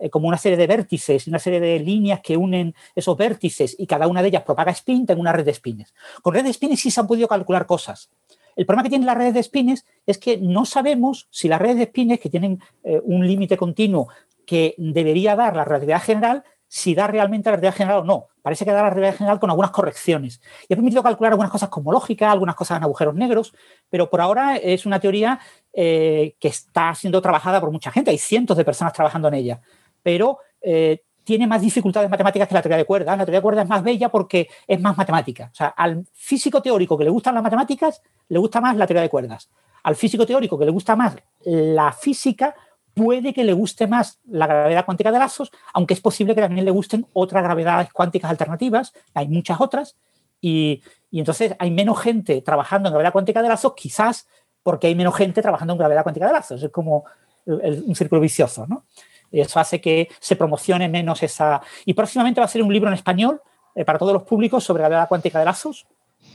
E: como una serie de vértices, una serie de líneas que unen esos vértices y cada una de ellas propaga spin, tengo una red de spines. Con red de spines sí se han podido calcular cosas. El problema que tienen las redes de spines es que no sabemos si las redes de spines, que tienen un límite continuo que debería dar la relatividad general si da realmente la relatividad general o no. Parece que da la relatividad general con algunas correcciones. Y ha permitido calcular algunas cosas como lógica, algunas cosas en agujeros negros, pero por ahora es una teoría eh, que está siendo trabajada por mucha gente. Hay cientos de personas trabajando en ella, pero eh, tiene más dificultades matemáticas que la teoría de cuerdas. La teoría de cuerdas es más bella porque es más matemática. O sea, al físico teórico que le gustan las matemáticas, le gusta más la teoría de cuerdas. Al físico teórico que le gusta más la física, puede que le guste más la gravedad cuántica de lazos, aunque es posible que también le gusten otras gravedades cuánticas alternativas, hay muchas otras, y, Y entonces hay menos gente trabajando en gravedad cuántica de lazos, quizás porque hay menos gente trabajando en gravedad cuántica de lazos. Es como un círculo vicioso, ¿no? Eso hace que se promocione menos esa... Y próximamente va a ser un libro en español eh, para todos los públicos sobre gravedad cuántica de lazos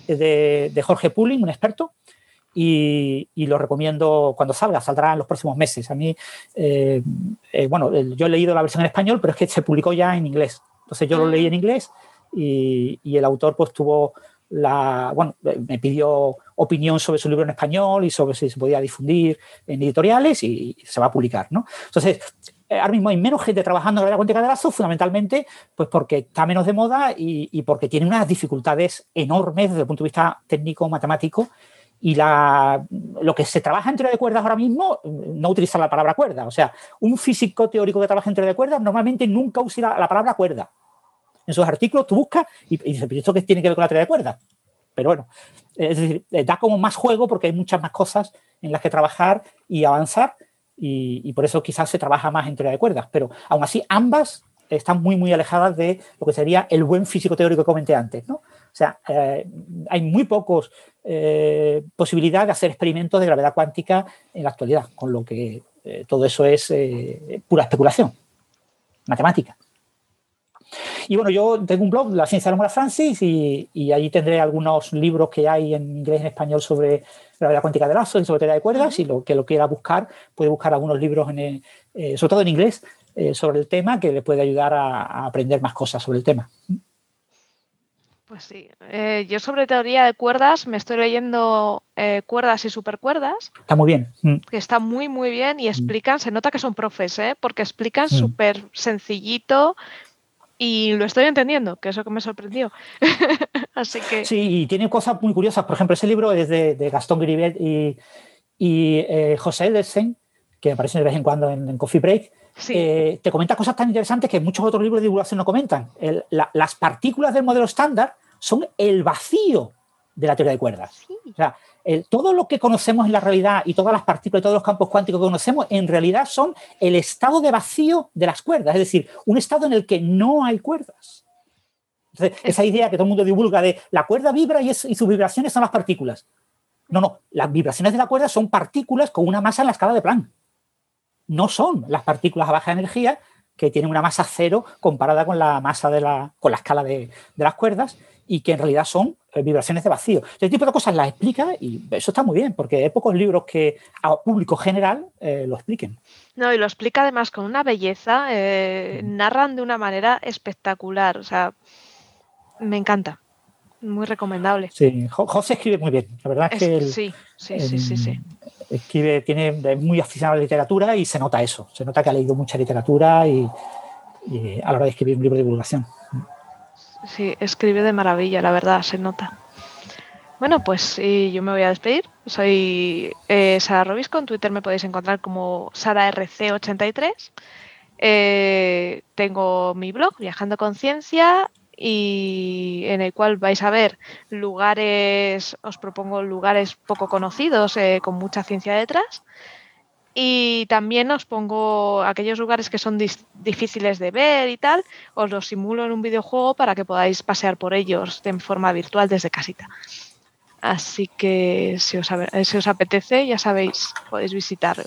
E: de, de Jorge Pulling, un experto, y, lo recomiendo cuando salga, saldrá en los próximos meses. A mí, eh, eh, bueno, yo he leído la versión en español, pero es que se publicó ya en inglés. Entonces yo lo leí en inglés y, el autor pues tuvo la, bueno, me pidió opinión sobre su libro en español y sobre si se podía difundir en editoriales y, se va a publicar, ¿no? Entonces, eh, ahora mismo hay menos gente trabajando en la cuántica de lazos, fundamentalmente pues porque está menos de moda y, y, porque tiene unas dificultades enormes desde el punto de vista técnico, matemático, y lo que se trabaja en teoría de cuerdas ahora mismo, no utiliza la palabra cuerda. O sea, un físico teórico que trabaja en teoría de cuerdas normalmente nunca usa la, palabra cuerda. En sus artículos tú buscas y, dices, ¿esto qué tiene que ver con la teoría de cuerdas? Pero bueno, es decir, eh, da como más juego porque hay muchas más cosas en las que trabajar y avanzar y, por eso quizás se trabaja más en teoría de cuerdas. Pero aún así, ambas están muy, muy alejadas de lo que sería el buen físico teórico que comenté antes. ¿no? O sea, eh, hay muy pocos eh, posibilidad de hacer experimentos de gravedad cuántica en la actualidad, con lo que eh, todo eso es eh, pura especulación, matemática. Y bueno, yo tengo un blog, La Ciencia de la Francis, y, y, allí tendré algunos libros que hay en inglés y en español sobre gravedad cuántica de lazos y sobre teoría de cuerdas, y lo que lo quiera buscar, puede buscar algunos libros, en, sobre todo en inglés, sobre el tema, que le puede ayudar a aprender más cosas sobre el tema.
A: Pues sí. Eh, yo sobre teoría de cuerdas me estoy leyendo eh, cuerdas y supercuerdas.
E: Está muy bien.
A: Mm. Que está muy, muy bien y mm. explican, se nota que son profes, ¿eh? porque explican mm. súper sencillito y lo estoy entendiendo, que es lo que me sorprendió. Así que...
E: Sí, y tiene cosas muy curiosas. Por ejemplo, ese libro es de, Gastón Grivet y, y José Edersen, que aparece de vez en cuando en, Coffee Break. te comenta cosas tan interesantes que muchos otros libros de divulgación no comentan. las partículas del modelo estándar son el vacío de la teoría de cuerdas. O sea, todo lo que conocemos en la realidad y todas las partículas y todos los campos cuánticos que conocemos en realidad son el estado de vacío de las cuerdas, es decir, un estado en el que no hay cuerdas. Entonces, esa idea que todo el mundo divulga de la cuerda vibra y, y sus vibraciones son las partículas. No, no, las vibraciones de la cuerda son partículas con una masa en la escala de Planck. No son las partículas a baja energía que tienen una masa cero comparada con la masa de la, con la escala de, de las cuerdas y que en realidad son eh, vibraciones de vacío. Este tipo de cosas las explica y eso está muy bien, porque hay pocos libros que a público general eh, lo expliquen.
A: No, y lo explica además con una belleza, eh, narran de una manera espectacular, o sea, me encanta, muy recomendable.
E: Sí, José escribe muy bien, la verdad es, que...
A: sí, sí, sí, sí, sí,
E: Escribe, tiene muy aficionado a la literatura y se nota eso, se nota que ha leído mucha literatura y, y a la hora de escribir un libro de divulgación.
A: Sí, escribe de maravilla, la verdad, se nota. Bueno, pues yo me voy a despedir. Soy eh, Sara Robisco. En Twitter me podéis encontrar como SaraRC83. Eh, tengo mi blog, Viajando Conciencia, y en el cual vais a ver lugares, os propongo lugares poco conocidos, eh, con mucha ciencia detrás. Y también os pongo aquellos lugares que son difíciles de ver y tal, os los simulo en un videojuego para que podáis pasear por ellos de forma virtual desde casita. Así que si os, si os apetece, ya sabéis, podéis visitarlo.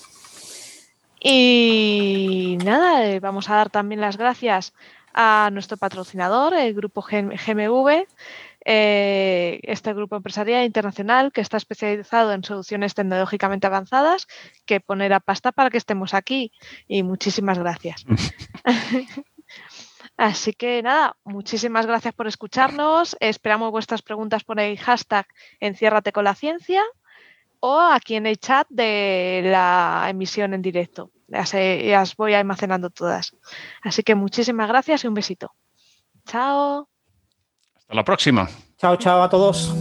A: Y nada, eh, vamos a dar también las gracias a nuestro patrocinador, el grupo GMV, eh, este grupo empresarial internacional que está especializado en soluciones tecnológicamente avanzadas, que poner pasta para que estemos aquí. Y muchísimas gracias. Así que nada, muchísimas gracias por escucharnos. Esperamos vuestras preguntas por el hashtag Enciérrate con la ciencia o aquí en el chat de la emisión en directo. Os voy almacenando todas. Así que muchísimas gracias y un besito. Chao.
B: Hasta la próxima.
E: Chao, chao a todos.